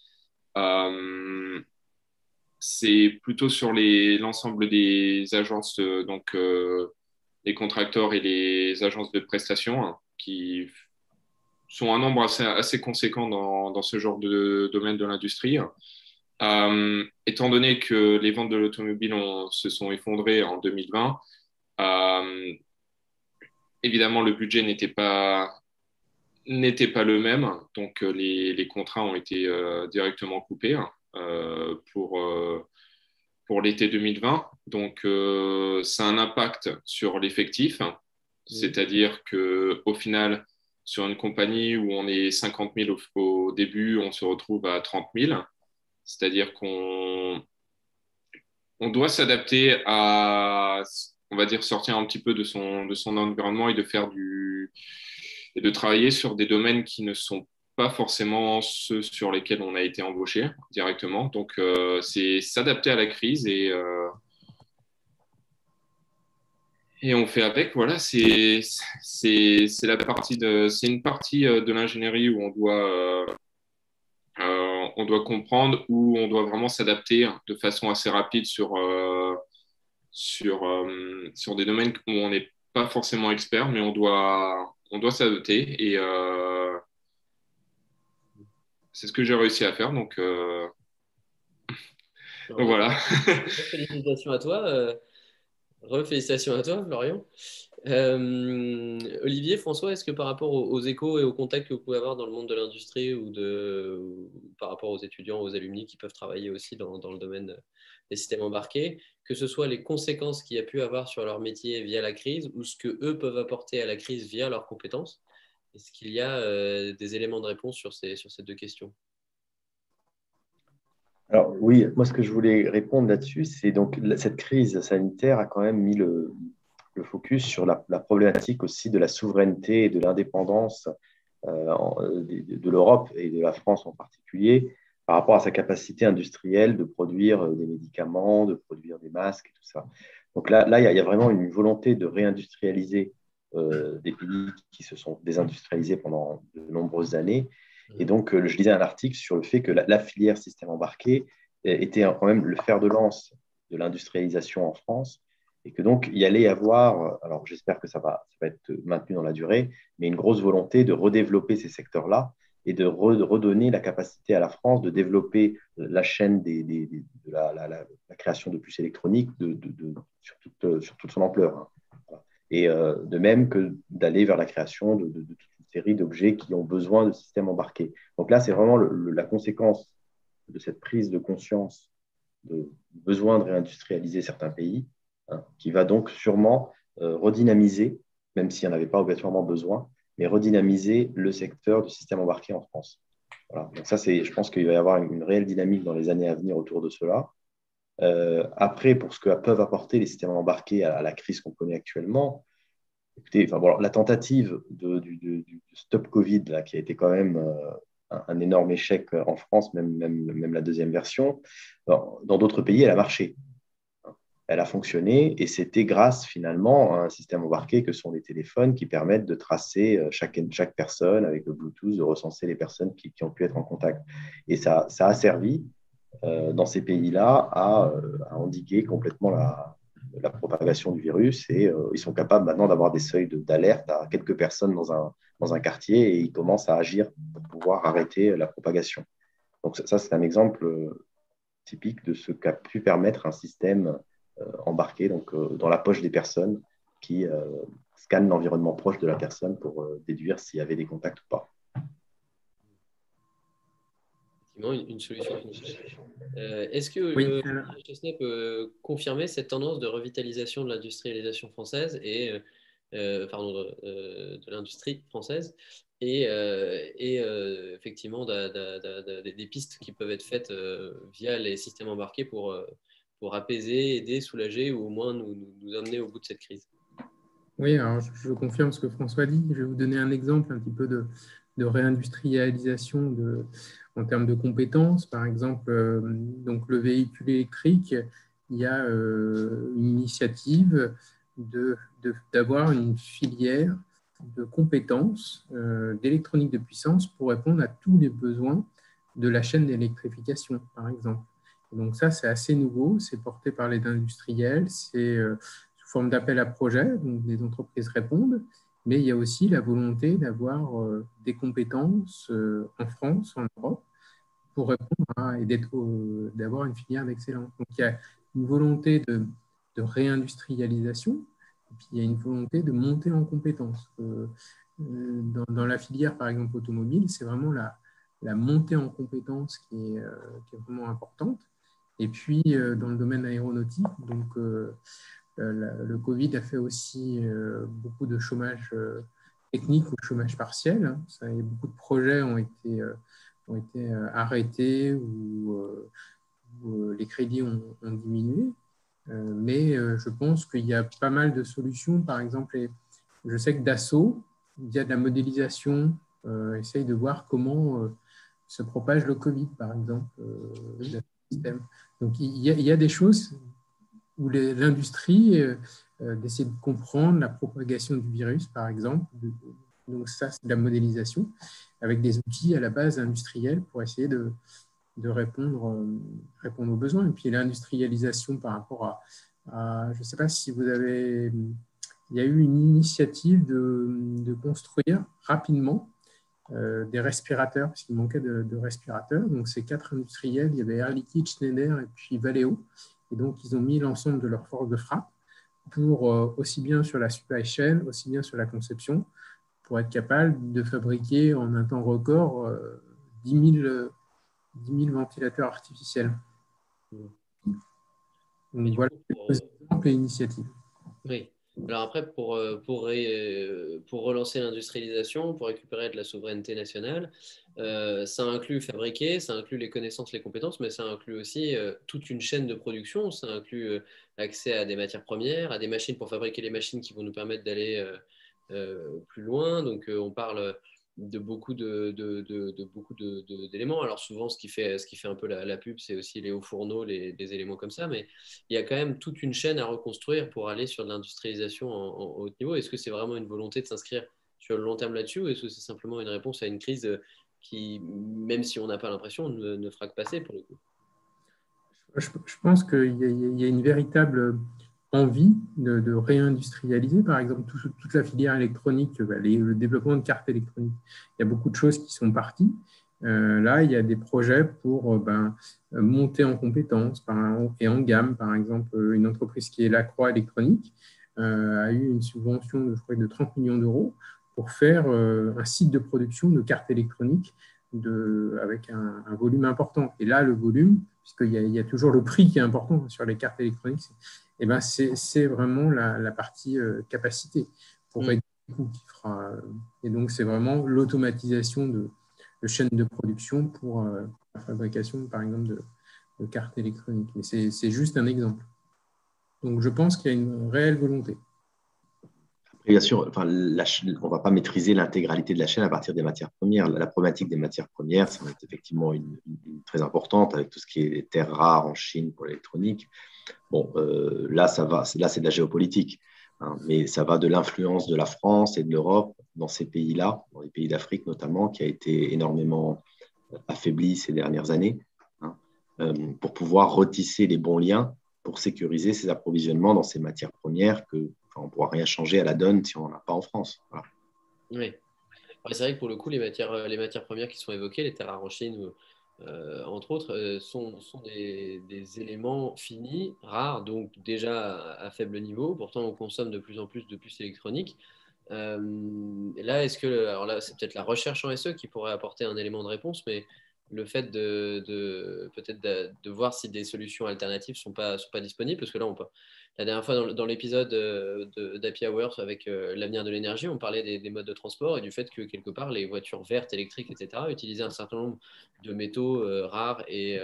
c'est plutôt sur l'ensemble des agences, euh, donc euh, les contracteurs et les agences de prestations, hein, qui sont un nombre assez, conséquent dans, ce genre de domaine de l'industrie. Euh, étant donné que les ventes de l'automobile se sont effondrées en 2020, euh, évidemment, le budget n'était pas, n'était pas le même, donc les, les contrats ont été directement coupés pour pour l'été 2020. Donc, euh, ça a un impact sur l'effectif, c'est-à-dire qu'au final, sur une compagnie où on est 50 000 au, début, on se retrouve à 30 000. C'est-à-dire qu'on on doit s'adapter à, on va dire, sortir un petit peu de son, de son environnement et de faire du et de travailler sur des domaines qui ne sont pas forcément ceux sur lesquels on a été embauché directement. Donc, euh, c'est s'adapter à la crise et, euh, et on fait avec. Voilà, c'est la partie c'est une partie euh, de l'ingénierie où on doit, on doit comprendre, où on doit vraiment s'adapter de façon assez rapide sur, sur, sur des domaines où on n'est pas forcément expert, mais on doit, on doit s'adapter et c'est ce que j'ai réussi à faire. Donc, euh, voilà. Félicitations à toi. Euh... Félicitations à toi, Florian. Euh, Olivier, François, est-ce que par rapport aux, échos et aux contacts que vous pouvez avoir dans le monde de l'industrie ou, de, par rapport aux étudiants, aux alumni qui peuvent travailler aussi dans, dans, le domaine des systèmes embarqués, que ce soit les conséquences qu'il y a pu avoir sur leur métier via la crise ou ce que eux peuvent apporter à la crise via leurs compétences, est-ce qu'il y a euh, des éléments de réponse sur ces, sur ces deux questions? Alors oui, moi ce que je voulais répondre là-dessus, c'est donc cette crise sanitaire a quand même mis le, focus sur la, problématique aussi de la souveraineté et de l'indépendance euh, de, de l'Europe et de la France en particulier par rapport à sa capacité industrielle de produire des médicaments, de produire des masques et tout ça. Donc là, là il, y a, il y a vraiment une volonté de réindustrialiser euh, des pays qui se sont désindustrialisés pendant de nombreuses années. Et donc, euh, je lisais un article sur le fait que la, filière système embarqué était quand même le fer de lance de l'industrialisation en France et que donc il y allait y avoir, alors j'espère que ça va, ça va être maintenu dans la durée, mais une grosse volonté de redévelopper ces secteurs-là et de, redonner la capacité à la France de développer la chaîne de la, création de puces électroniques de, sur, toute, son ampleur. Hein et euh, de même que d'aller vers la création de, toute une série d'objets qui ont besoin de systèmes embarqués. Donc là, c'est vraiment la conséquence de cette prise de conscience de besoin de réindustrialiser certains pays, hein, qui va donc sûrement euh, redynamiser, même s'il n'y en avait pas obligatoirement besoin, mais redynamiser le secteur du système embarqué en France. Donc ça, c'est, je pense qu'il va y avoir une, réelle dynamique dans les années à venir autour de cela. Euh, après, pour ce que peuvent apporter les systèmes embarqués à, la crise qu'on connaît actuellement, écoutez, enfin, bon, la tentative de, du, stop Covid, là, qui a été quand même euh, un, énorme échec en France, même, même, même la deuxième version, dans d'autres pays, elle a marché. Elle a fonctionné et c'était grâce finalement à un système embarqué que sont les téléphones qui permettent de tracer euh, chaque, personne avec le Bluetooth, de recenser les personnes qui, ont pu être en contact. Et ça, ça a servi euh, dans ces pays-là euh, à, endiguer complètement la, propagation du virus et euh, ils sont capables maintenant d'avoir des seuils d'alerte à quelques personnes dans un, dans un quartier et ils commencent à agir pour pouvoir arrêter la propagation. Donc ça, c'est un exemple typique de ce qu'a pu permettre un système embarqué donc, dans la poche des personnes qui scanne l'environnement proche de la personne pour déduire s'il y avait des contacts ou pas une, solution. Euh, est-ce que oui, le peut confirmer cette tendance de revitalisation de l'industrialisation française et euh, euh, pardon, de, l'industrie française et, et effectivement des pistes qui peuvent être faites via les systèmes embarqués pour, pour apaiser, aider, soulager ou au moins nous, nous, amener au bout de cette crise Oui, alors je, confirme ce que François dit. Je vais vous donner un exemple un petit peu de, réindustrialisation en termes de compétences. Par exemple, euh, donc le véhicule électrique, il y a euh, une initiative d'avoir une filière de compétences euh, d'électronique de puissance pour répondre à tous les besoins de la chaîne d'électrification, par exemple. Donc ça, c'est assez nouveau, c'est porté par les industriels, c'est sous forme d'appel à projet, donc les entreprises répondent, mais il y a aussi la volonté d'avoir des compétences en France, en Europe, pour répondre à, et d'avoir une filière d'excellence. Donc il y a une volonté de, réindustrialisation, et puis il y a une volonté de monter en compétences. dans, la filière, par exemple, automobile, c'est vraiment la, montée en compétences qui est vraiment importante. Et puis, dans le domaine aéronautique, donc, euh, le Covid a fait aussi euh, beaucoup de chômage euh, technique ou chômage partiel. Hein. Beaucoup de projets ont été, ont été arrêtés ou, les crédits ont, diminué. mais je pense qu'il y a pas mal de solutions. Par exemple, je sais que Dassault, via de la modélisation, essaye de voir comment se propage le Covid, par exemple. Donc, il y, a, des choses où l'industrie euh, euh, essaie de comprendre la propagation du virus, par exemple. Donc ça, c'est de la modélisation avec des outils à la base industriels pour essayer de, de répondre, euh, répondre aux besoins. Et puis l'industrialisation par rapport à, je ne sais pas si vous avez, il y a eu une initiative de, de construire rapidement des respirateurs, parce qu'il manquait de, de, respirateurs. Donc ces quatre industriels, il y avait Air Liquide, Schneider et puis Valeo, et donc, ils ont mis l'ensemble de leurs forces de frappe pour, euh, aussi bien sur la supply chain, aussi bien sur la conception, pour être capable de fabriquer en un temps record 10 000, 10 000 ventilateurs artificiels. Donc, voilà quelques exemples et initiatives. Oui. Alors après, pour, euh, pour, euh, pour relancer l'industrialisation, pour récupérer de la souveraineté nationale, euh, ça inclut fabriquer, ça inclut les connaissances, les compétences, mais ça inclut aussi toute une chaîne de production. Ça inclut accès à des matières premières, à des machines pour fabriquer les machines qui vont nous permettre d'aller plus loin. Donc on parle de beaucoup de, de, de, beaucoup d'éléments. Alors souvent, ce qui fait, ce qui fait un peu la, pub, c'est aussi les hauts fourneaux, les, des éléments comme ça. Mais il y a quand même toute une chaîne à reconstruire pour aller sur de l'industrialisation en, haut niveau. Est-ce que c'est vraiment une volonté de s'inscrire sur le long terme là-dessus ou est-ce que c'est simplement une réponse à une crise qui, même si on n'a pas l'impression, ne, ne, fera que passer pour le coup? Je, je pense qu'il y, y, a une véritable envie de, réindustrialiser, par exemple, toute la filière électronique, bah, le développement de cartes électroniques. Il y a beaucoup de choses qui sont parties. Euh, là, il y a des projets pour euh, ben, monter en compétences et en gamme. Par exemple, une entreprise qui est La Croix Électronique euh, a eu une subvention de, je crois, de 30 millions d'euros pour faire un site de production de cartes électroniques avec un, volume important. Et là, le volume, puisqu'il y, a toujours le prix qui est important sur les cartes électroniques, eh ben c'est vraiment la, partie euh, capacité pour mm. réduire les coûts qui fera. Euh, et donc, c'est vraiment l'automatisation de, chaînes de production pour euh, la fabrication, par exemple, de, cartes électroniques. Mais c'est juste un exemple. Donc, je pense qu'il y a une réelle volonté. Bien sûr, on ne va pas maîtriser l'intégralité de la chaîne à partir des matières premières. La, problématique des matières premières, c'est effectivement une, très importante avec tout ce qui est terres rares en Chine pour l'électronique. Bon, euh, là, ça va, là, c'est de la géopolitique, hein, mais ça va de l'influence de la France et de l'Europe dans ces pays-là, dans les pays d'Afrique notamment, qui a été énormément affaibli ces dernières années, hein, euh, pour pouvoir retisser les bons liens pour sécuriser ces approvisionnements dans ces matières premières que on ne pourra rien changer à la donne si on n'en a pas en France. Oui. c'est vrai que pour le coup, les matières, matières premières qui sont évoquées, les terres rares en Chine, euh, entre autres, euh, sont, des, éléments finis, rares, donc déjà à, faible niveau. Pourtant, on consomme de plus en plus de puces électroniques. Euh, là, est-ce que, alors là, c'est peut-être la recherche en SE qui pourrait apporter un élément de réponse, mais le fait de, peut-être de, voir si des solutions alternatives sont pas, sont pas disponibles, parce que là, on peut, la dernière fois, dans, l'épisode euh, d'Happy Hours avec euh, l'avenir de l'énergie, on parlait des, modes de transport et du fait que quelque part, les voitures vertes, électriques, etc., utilisaient un certain nombre de métaux euh, rares et,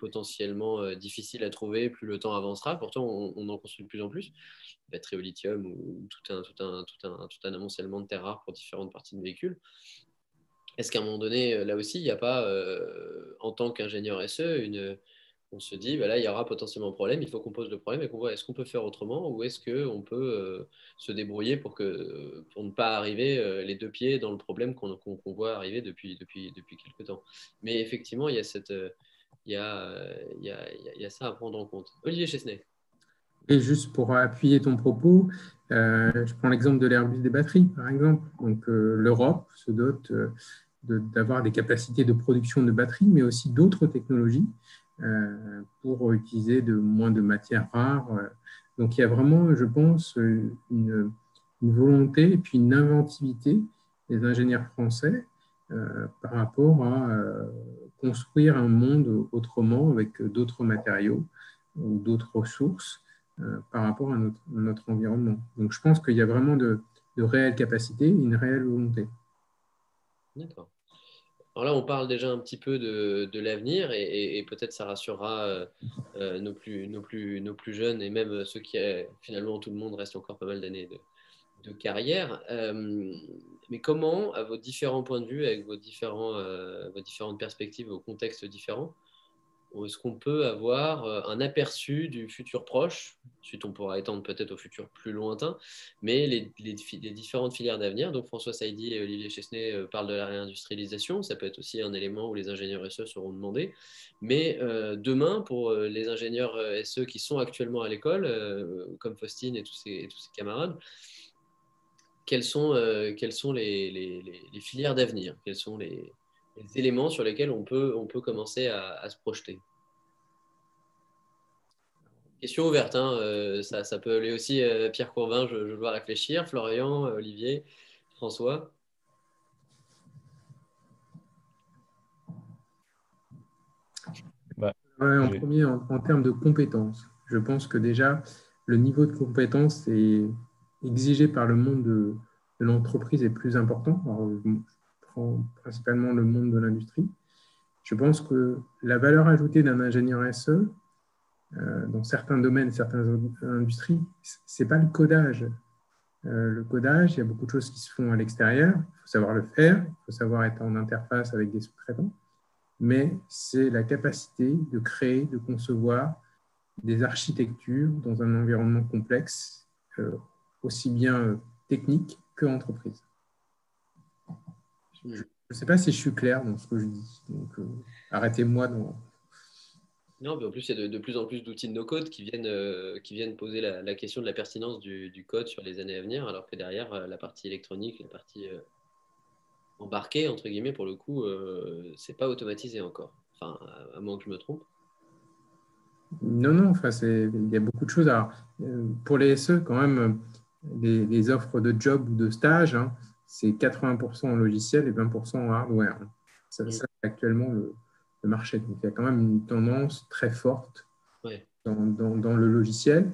potentiellement difficiles à trouver plus le temps avancera. Pourtant, on, en construit de plus en plus. Batterie au lithium ou tout un, tout, un, tout, un, tout un amoncellement de terres rares pour différentes parties de véhicules. Est-ce qu'à un moment donné, là aussi, il n'y a pas, en tant qu'ingénieur SE, une on se dit, bah là, il y aura potentiellement un problème, il faut qu'on pose le problème et qu'on voit est-ce qu'on peut faire autrement ou est-ce qu'on peut euh, se débrouiller pour, que, pour ne pas arriver euh, les deux pieds dans le problème qu'on voit arriver depuis, depuis, depuis quelques temps. Mais effectivement, il y, a cette, euh, il, y a, il, y a, il y a ça à prendre en compte. Olivier Chesnay. Et juste pour appuyer ton propos, je prends l'exemple de l'Airbus des batteries, par exemple. Donc, l'Europe se dote d'avoir des capacités de production de batteries, mais aussi d'autres technologies euh, pour utiliser de moins de matières rares. Donc il y a vraiment, je pense, une, volonté et puis une inventivité des ingénieurs français euh, par rapport à euh, construire un monde autrement avec d'autres matériaux ou d'autres ressources par rapport à notre, environnement. Donc je pense qu'il y a vraiment de, de réelles capacités, une réelle volonté. D'accord. Alors là, on parle déjà un petit peu de, l'avenir et, peut-être ça rassurera euh, euh, nos, plus, jeunes et même ceux qui, euh, finalement, tout le monde reste encore pas mal d'années de, carrière. mais comment, à vos différents points de vue, avec vos, vos différentes perspectives, vos contextes différents, est-ce qu'on peut avoir euh, un aperçu du futur proche Ensuite, on pourra étendre peut-être au futur plus lointain, mais les, différentes filières d'avenir. Donc, François Saidi et Olivier Chesnay euh, parlent de la réindustrialisation. Ça peut être aussi un élément où les ingénieurs SE seront demandés. Mais euh, demain, pour les ingénieurs SE qui sont actuellement à l'école, comme Faustine et tous ses, camarades, quelles sont, quelles les, filières d'avenir? Quels sont les, les éléments sur lesquels on peut, on peut commencer à, se projeter. Question ouverte, hein, euh, ça, ça, peut aller aussi euh, Pierre Courvin, je, dois réfléchir, Florian, euh, Olivier, François. Bah, en premier, en, termes de compétences, je pense que déjà, le niveau de compétence est exigé par le monde de, l'entreprise est plus important principalement le monde de l'industrie. Je pense que la valeur ajoutée d'un ingénieur SE, euh, dans certains domaines, certaines industries, ce n'est pas le codage. Euh, le codage, il y a beaucoup de choses qui se font à l'extérieur, il faut savoir le faire, il faut savoir être en interface avec des sous-traitants, mais c'est la capacité de créer, de concevoir des architectures dans un environnement complexe, euh, aussi bien technique que entreprise. Je ne sais pas si je suis clair dans ce que je dis. Donc, euh, arrêtez-moi. Dans... Non, mais en plus, il y a de, plus en plus d'outils de no-code qui, viennent, euh, qui viennent poser la, question de la pertinence du, code sur les années à venir, alors que derrière, euh, la partie électronique, la partie embarquée, entre guillemets, pour le coup, c'est pas automatisé encore. Enfin, à, moins que je me trompe. Non, non, enfin, il y a beaucoup de choses. Alors, pour les SE, quand même, les, offres de job ou de stage, hein, c'est 80% en logiciel et 20% en hardware. C'est ça actuellement le, marché. Donc il y a quand même une tendance très forte dans, le logiciel,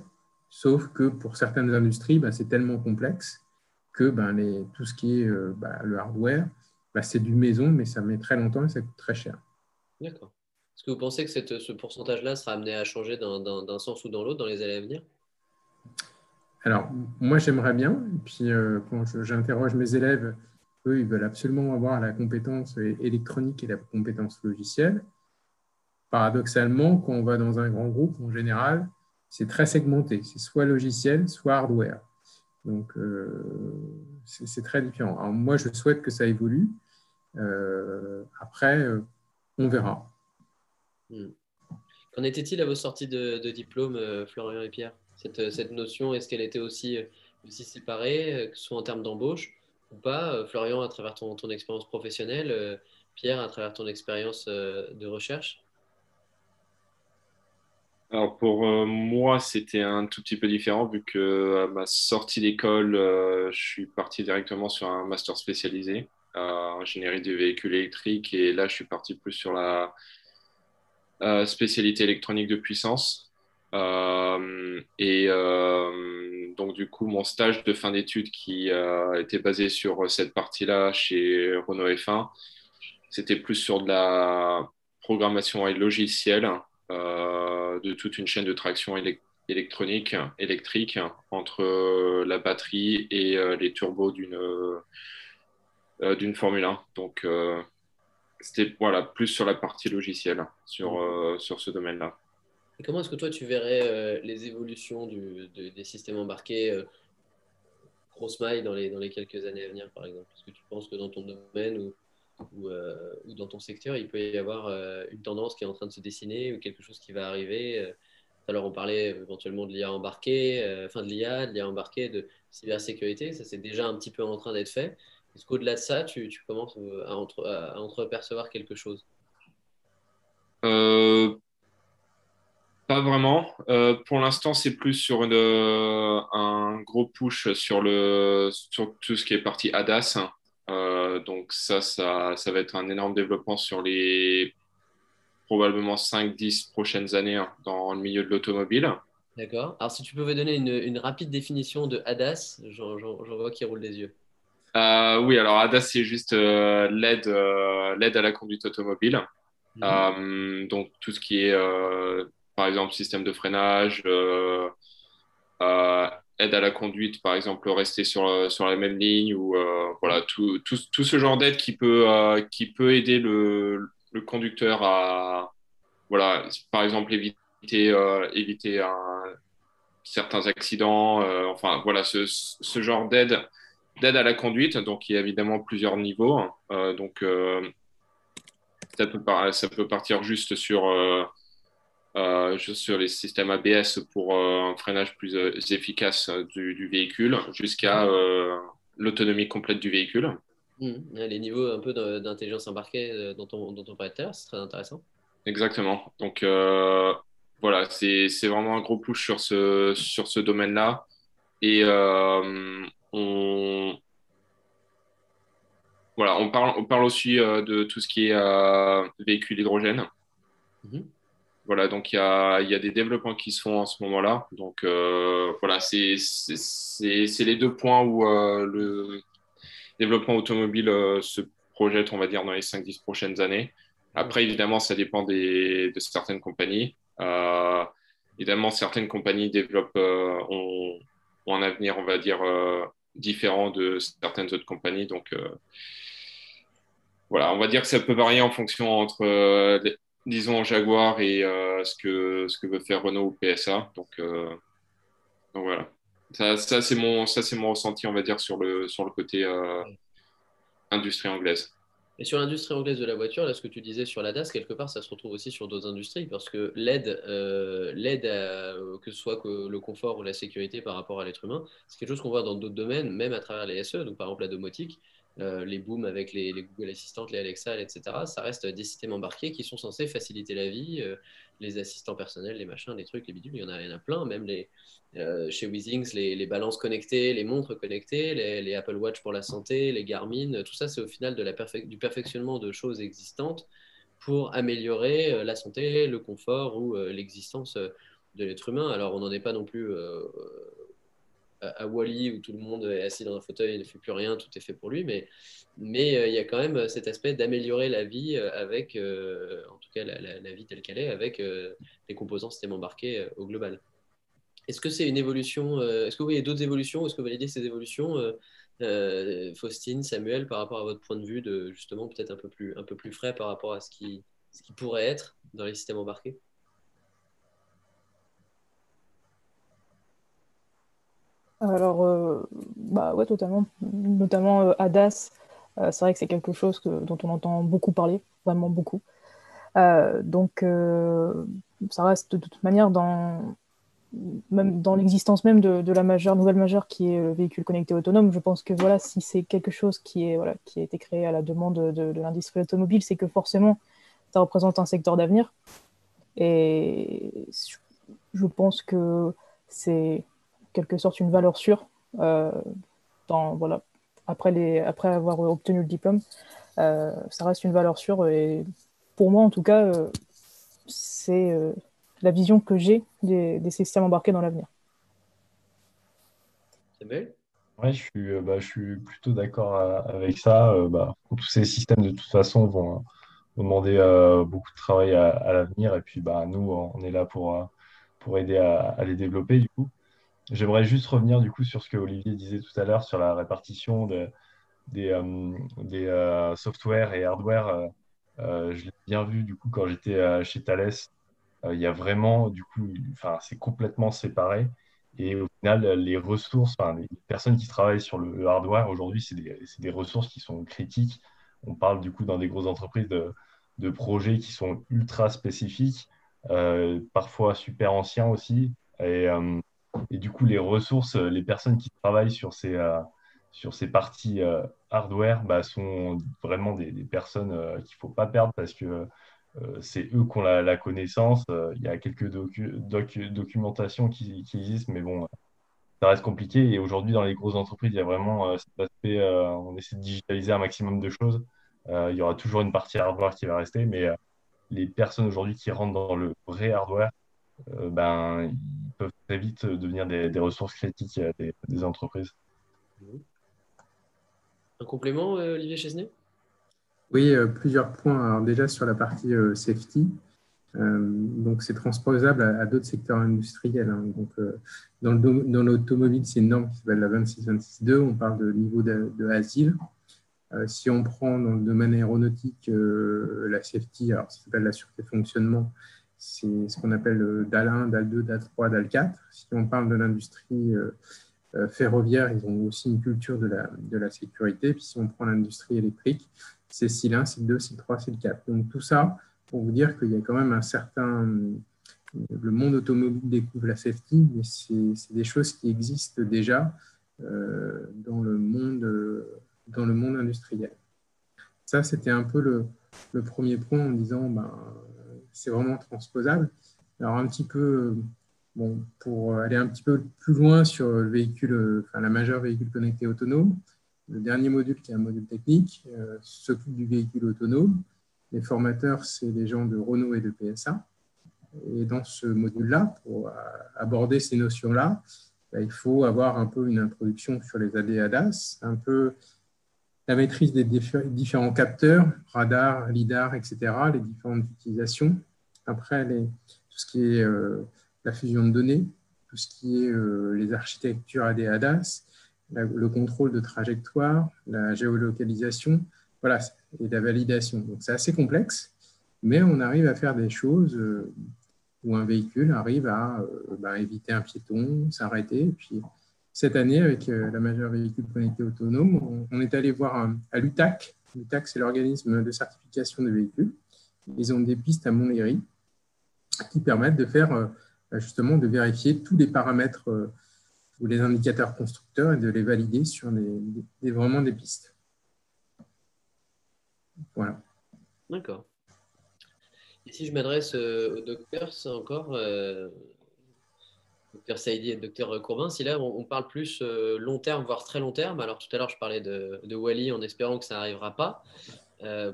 sauf que pour certaines industries, bah, c'est tellement complexe que bah, les, tout ce qui est euh, bah, le hardware, c'est du maison, mais ça met très longtemps et ça coûte très cher. D'accord. Est-ce que vous pensez que ce pourcentage-là sera amené à changer d'un sens ou dans l'autre dans les années à venir? Alors, moi, j'aimerais bien. Et puis, euh, quand j'interroge mes élèves, eux, ils veulent absolument avoir la compétence électronique et la compétence logicielle. Paradoxalement, quand on va dans un grand groupe, en général, c'est très segmenté. C'est soit logiciel, soit hardware. Donc, euh, c'est très différent. Alors, moi, je souhaite que ça évolue. Euh, après, on verra. Hmm. Qu'en était-il à vos sorties de, de diplôme, Florian et Pierre? Cette, cette notion Est-ce qu'elle était aussi, aussi séparée, euh, que ce soit en termes d'embauche ou pas euh, Florian, à travers ton, expérience professionnelle, euh, Pierre, à travers ton expérience de recherche? Alors pour moi, c'était un tout petit peu différent vu que à ma sortie d'école, je suis parti directement sur un master spécialisé en ingénierie des véhicules électriques et là, je suis parti plus sur la spécialité électronique de puissance. Euh, et euh, donc, du coup, mon stage de fin d'études qui euh, était basé sur cette partie-là chez Renault F1, c'était plus sur de la programmation et logiciel de toute une chaîne de traction électronique, électrique entre la batterie et les turbos d'une d'une Formule 1. Donc, c'était voilà, plus sur la partie logicielle, sur, sur ce domaine-là comment est-ce que toi, tu verrais euh, les évolutions des systèmes embarqués euh, grosse maille dans les, quelques années à venir, par exemple? Est-ce que tu penses que dans ton domaine ou, euh, dans ton secteur, il peut y avoir une tendance qui est en train de se dessiner ou quelque chose qui va arriver? Alors on parlait éventuellement de l'IA embarqué, enfin de l'IA, de l'IA embarqué, de cybersécurité. Ça, c'est déjà un petit peu en train d'être fait. Est-ce qu'au-delà de ça, tu, commences à, entrepercevoir quelque chose? Pas vraiment. pour l'instant, c'est plus sur une, un gros push sur, le, sur tout ce qui est partie ADAS. donc ça, ça, ça va être un énorme développement sur les probablement 5-10 prochaines années hein, dans le milieu de l'automobile. D'accord. Alors, si tu pouvais donner une, rapide définition de ADAS, j'en vois qui roule des yeux. Euh, oui, alors ADAS, c'est juste euh, euh, l'aide à la conduite automobile. Mhm. donc, tout ce qui est, par exemple, système de freinage, aide à la conduite, par exemple, rester sur, sur la même ligne, ou voilà, tout, tout, tout, ce genre d'aide qui, peut qui peut aider le, conducteur à, voilà, par exemple, éviter, euh, éviter certains accidents, euh, enfin, voilà, ce, ce genre d'aide à la conduite. Donc, il y a évidemment plusieurs niveaux. Euh, donc, ça, peut partir juste sur, sur les systèmes ABS pour un freinage plus efficace du, du véhicule jusqu'à l'autonomie complète du véhicule. Mmh. Les niveaux un peu d'intelligence embarquée euh, dont on, dont on parlait tout à l'heure, c'est très intéressant. Exactement. Donc euh, voilà, c'est vraiment un gros push sur ce, sur ce domaine-là. Et euh, on, voilà, on, parle, on parle aussi de tout ce qui est véhicule hydrogène. Mmh. Voilà, donc il y a, des développements qui se font en ce moment-là. Donc voilà, c'est les deux points où le développement automobile euh, se projette, on va dire, dans les 5-10 prochaines années. Après, évidemment, ça dépend des, de certaines compagnies. Euh, évidemment, certaines compagnies développent, euh, ont, un avenir, on va dire, différent de certaines autres compagnies. Donc, voilà, on va dire que ça peut varier en fonction entre, disons, Jaguar et ce, que, ce que veut faire Renault ou PSA. Donc, donc voilà. Ça, ça c'est mon, mon ressenti, on va dire, sur le, sur le côté euh, industrie anglaise. Et sur l'industrie anglaise de la voiture, là, ce que tu disais sur la DAS, quelque part, ça se retrouve aussi sur d'autres industries, parce que l'aide, euh, que ce soit que le confort ou la sécurité par rapport à l'être humain, c'est quelque chose qu'on voit dans d'autres domaines, même à travers les SE, donc par exemple la domotique, euh, les booms avec les, Google Assistants, les Alexa, etc. Ça reste des systèmes embarqués qui sont censés faciliter la vie, les assistants personnels, les machins, les trucs, les bidules, il y en a, plein, même les, euh, chez Weezings, les, balances connectées, les montres connectées, les, Apple Watch pour la santé, les Garmin, tout ça, c'est au final de la du perfectionnement de choses existantes pour améliorer euh, la santé, le confort ou euh, l'existence de l'être humain. Alors, on n'en est pas non plus à, Wally où tout le monde est assis dans un fauteuil et ne fait plus rien, tout est fait pour lui, mais mais il y a quand même cet aspect d'améliorer la vie avec, en tout cas la, vie telle qu'elle est, avec des composants système embarqués au global. Est-ce que c'est une évolution euh, Est-ce que vous voyez d'autres évolutions Est-ce que vous validez ces évolutions, euh, euh, Faustine, Samuel, par rapport à votre point de vue de justement peut-être un peu plus frais par rapport à ce qui pourrait être dans les systèmes embarqués? Alors, bah ouais, totalement. Notamment ADAS, c'est vrai que c'est quelque chose dont on entend beaucoup parler, vraiment beaucoup. donc, ça reste de toute manière dans, l'existence même de, la majeure, nouvelle majeure qui est le véhicule connecté autonome, je pense que voilà, si c'est quelque chose qui, est, voilà, a été créé à la demande de, l'industrie automobile, c'est que forcément, ça représente un secteur d'avenir. Et je pense que c'est quelque sorte une valeur sûre euh, dans, voilà, après, les, après avoir obtenu le diplôme. Euh, ça reste une valeur sûre et pour moi, en tout cas, euh, c'est la vision que j'ai des, systèmes embarqués dans l'avenir. C'est Oui, je suis, bah, je suis plutôt d'accord avec ça. Euh, bah, tous ces systèmes, de toute façon, vont, demander beaucoup de travail à, l'avenir. Et puis, bah, nous, on est là pour, pour aider à, les développer. Du coup, j'aimerais juste revenir du coup sur ce que Olivier disait tout à l'heure sur la répartition de, des, des software et hardware. je l'ai bien vu du coup quand j'étais chez Thales euh, il y a vraiment, du coup, enfin, c'est complètement séparé. Et au final, les ressources, les personnes qui travaillent sur le hardware aujourd'hui, c'est des, des, ressources qui sont critiques. On parle du coup dans des grosses entreprises de, projets qui sont ultra spécifiques. parfois super anciens aussi. Et, du coup, les ressources, les personnes qui travaillent sur ces, sur ces parties hardware bah, sont vraiment des, personnes qu'il ne faut pas perdre parce que c'est eux qui ont la, connaissance. Il y a quelques documentations qui, qui, existent, mais bon, ça reste compliqué. Et aujourd'hui, dans les grosses entreprises, il y a vraiment euh, cet aspect, euh, on essaie de digitaliser un maximum de choses. Euh, il y aura toujours une partie hardware qui va rester, mais les personnes aujourd'hui qui rentrent dans le vrai hardware, ben, peuvent très vite devenir des, ressources critiques des, entreprises. Un complément, Olivier Chesnay? Oui, plusieurs points. Alors déjà sur la partie safety, euh, donc, c'est transposable à, d'autres secteurs industriels. Hein. Donc, euh, dans l'automobile, c'est une norme qui s'appelle la 26262. On parle de niveau de, asile. Euh, si on prend dans le domaine aéronautique la safety, alors ça s'appelle la sûreté fonctionnement, c'est ce qu'on appelle DAL 1, DAL 2, DAL 3, DAL 4. Si on parle de l'industrie ferroviaire, ils ont aussi une culture de la, de la sécurité. Puis si on prend l'industrie électrique, c'est SIL 1, SIL 2, SIL 3, SIL 4. Donc tout ça, pour vous dire qu'il y a quand même un certain... Le monde automobile découvre la safety, mais c'est des choses qui existent déjà euh, dans, le monde, dans le monde industriel. Ça, c'était un peu le, le, premier point en disant, ben, c'est vraiment transposable. Alors un petit peu, bon, pour aller un petit peu plus loin sur le véhicule, enfin la majeure véhicule connecté autonome, le dernier module qui est un module technique euh, s'occupe du véhicule autonome. Les formateurs, c'est les gens de Renault et de PSA. Et dans ce module-là, pour aborder ces notions-là, bah, il faut avoir un peu une introduction sur les AD-ADAS, un peu la maîtrise des différents capteurs, radar, lidar, etc., les différentes utilisations. Après, tout ce qui est euh, la fusion de données, tout ce qui est euh, les architectures AD-ADAS, le contrôle de trajectoire, la géolocalisation. Voilà, et la validation. Donc c'est assez complexe, mais on arrive à faire des choses euh, où un véhicule arrive à bah, éviter un piéton, s'arrêter. Puis cette année, avec la majeure véhicule connecté autonome, on, est allé voir à l'UTAC. L'UTAC, c'est l'organisme de certification des véhicules. Ils ont des pistes à Montlhéry qui permettent de faire bah, justement de vérifier tous les paramètres ou les indicateurs constructeurs et de les valider sur des, vraiment des pistes. Voilà. D'accord. Et si je m'adresse euh, au docteur, c'est encore, euh, docteur Saïdi et docteur Courbin, si là on, parle plus euh, long terme, voire très long terme, alors tout à l'heure je parlais de, de, Wally en espérant que ça n'arrivera pas,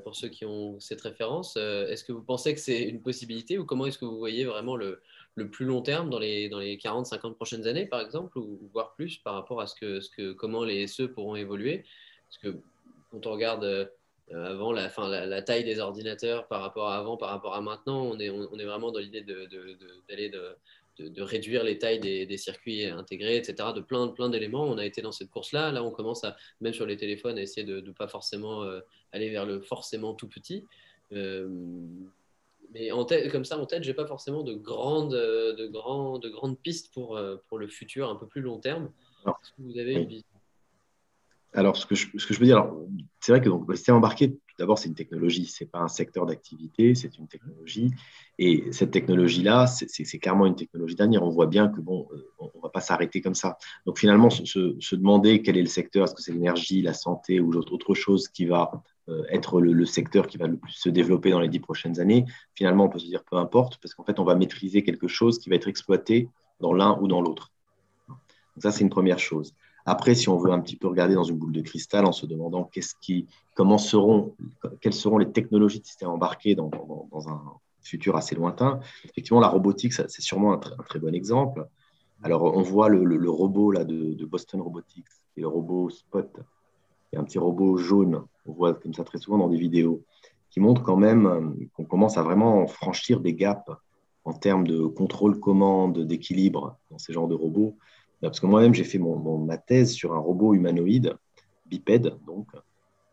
pour ceux qui ont cette référence, est-ce que vous pensez que c'est une possibilité ou comment est-ce que vous voyez vraiment le, plus long terme dans les, dans les 40-50 prochaines années par exemple, ou, voire plus par rapport à ce que, ce que, comment les SE pourront évoluer? Parce que quand on regarde euh, avant, la, fin, la, taille des ordinateurs par rapport à avant, par rapport à maintenant, on est, on, est vraiment dans l'idée d'aller de, de, réduire les tailles des, circuits intégrés, etc., de plein, plein d'éléments. On a été dans cette course-là. Là, on commence à, même sur les téléphones, à essayer de ne pas forcément euh, aller vers le forcément tout petit. Euh, mais en tête, comme ça, en tête, j'ai pas forcément de grandes, de, grands, de grandes pistes pour, pour le futur un peu plus long terme. Est-ce que vous avez une vision alors, ce que, je, ce peux dire, c'est vrai que donc, le système embarqué, tout d'abord, c'est une technologie, ce n'est pas un secteur d'activité, c'est une technologie. Et cette technologie-là, c'est clairement une technologie d'avenir. On voit bien que bon, euh, on ne va pas s'arrêter comme ça. Donc, finalement, se, demander quel est le secteur, est-ce que c'est l'énergie, la santé ou autre chose qui va euh, être le, le, secteur qui va le plus se développer dans les dix prochaines années, finalement, on peut se dire peu importe, parce qu'en fait, on va maîtriser quelque chose qui va être exploité dans l'un ou dans l'autre. Ça, c'est une première chose. Après, si on veut un petit peu regarder dans une boule de cristal en se demandant comment seront, quelles seront les technologies de système embarqué dans, un futur assez lointain, effectivement, la robotique, c'est sûrement un, très bon exemple. Alors, on voit le, robot là, de, Boston Robotics, et le robot Spot, qui est un petit robot jaune, on voit comme ça très souvent dans des vidéos, qui montre quand même euh, qu'on commence à vraiment franchir des gaps en termes de contrôle commande, d'équilibre dans ces genres de robots. Parce que moi-même, j'ai fait mon, ma thèse sur un robot humanoïde, bipède, donc,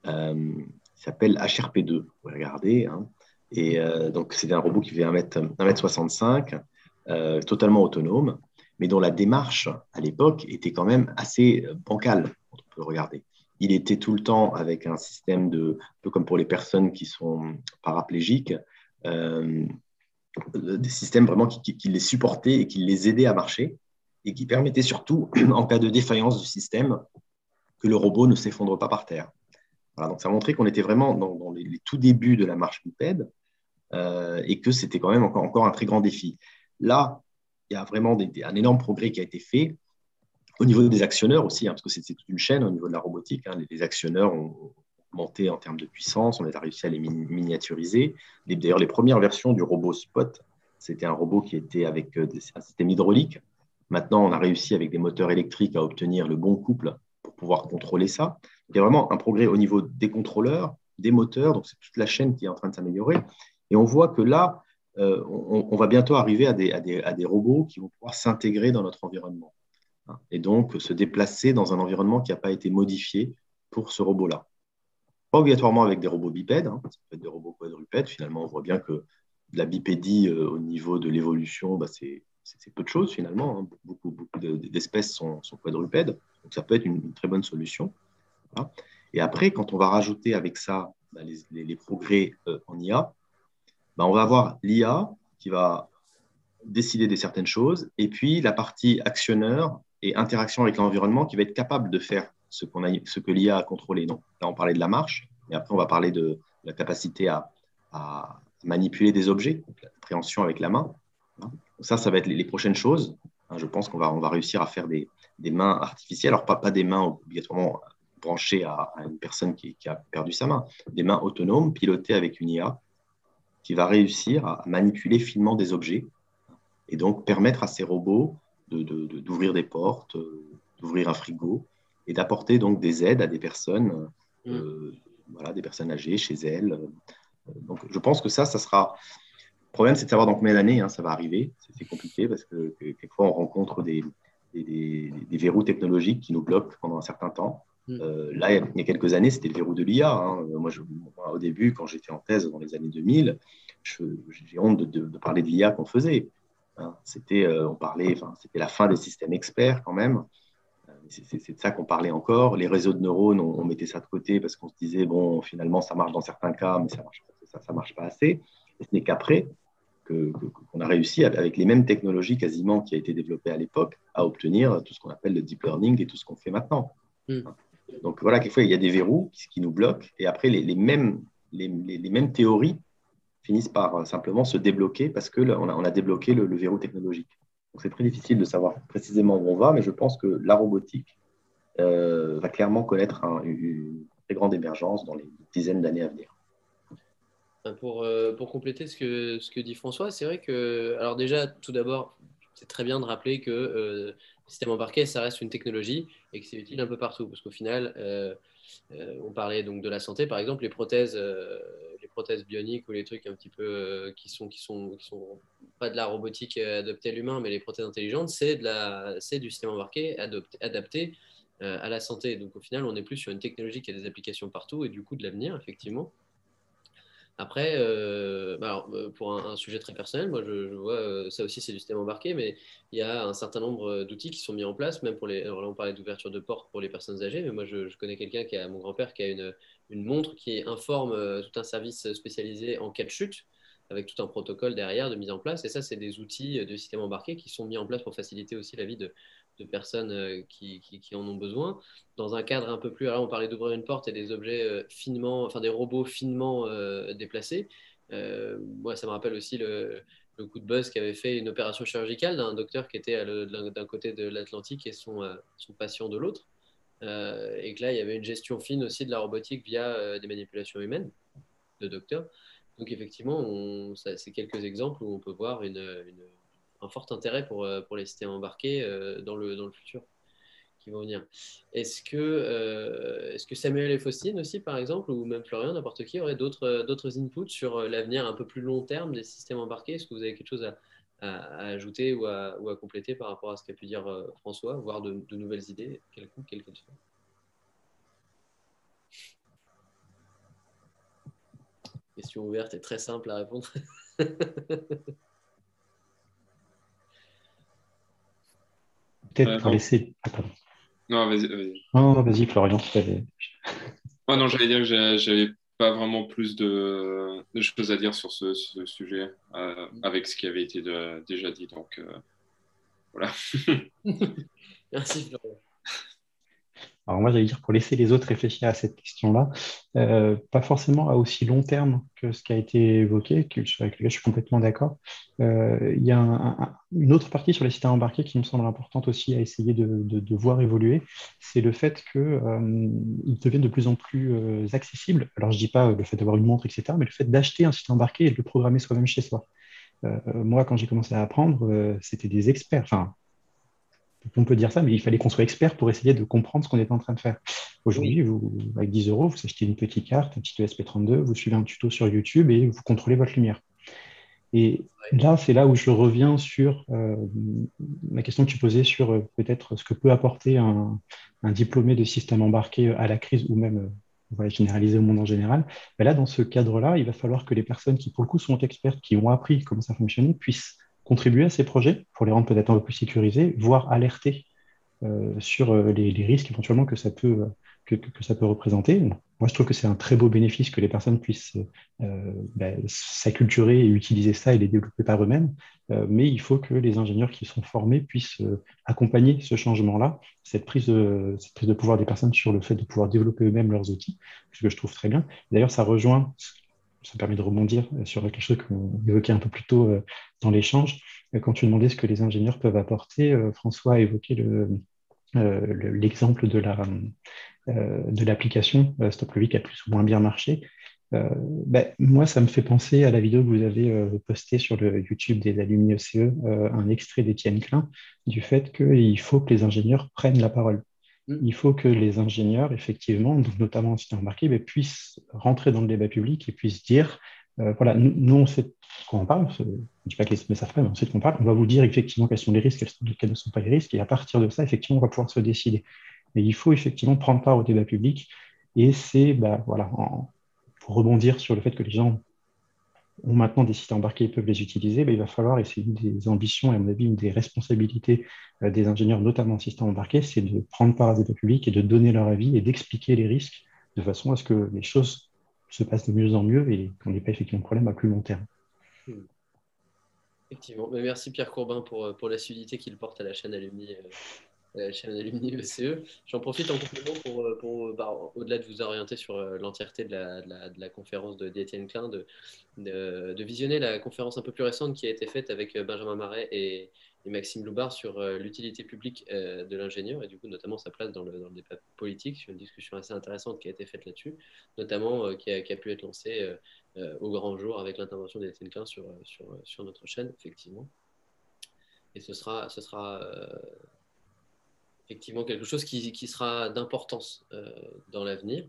euh, qui s'appelle HRP2. Vous pouvez regarder. Hein. Et euh, donc, c'est un robot qui 1m, 1m65, euh, totalement autonome, mais dont la démarche, à l'époque, était quand même assez bancale, on peut regarder. Il était tout le temps avec un système de, un peu comme pour les personnes qui sont paraplégiques, des systèmes vraiment qui, les supportaient et qui les aidaient à marcher et qui permettaient surtout, en cas de défaillance du système, que le robot ne s'effondre pas par terre. Voilà, donc ça a montré qu'on était vraiment dans, les, tout débuts de la marche bipède euh, et que c'était quand même encore, un très grand défi. Là, il y a vraiment un énorme progrès qui a été fait au niveau des actionneurs aussi, hein, parce que c'est toute une chaîne au niveau de la robotique. Hein. les, actionneurs ont monté en termes de puissance, on a réussi à les miniaturiser. D'ailleurs, les premières versions du robot Spot, c'était un robot qui était avec euh, un système hydraulique. Maintenant, on a réussi avec des moteurs électriques à obtenir le bon couple pour pouvoir contrôler ça. il y a vraiment un progrès au niveau des contrôleurs, des moteurs, donc c'est toute la chaîne qui est en train de s'améliorer. Et on voit que là, euh, on, va bientôt arriver à des, robots qui vont pouvoir s'intégrer dans notre environnement hein, et donc se déplacer dans un environnement qui n'a pas été modifié pour ce robot-là. Pas obligatoirement avec des robots bipèdes, hein, ça peut être des robots quadrupèdes. Finalement, on voit bien que la bipédie euh, au niveau de l'évolution, bah, c'est peu de choses finalement. Hein. Beaucoup, beaucoup d'espèces sont, quadrupèdes, donc ça peut être une, très bonne solution. Et après, quand on va rajouter avec ça bah, les, progrès euh, en IA, bah, on va avoir l'IA qui va décider de certaines choses, et puis la partie actionneur et interaction avec l'environnement qui va être capable de faire ce, qu'on a, ce que l'IA a contrôlé. Donc, là, on parlait de la marche, et après, on va parler de la capacité à, manipuler des objets, l'appréhension avec la main. Ça, ça va être les, prochaines choses. Hein, je pense qu'on va, on va réussir à faire des, mains artificielles. Alors, pas, pas des mains obligatoirement branchées à, une personne qui, a perdu sa main, des mains autonomes, pilotées avec une IA, qui va réussir à manipuler finement des objets et donc permettre à ces robots d'ouvrir de, des portes, d'ouvrir un frigo, et d'apporter donc des aides à des personnes, mm. euh, voilà, des personnes âgées chez elles. Donc, je pense que ça, ça sera. Le problème, c'est de savoir dans combien d'années hein, ça va arriver. C'est compliqué parce que, quelquefois, on rencontre des, des, verrous technologiques qui nous bloquent pendant un certain temps. Mm. Euh, là, il y a quelques années, c'était le verrou de l'IA. Hein. Moi, au début, quand j'étais en thèse dans les années 2000, j'ai honte de, parler de l'IA qu'on faisait. Hein. C'était, euh, on parlait, enfin, c'était la fin des systèmes experts quand même c'est de ça qu'on parlait encore. Les réseaux de neurones, on, mettait ça de côté parce qu'on se disait, bon, finalement, ça marche dans certains cas, mais ça ne marche, ça, marche pas assez. Et ce n'est qu'après qu'on a réussi, avec les mêmes technologies quasiment qui a été développées à l'époque, à obtenir tout ce qu'on appelle le deep learning et tout ce qu'on fait maintenant. Hmm. Donc voilà, quelquefois, il y a des verrous qui, nous bloquent, et après, les, mêmes, les, mêmes théories finissent par simplement se débloquer parce qu'on a, on a débloqué le verrou technologique c'est très difficile de savoir précisément où on va, mais je pense que la robotique euh, va clairement connaître une très grande émergence dans les dizaines d'années à venir. Euh, pour, euh, compléter ce que, dit François, c'est vrai que, alors déjà, tout d'abord, c'est très bien de rappeler que le système embarqué, ça reste une technologie et que c'est utile un peu partout, parce qu'au final, on parlait donc de la santé, par exemple, les prothèses prothèses bioniques ou les trucs un petit peu euh, qui sont qui sont pas de la robotique euh, adaptée à l'humain, mais les prothèses intelligentes, c'est du système embarqué adapté euh, à la santé. Donc au final, on est plus sur une technologie qui a des applications partout et du coup de l'avenir effectivement. Après, euh, bah euh, pour un, sujet très personnel, moi je, vois euh, ça aussi c'est du système embarqué, mais il y a un certain nombre d'outils qui sont mis en place, même pour les. Alors là on parlait d'ouverture de porte pour les personnes âgées, mais moi je, connais quelqu'un qui a mon grand-père qui a une, une, montre qui informe tout un service spécialisé en cas de chute, avec tout un protocole derrière de mise en place. Et ça, c'est des outils de système embarqué qui sont mis en place pour faciliter aussi la vie de, de personnes euh, qui, en ont besoin. Dans un cadre un peu plus, alors on parlait d'ouvrir une porte et des objets euh, finement, enfin des robots finement euh, déplacés. moi, ça me rappelle aussi le, coup de buzz qui avait fait une opération chirurgicale d'un docteur qui était d'un côté de l'Atlantique et son, son, patient de l'autre. et que là, il y avait une gestion fine aussi de la robotique via des manipulations humaines de docteurs. Donc effectivement, c'est quelques exemples où on peut voir une un fort intérêt pour, euh, pour les systèmes embarqués euh, dans, le, dans le futur qui vont venir. Est-ce que, euh, est-ce que Samuel et Faustine aussi, par exemple, ou même Florian, n'importe qui, aurait d'autres, inputs sur l'avenir un peu plus long terme des systèmes embarqués? Est-ce que vous avez quelque chose à, à, ajouter ou à, compléter par rapport à ce qu'a pu dire François, voire de, nouvelles idées, quelconques, soient Question ouverte et très simple à répondre. Peut-être pour laisser. non, vas-y, vas-y. Non, vas-y, Florian. non, j'allais dire que j'avais pas vraiment plus de, choses à dire sur ce, sujet avec ce qui avait été déjà dit. Donc voilà. Merci Florian. Alors moi, j'allais dire pour laisser les autres réfléchir à cette question-là, euh, pas forcément à aussi long terme que ce qui a été évoqué, avec lequel je suis complètement d'accord. Euh, il y a une autre partie sur les systèmes embarqués qui me semble importante aussi à essayer de, voir évoluer, c'est le fait qu'ils euh, deviennent de plus en plus accessibles. Alors je ne dis pas le fait d'avoir une montre, etc., mais le fait d'acheter un système embarqué et de le programmer soi-même chez soi. moi, quand j'ai commencé à apprendre, c'était des experts, on peut dire ça, mais il fallait qu'on soit expert pour essayer de comprendre ce qu'on était en train de faire. Aujourd'hui, vous, avec 10 euros, vous achetez une petite carte, un petit ESP32, vous suivez un tuto sur YouTube et vous contrôlez votre lumière. Et là, c'est là où je reviens sur euh, la question que tu posais sur euh, peut-être ce que peut apporter un, diplômé de système embarqué à la crise ou même euh, généralisé au monde en général. Mais là, dans ce cadre-là, il va falloir que les personnes qui, pour le coup, sont expertes, qui ont appris comment ça fonctionnait, puissent contribuer à ces projets pour les rendre peut-être un peu plus sécurisés, voire alerter euh, sur euh, les, risques éventuellement que ça peut, que, ça peut représenter. Moi, je trouve que c'est un très beau bénéfice que les personnes puissent euh, ben, s'acculturer et utiliser ça et les développer par eux-mêmes, mais il faut que les ingénieurs qui sont formés puissent accompagner ce changement-là, cette prise, de, pouvoir des personnes sur le fait de pouvoir développer eux-mêmes leurs outils, ce que je trouve très bien. D'ailleurs, ça rejoint ça permet de rebondir sur quelque chose qu'on évoquait un peu plus tôt euh, dans l'échange. Euh, quand tu demandais ce que les ingénieurs peuvent apporter, euh, François a évoqué l'exemple de la de l'application Stop qui a plus ou moins bien marché. Ben, moi, ça me fait penser à la vidéo que vous avez postée sur le YouTube des alumni ECE, un extrait d'Étienne Klein, du fait qu'il faut que les ingénieurs prennent la parole. Mm. il faut que les ingénieurs, effectivement, notamment en système embarqué, ben, puissent rentrer dans le débat public et puissent dire, euh, voilà, nous, on sait de quoi on parle, je ne dis pas que les ne savent pas, mais on sait de quoi on parle, on va vous dire effectivement quels sont les risques, quels, ne sont pas les risques, et à partir de ça, effectivement, on va pouvoir se décider. Mais il faut effectivement prendre part au débat public, et c'est, ben, voilà, pour rebondir sur le fait que les gens ont maintenant des sites embarqués et peuvent les utiliser, ben, il va falloir, et c'est une des ambitions et à mon avis une des responsabilités euh, des ingénieurs, notamment en système embarqué, c'est de prendre part à des publics et de donner leur avis et d'expliquer les risques de façon à ce que les choses se passent de mieux en mieux et qu'on n'ait pas effectivement de problème à plus long terme. Effectivement. merci Pierre Courbin pour, euh, pour l'assiduité qu'il porte à la chaîne Alumni euh, la chaîne Alumni ECE. J'en profite en complément pour, euh, pour bah, au-delà de vous orienter sur euh, l'entièreté de la, de, la, conférence de d'Étienne Klein, de, de, visionner la conférence un peu plus récente qui a été faite avec euh, Benjamin Marais et, Maxime Loubard sur l'utilité publique de l'ingénieur et du coup notamment sa place dans le, dans le, débat politique, sur une discussion assez intéressante qui a été faite là-dessus, notamment qui, a, qui, a, pu être lancée au grand jour avec l'intervention d'Étienne Klein sur, sur, sur, notre chaîne, effectivement. Et ce sera, ce sera effectivement quelque chose qui, qui sera d'importance euh, dans l'avenir.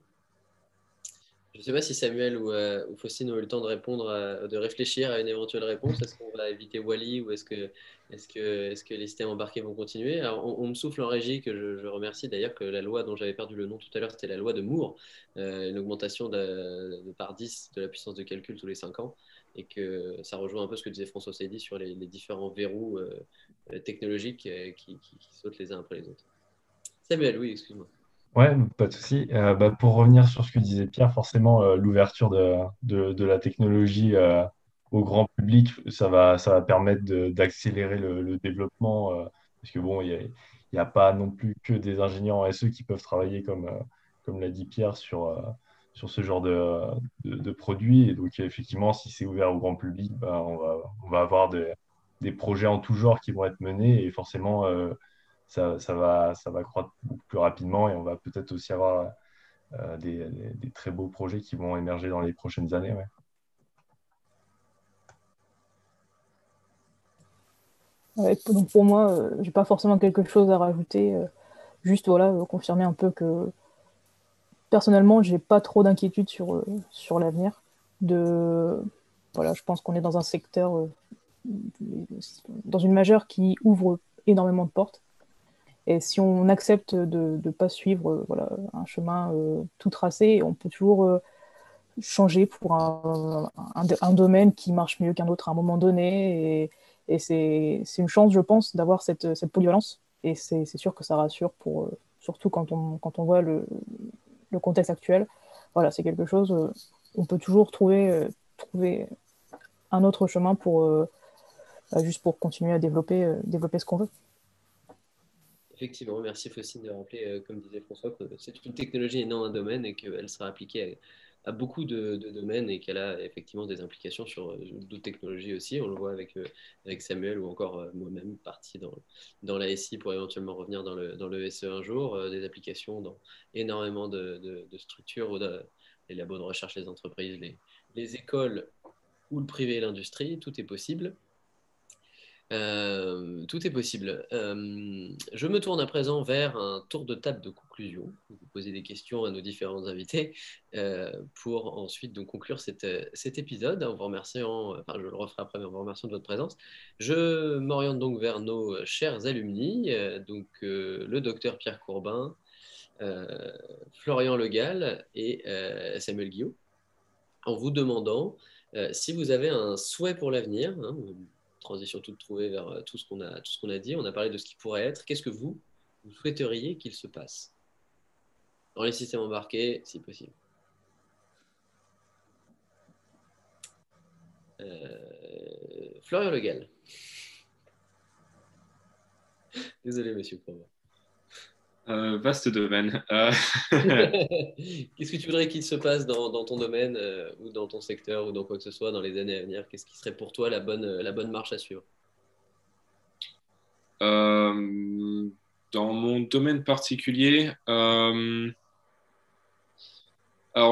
Je ne sais pas si Samuel ou, euh, ou, Faustine ont eu le temps de répondre, de réfléchir à une éventuelle réponse. Est-ce qu'on va éviter Wally ou est-ce que, est que, est que les systèmes embarqués vont continuer? On, me souffle en régie, que je, remercie d'ailleurs, que la loi dont j'avais perdu le nom tout à l'heure, c'était la loi de Moore, euh, une augmentation de, par 10 de la puissance de calcul tous les 5 ans, et que ça rejoint un peu ce que disait François Seydi sur les, différents verrous technologiques qui, qui sautent les uns après les autres. Samuel, oui, excuse-moi. Ouais, pas de souci. Euh, bah, pour revenir sur ce que disait Pierre, forcément, euh, l'ouverture de, la technologie euh, au grand public, ça va, ça va permettre d'accélérer le, développement, parce que bon, il n'y a, pas non plus que des ingénieurs en SE qui peuvent travailler, comme, comme l'a dit Pierre, sur, sur ce genre de, de, produits. Et donc, effectivement, si c'est ouvert au grand public, bah, on, va, on va avoir des, des, projets en tout genre qui vont être menés, et forcément ça, va, ça va croître plus rapidement et on va peut-être aussi avoir euh, des, très beaux projets qui vont émerger dans les prochaines années. donc pour moi, je euh, j'ai pas forcément quelque chose à rajouter. Euh, juste voilà, confirmer un peu que personnellement, j'ai pas trop d'inquiétude sur, sur l'avenir. Je pense qu'on est dans un secteur, dans une majeure qui ouvre énormément de portes. Et si on accepte de ne pas suivre euh, un chemin euh, tout tracé, on peut toujours euh, changer pour un, domaine qui marche mieux qu'un autre à un moment donné. Et, c'est une chance, je pense, d'avoir cette, cette, polyvalence. Et c'est sûr que ça rassure, pour, surtout quand on voit le, le contexte actuel. Voilà, c'est quelque chose on peut toujours trouver, trouver un autre chemin pour, bah, juste pour continuer à développer, développer ce qu'on veut. Effectivement, merci Faucine de rappeler, comme disait François, que c'est une technologie et non un domaine et qu'elle sera appliquée à, beaucoup de, domaines et qu'elle a effectivement des implications sur d'autres technologies aussi. On le voit avec, avec Samuel ou encore moi-même parti dans, dans la SI pour éventuellement revenir dans le, SE un jour, des applications dans énormément de, de structures, les labos de recherche, les entreprises, les, les écoles ou le privé et l'industrie, tout est possible. Euh, tout est possible. Euh, je me tourne à présent vers un tour de table de conclusion. Vous posez des questions à nos différents invités euh, pour ensuite donc, conclure cet épisode en vous remerciant, enfin je le referai après, mais en vous remerciant de votre présence. Je m'oriente donc vers nos chers alumni, donc le docteur Pierre Courbin, Florian Legal et Samuel Guillaume, en vous demandant si vous avez un souhait pour l'avenir. Hein, transition toute trouvée vers euh, tout ce qu'on a, a dit. On a parlé de ce qui pourrait être. Qu'est-ce que vous, vous souhaiteriez qu'il se passe dans les systèmes embarqués, si possible euh, Florian Legal. Désolé, monsieur Courbe. Euh, vaste domaine. Euh, Qu'est-ce que tu voudrais qu'il se passe dans, ton domaine euh, ou dans ton secteur ou dans quoi que ce soit dans les années à venir? Qu'est-ce qui serait pour toi la bonne, la bonne marche à suivre? Dans mon domaine particulier, alors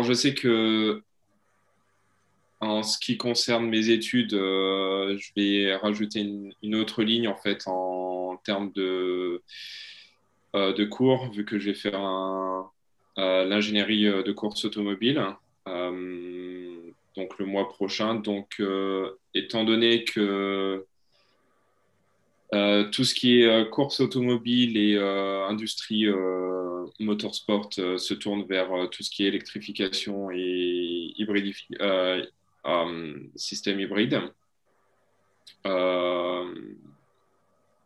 je sais que en ce qui concerne mes études, je vais rajouter une, une, autre ligne en fait en termes de de cours, vu que je vais faire l'ingénierie euh, de course automobile, euh, donc le mois prochain. Donc, étant donné que tout ce qui est course automobile et industrie motorsport se tourne vers tout ce qui est électrification et système hybride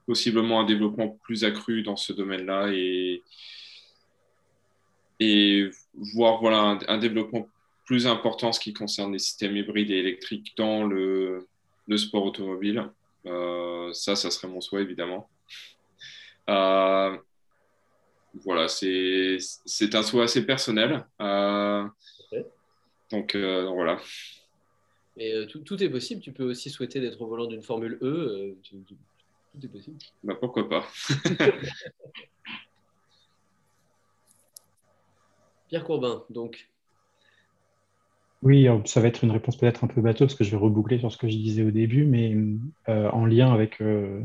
possiblement un développement plus accru dans ce domaine-là et, et voir voilà, un, développement plus important en ce qui concerne les systèmes hybrides et électriques dans le, le sport automobile. Euh, ça, ça serait mon souhait, évidemment. Euh, voilà, c'est un souhait assez personnel. Euh, donc, voilà. Et tout, tout, est possible. Tu peux aussi souhaiter d'être au volant d'une Formule E. Tout est possible. Bah, pourquoi pas Pierre Courbin, donc. Oui, ça va être une réponse peut-être un peu bateau parce que je vais reboucler sur ce que je disais au début, mais euh, en lien avec euh,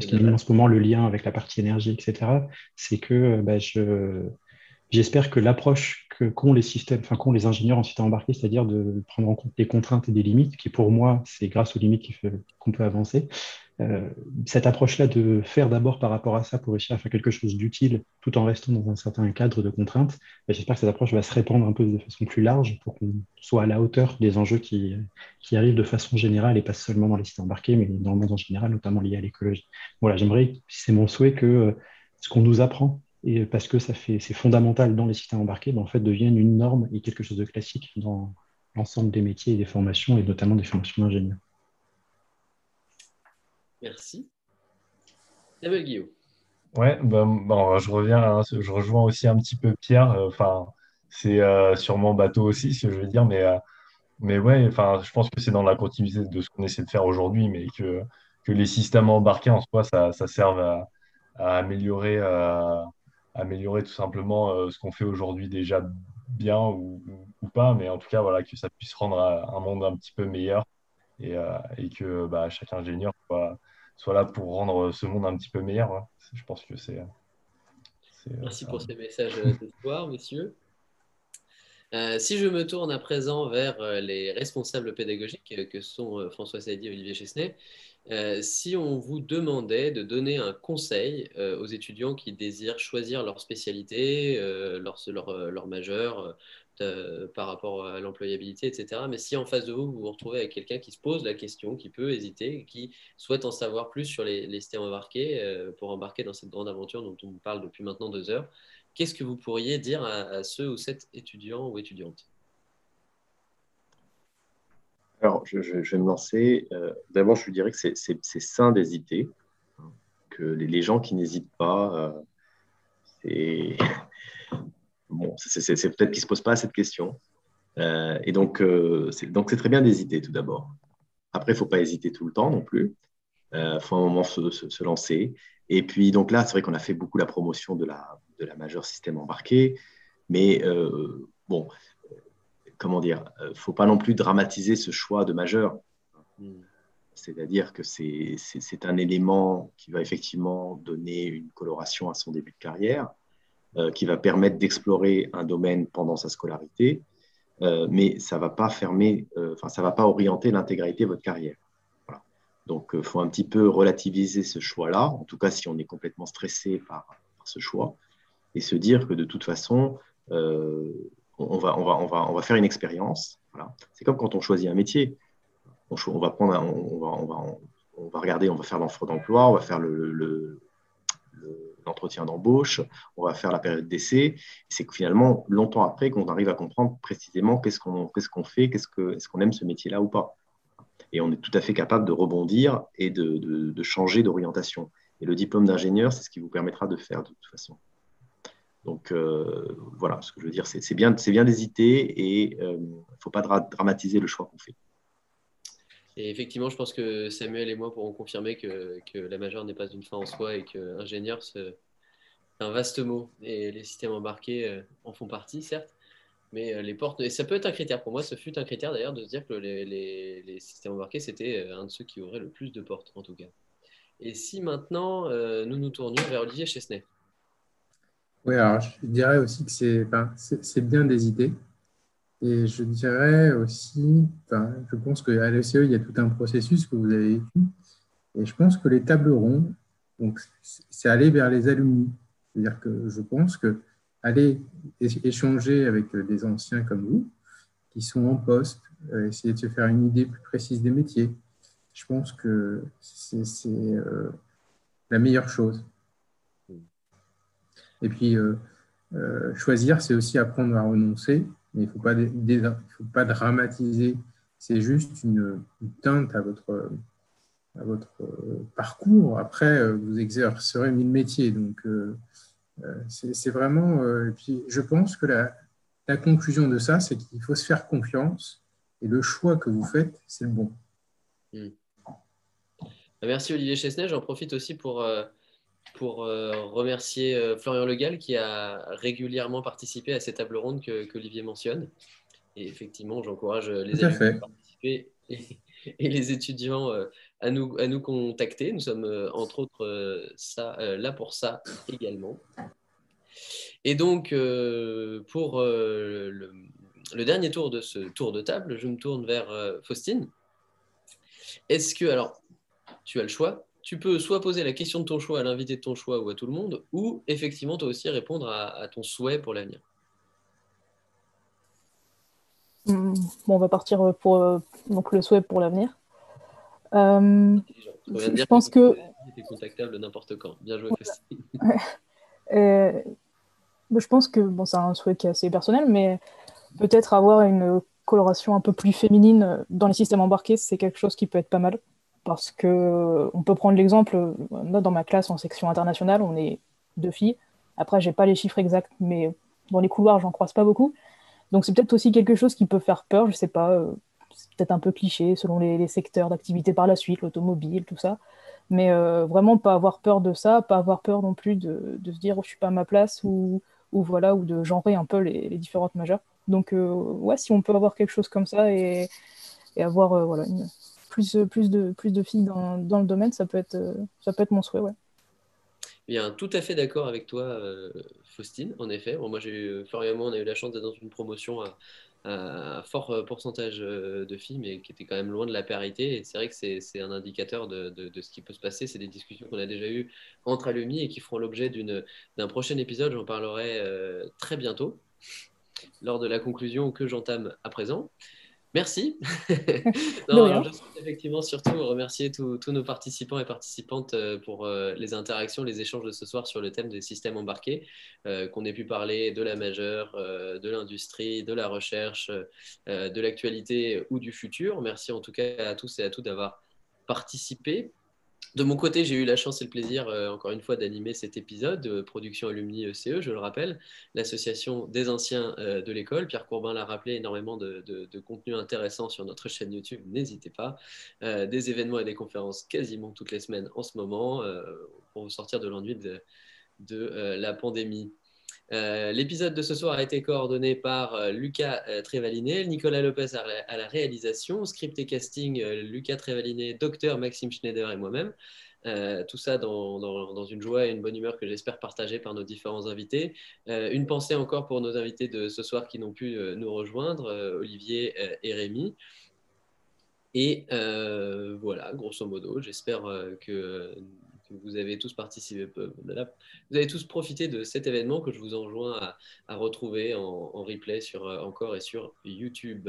ce qui est en ce moment le lien avec la partie énergie, etc., c'est que euh, bah, je, j'espère que l'approche que qu'ont les systèmes, enfin qu'ont les ingénieurs en système embarqué, c'est-à-dire de prendre en compte les contraintes et des limites, qui pour moi, c'est grâce aux limites qu'on peut avancer, euh, cette approche-là de faire d'abord par rapport à ça pour réussir à faire quelque chose d'utile tout en restant dans un certain cadre de contraintes, ben, j'espère que cette approche va se répandre un peu de façon plus large pour qu'on soit à la hauteur des enjeux qui, arrivent de façon générale et pas seulement dans les sites embarqués, mais dans le monde en général, notamment lié à l'écologie. Voilà, j'aimerais, c'est mon souhait que euh, ce qu'on nous apprend, et parce que ça fait, c'est fondamental dans les systèmes embarqués, ben, en fait, devienne une norme et quelque chose de classique dans l'ensemble des métiers et des formations, et notamment des formations d'ingénieurs. Merci. Samuel Guillaume? Ouais, ben, ben, je reviens, hein, je rejoins aussi un petit peu Pierre. Euh, enfin, c'est euh, sûrement bateau aussi, ce que je veux dire, mais, euh, mais ouais, enfin, je pense que c'est dans la continuité de ce qu'on essaie de faire aujourd'hui, mais que, que les systèmes embarqués en soi, ça, ça serve à, améliorer, améliorer tout simplement ce qu'on fait aujourd'hui déjà bien ou, ou, pas, mais en tout cas, voilà, que ça puisse rendre un monde un petit peu meilleur et, et que bah, chaque ingénieur soit soit là pour rendre ce monde un petit peu meilleur. Hein. Je pense que c'est. Merci pour ces messages d'espoir, messieurs. Euh, si je me tourne à présent vers euh, les responsables pédagogiques que sont euh, François Saidi et Olivier Chesnay, si on vous demandait de donner un conseil aux étudiants qui désirent choisir leur spécialité, leur, leur, leur majeur, euh, par rapport à l'employabilité, etc. Mais si en face de vous, vous vous retrouvez avec quelqu'un qui se pose la question, qui peut hésiter, qui souhaite en savoir plus sur les, les embarqués euh, pour embarquer dans cette grande aventure dont on parle depuis maintenant deux heures, qu'est-ce que vous pourriez dire à, ceux ou cette étudiants ou étudiantes? Alors, je, vais me lancer. Euh, d'abord, je dirais que c'est sain d'hésiter, que les, gens qui n'hésitent pas, euh, c'est bon, c'est peut-être qu'ils ne se posent pas cette question. Euh, et donc, c'est très bien d'hésiter tout d'abord. Après, il ne faut pas hésiter tout le temps non plus. Il faut un moment se, se, lancer. Et puis, donc là, c'est vrai qu'on a fait beaucoup la promotion de la, de la majeure système embarqué. Mais bon, comment dire, ne euh, faut pas non plus dramatiser ce choix de majeur. C'est-à-dire que c'est un élément qui va effectivement donner une coloration à son début de carrière, euh, qui va permettre d'explorer un domaine pendant sa scolarité, euh, mais ça ne va pas fermer, enfin ça va pas orienter l'intégralité de votre carrière. Donc, il faut un petit peu relativiser ce choix-là, en tout cas si on est complètement stressé par, ce choix, et se dire que de toute façon, on va, on va, on va, on va faire une expérience. Voilà. C'est comme quand on choisit un métier. On, va prendre, va, on, va, regarder, on va faire l'offre d'emploi, on va faire le, l'entretien d'embauche, on va faire la période d'essai. C'est que finalement, longtemps après, qu'on arrive à comprendre précisément qu'est-ce qu'on fait, qu'est-ce que, est-ce qu'on aime ce métier-là ou pas. Et on est tout à fait capable de rebondir et de changer d'orientation. Et le diplôme d'ingénieur, c'est ce qui vous permettra de faire de toute façon. Donc euh, voilà, ce que je veux dire, c'est bien, bien d'hésiter et il euh, ne faut pas dramatiser le choix qu'on fait. Et effectivement, je pense que Samuel et moi pourrons confirmer que, la majeure n'est pas une fin en soi et que ingénieur, c'est un vaste mot. Et les systèmes embarqués euh, en font partie, certes, mais les portes, et ça peut être un critère pour moi, ce fut un critère d'ailleurs de se dire que les, systèmes embarqués, c'était un de ceux qui ouvrait le plus de portes, en tout cas. Et si maintenant, nous nous tournions vers Olivier Chesnay? Oui, alors je dirais aussi que c'est bien d'hésiter. Et je dirais aussi, je pense qu'à l'ECE, il y a tout un processus que vous avez vécu. Et je pense que les tables rondes, c'est aller vers les alumni. C'est-à-dire que je pense que aller échanger avec des anciens comme vous, qui sont en poste, euh, essayer de se faire une idée plus précise des métiers, je pense que c'est euh, la meilleure chose. Et puis, euh, choisir, c'est aussi apprendre à renoncer, il ne faut, pas, dramatiser. C'est juste une, teinte à votre, votre parcours. Après, vous exercerez mille métiers. Donc, euh, c'est vraiment. et puis, je pense que la, la conclusion de ça, c'est qu'il faut se faire confiance et le choix que vous faites, c'est le bon. Hmm. Merci Olivier Chesnay. J'en profite aussi pour pour euh, remercier euh, Florian Legal qui a régulièrement participé à ces tables rondes que, Olivier mentionne. Et effectivement, j'encourage euh, les élèves à participer et, les étudiants à nous, à nous contacter. Nous sommes entre autres ça, là pour ça également. Et donc, pour le, le, dernier tour de ce tour de table, je me tourne vers Faustine. Est-ce que, alors, tu as le choix, tu peux soit poser la question de ton choix à l'invité de ton choix ou à tout le monde, ou effectivement toi aussi répondre à, ton souhait pour l'avenir. Hmm, bon, on va partir pour euh, donc le souhait pour l'avenir. Euh, je, pense que. Contactable n'importe quand. Bien joué, euh, je pense que bon, c'est un souhait qui est assez personnel, mais peut-être avoir une coloration un peu plus féminine dans les systèmes embarqués, c'est quelque chose qui peut être pas mal parce que on peut prendre l'exemple, dans ma classe en section internationale, on est deux filles. Après, j'ai pas les chiffres exacts, mais dans les couloirs, j'en croise pas beaucoup. Donc c'est peut-être aussi quelque chose qui peut faire peur, je sais pas, euh, c'est peut-être un peu cliché selon les, secteurs d'activité par la suite, l'automobile, tout ça. Mais euh, vraiment pas avoir peur de ça, pas avoir peur non plus de, se dire oh, je suis pas à ma place ou, voilà, ou de genrer un peu les, différentes majeures. Donc euh, ouais, si on peut avoir quelque chose comme ça et, et avoir voilà, une, plus, plus, de, plus de filles dans, dans, le domaine, ça peut être, ça peut être mon souhait. Ouais. Bien, tout à fait d'accord avec toi, euh, Faustine, en effet. Bon, moi, j'ai eu, Florian on a eu la chance d'être dans une promotion à, à, fort pourcentage euh, de filles, mais qui était quand même loin de la parité. Et c'est vrai que c'est un indicateur de, de, ce qui peut se passer. C'est des discussions qu'on a déjà eues entre alumni et qui feront l'objet d'un prochain épisode. J'en parlerai euh, très bientôt, lors de la conclusion que j'entame à présent. Merci. Non, alors, je souhaite effectivement surtout remercier tous nos participants et participantes euh, pour euh, les interactions, les échanges de ce soir sur le thème des systèmes embarqués, euh, qu'on ait pu parler de la majeure, de l'industrie, de la recherche, de l'actualité ou du futur. Merci en tout cas à tous et à toutes d'avoir participé. De mon côté, j'ai eu la chance et le plaisir, euh, encore une fois, d'animer cet épisode de Production Alumni ECE, je le rappelle, l'association des anciens euh, de l'école. Pierre Courbin l'a rappelé, énormément de, contenu intéressant sur notre chaîne YouTube, n'hésitez pas. Euh, des événements et des conférences quasiment toutes les semaines en ce moment euh, pour vous sortir de l'ennui de, euh, la pandémie. Euh, L'épisode de ce soir a été coordonné par euh, Lucas euh, Trévalinet, Nicolas Lopez à la, réalisation, script et casting euh, Lucas Trévalinet, docteur Maxime Schneider et moi-même. Euh, tout ça dans, dans- dans une joie et une bonne humeur que j'espère partager par nos différents invités. Euh, une pensée encore pour nos invités de ce soir qui n'ont pu euh, nous rejoindre, euh, Olivier euh, et Rémi. Et euh, voilà, grosso modo, j'espère euh, que, vous avez tous participé, euh, vous avez tous profité de cet événement que je vous enjoins à, retrouver en, replay sur euh, encore et sur YouTube.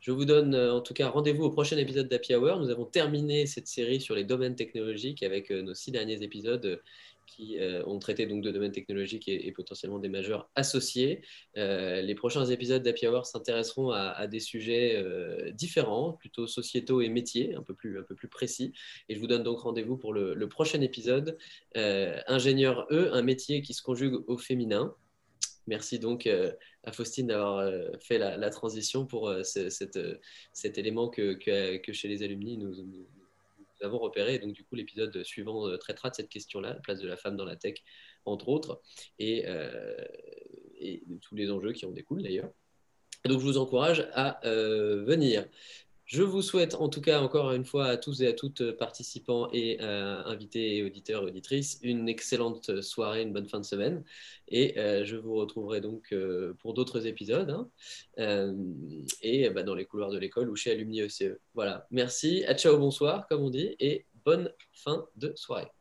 Je vous donne euh, en tout cas rendez-vous au prochain épisode d'Happy Hour. Nous avons terminé cette série sur les domaines technologiques avec nos six derniers épisodes qui euh, ont traité donc de domaines technologiques et, potentiellement des majeurs associés. Euh, les prochains épisodes d'Happy Hour s'intéresseront à, des sujets euh, différents, plutôt sociétaux et métiers, un peu plus, précis. Et je vous donne donc rendez-vous pour le, prochain épisode. Euh, ingénieur E, un métier qui se conjugue au féminin. Merci donc à Faustine d'avoir fait la, transition pour cet élément que, chez les alumni nous- nous avons repéré. Et donc du coup, l'épisode suivant euh, traitera de cette question-là, la place de la femme dans la tech, entre autres, et, euh, et tous les enjeux qui en découlent d'ailleurs. Donc je vous encourage à euh, venir. Je vous souhaite en tout cas encore une fois à tous et à toutes euh, participants et euh, invités et auditeurs et auditrices une excellente soirée, une bonne fin de semaine. Et euh, je vous retrouverai donc pour d'autres épisodes hein, et bah, dans les couloirs de l'école ou chez Alumni ECE. Voilà, merci, à ciao, bonsoir comme on dit et bonne fin de soirée.